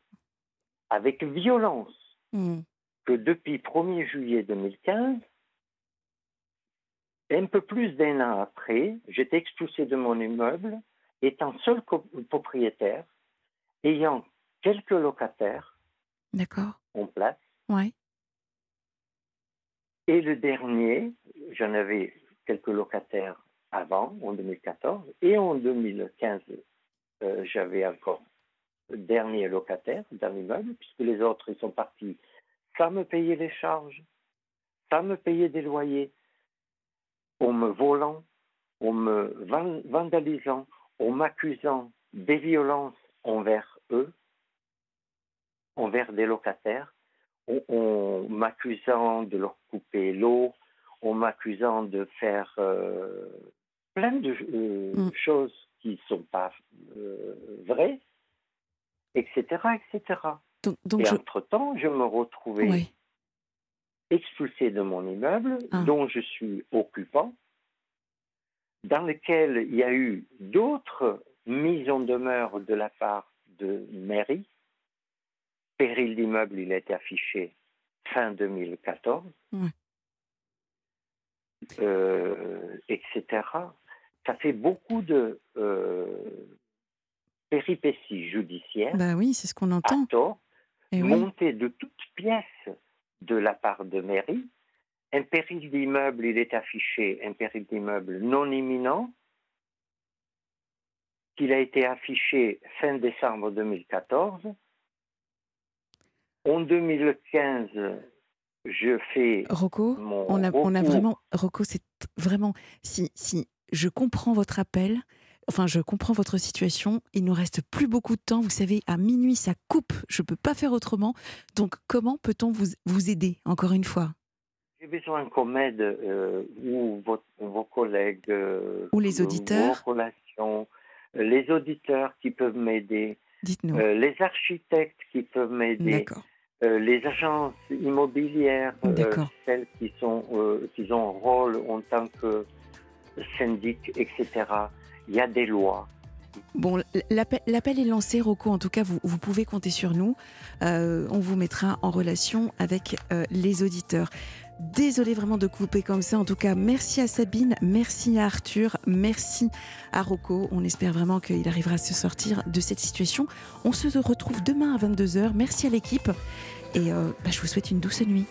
[SPEAKER 13] avec violence,
[SPEAKER 1] Hmm.
[SPEAKER 13] que depuis 1er juillet 2015, un peu plus d'un an après, j'étais expulsé de mon immeuble, étant seul propriétaire, ayant quelques locataires
[SPEAKER 1] D'accord.
[SPEAKER 13] en place,
[SPEAKER 1] Ouais.
[SPEAKER 13] Et le dernier, j'en avais quelques locataires avant, en 2014, et en 2015, euh, j'avais encore le dernier locataire dans l'immeuble, puisque les autres, ils sont partis sans me payer les charges, sans me payer des loyers, en me volant, en me van- vandalisant, en m'accusant des violences envers eux, envers des locataires, en, m'accusant de leur couper l'eau, en m'accusant de faire euh, plein de euh, choses qui ne sont pas euh, vraies, etc., etc.
[SPEAKER 1] Donc, donc
[SPEAKER 13] Et
[SPEAKER 1] je-
[SPEAKER 13] entre-temps, je me retrouvais
[SPEAKER 1] Oui.
[SPEAKER 13] Expulsé de mon immeuble,
[SPEAKER 1] Ah.
[SPEAKER 13] dont je suis occupant, dans lequel il y a eu d'autres mises en demeure de la part de mairie. Péril d'immeuble, il a été affiché fin 2014,
[SPEAKER 1] Ouais.
[SPEAKER 13] euh, etc. Ça fait beaucoup de euh, péripéties judiciaires
[SPEAKER 1] Bah oui, c'est ce qu'on entend.
[SPEAKER 13] à tort,
[SPEAKER 1] Eh oui.
[SPEAKER 13] monté de toutes pièces de la part de mairie. Un péril d'immeuble, il est affiché, un péril d'immeuble non imminent, qu'il a été affiché fin décembre 2014, En 2015, je fais
[SPEAKER 1] Rocco,
[SPEAKER 13] mon
[SPEAKER 1] on a, on a
[SPEAKER 13] recours.
[SPEAKER 1] vraiment, Rocco, c'est vraiment, si, si je comprends votre appel, enfin, je comprends votre situation, il nous reste plus beaucoup de temps. Vous savez, à minuit, ça coupe. Je peux pas faire autrement. Donc, comment peut-on vous, vous aider, encore une fois?
[SPEAKER 13] J'ai besoin qu'on m'aide euh, ou votre- vos collègues euh,
[SPEAKER 1] Ou les auditeurs.
[SPEAKER 13] vos relations, les auditeurs qui peuvent m'aider,
[SPEAKER 1] Dites-nous.
[SPEAKER 13] euh, les architectes qui peuvent m'aider,
[SPEAKER 1] D'accord.
[SPEAKER 13] euh, les agences immobilières, euh, celles qui sont qui ont un rôle en tant que syndic, etc. Il y a des lois.
[SPEAKER 1] Bon, l'appel est lancé, Rocco. En tout cas, vous, vous pouvez compter sur nous. Euh, on vous mettra en relation avec euh, les auditeurs. Désolé vraiment de couper comme ça. En tout cas, merci à Sabine, merci à Arthur, merci à Rocco. On espère vraiment qu'il arrivera à se sortir de cette situation. On se retrouve demain à 22h. Merci à l'équipe et euh, bah, je vous souhaite une douce nuit.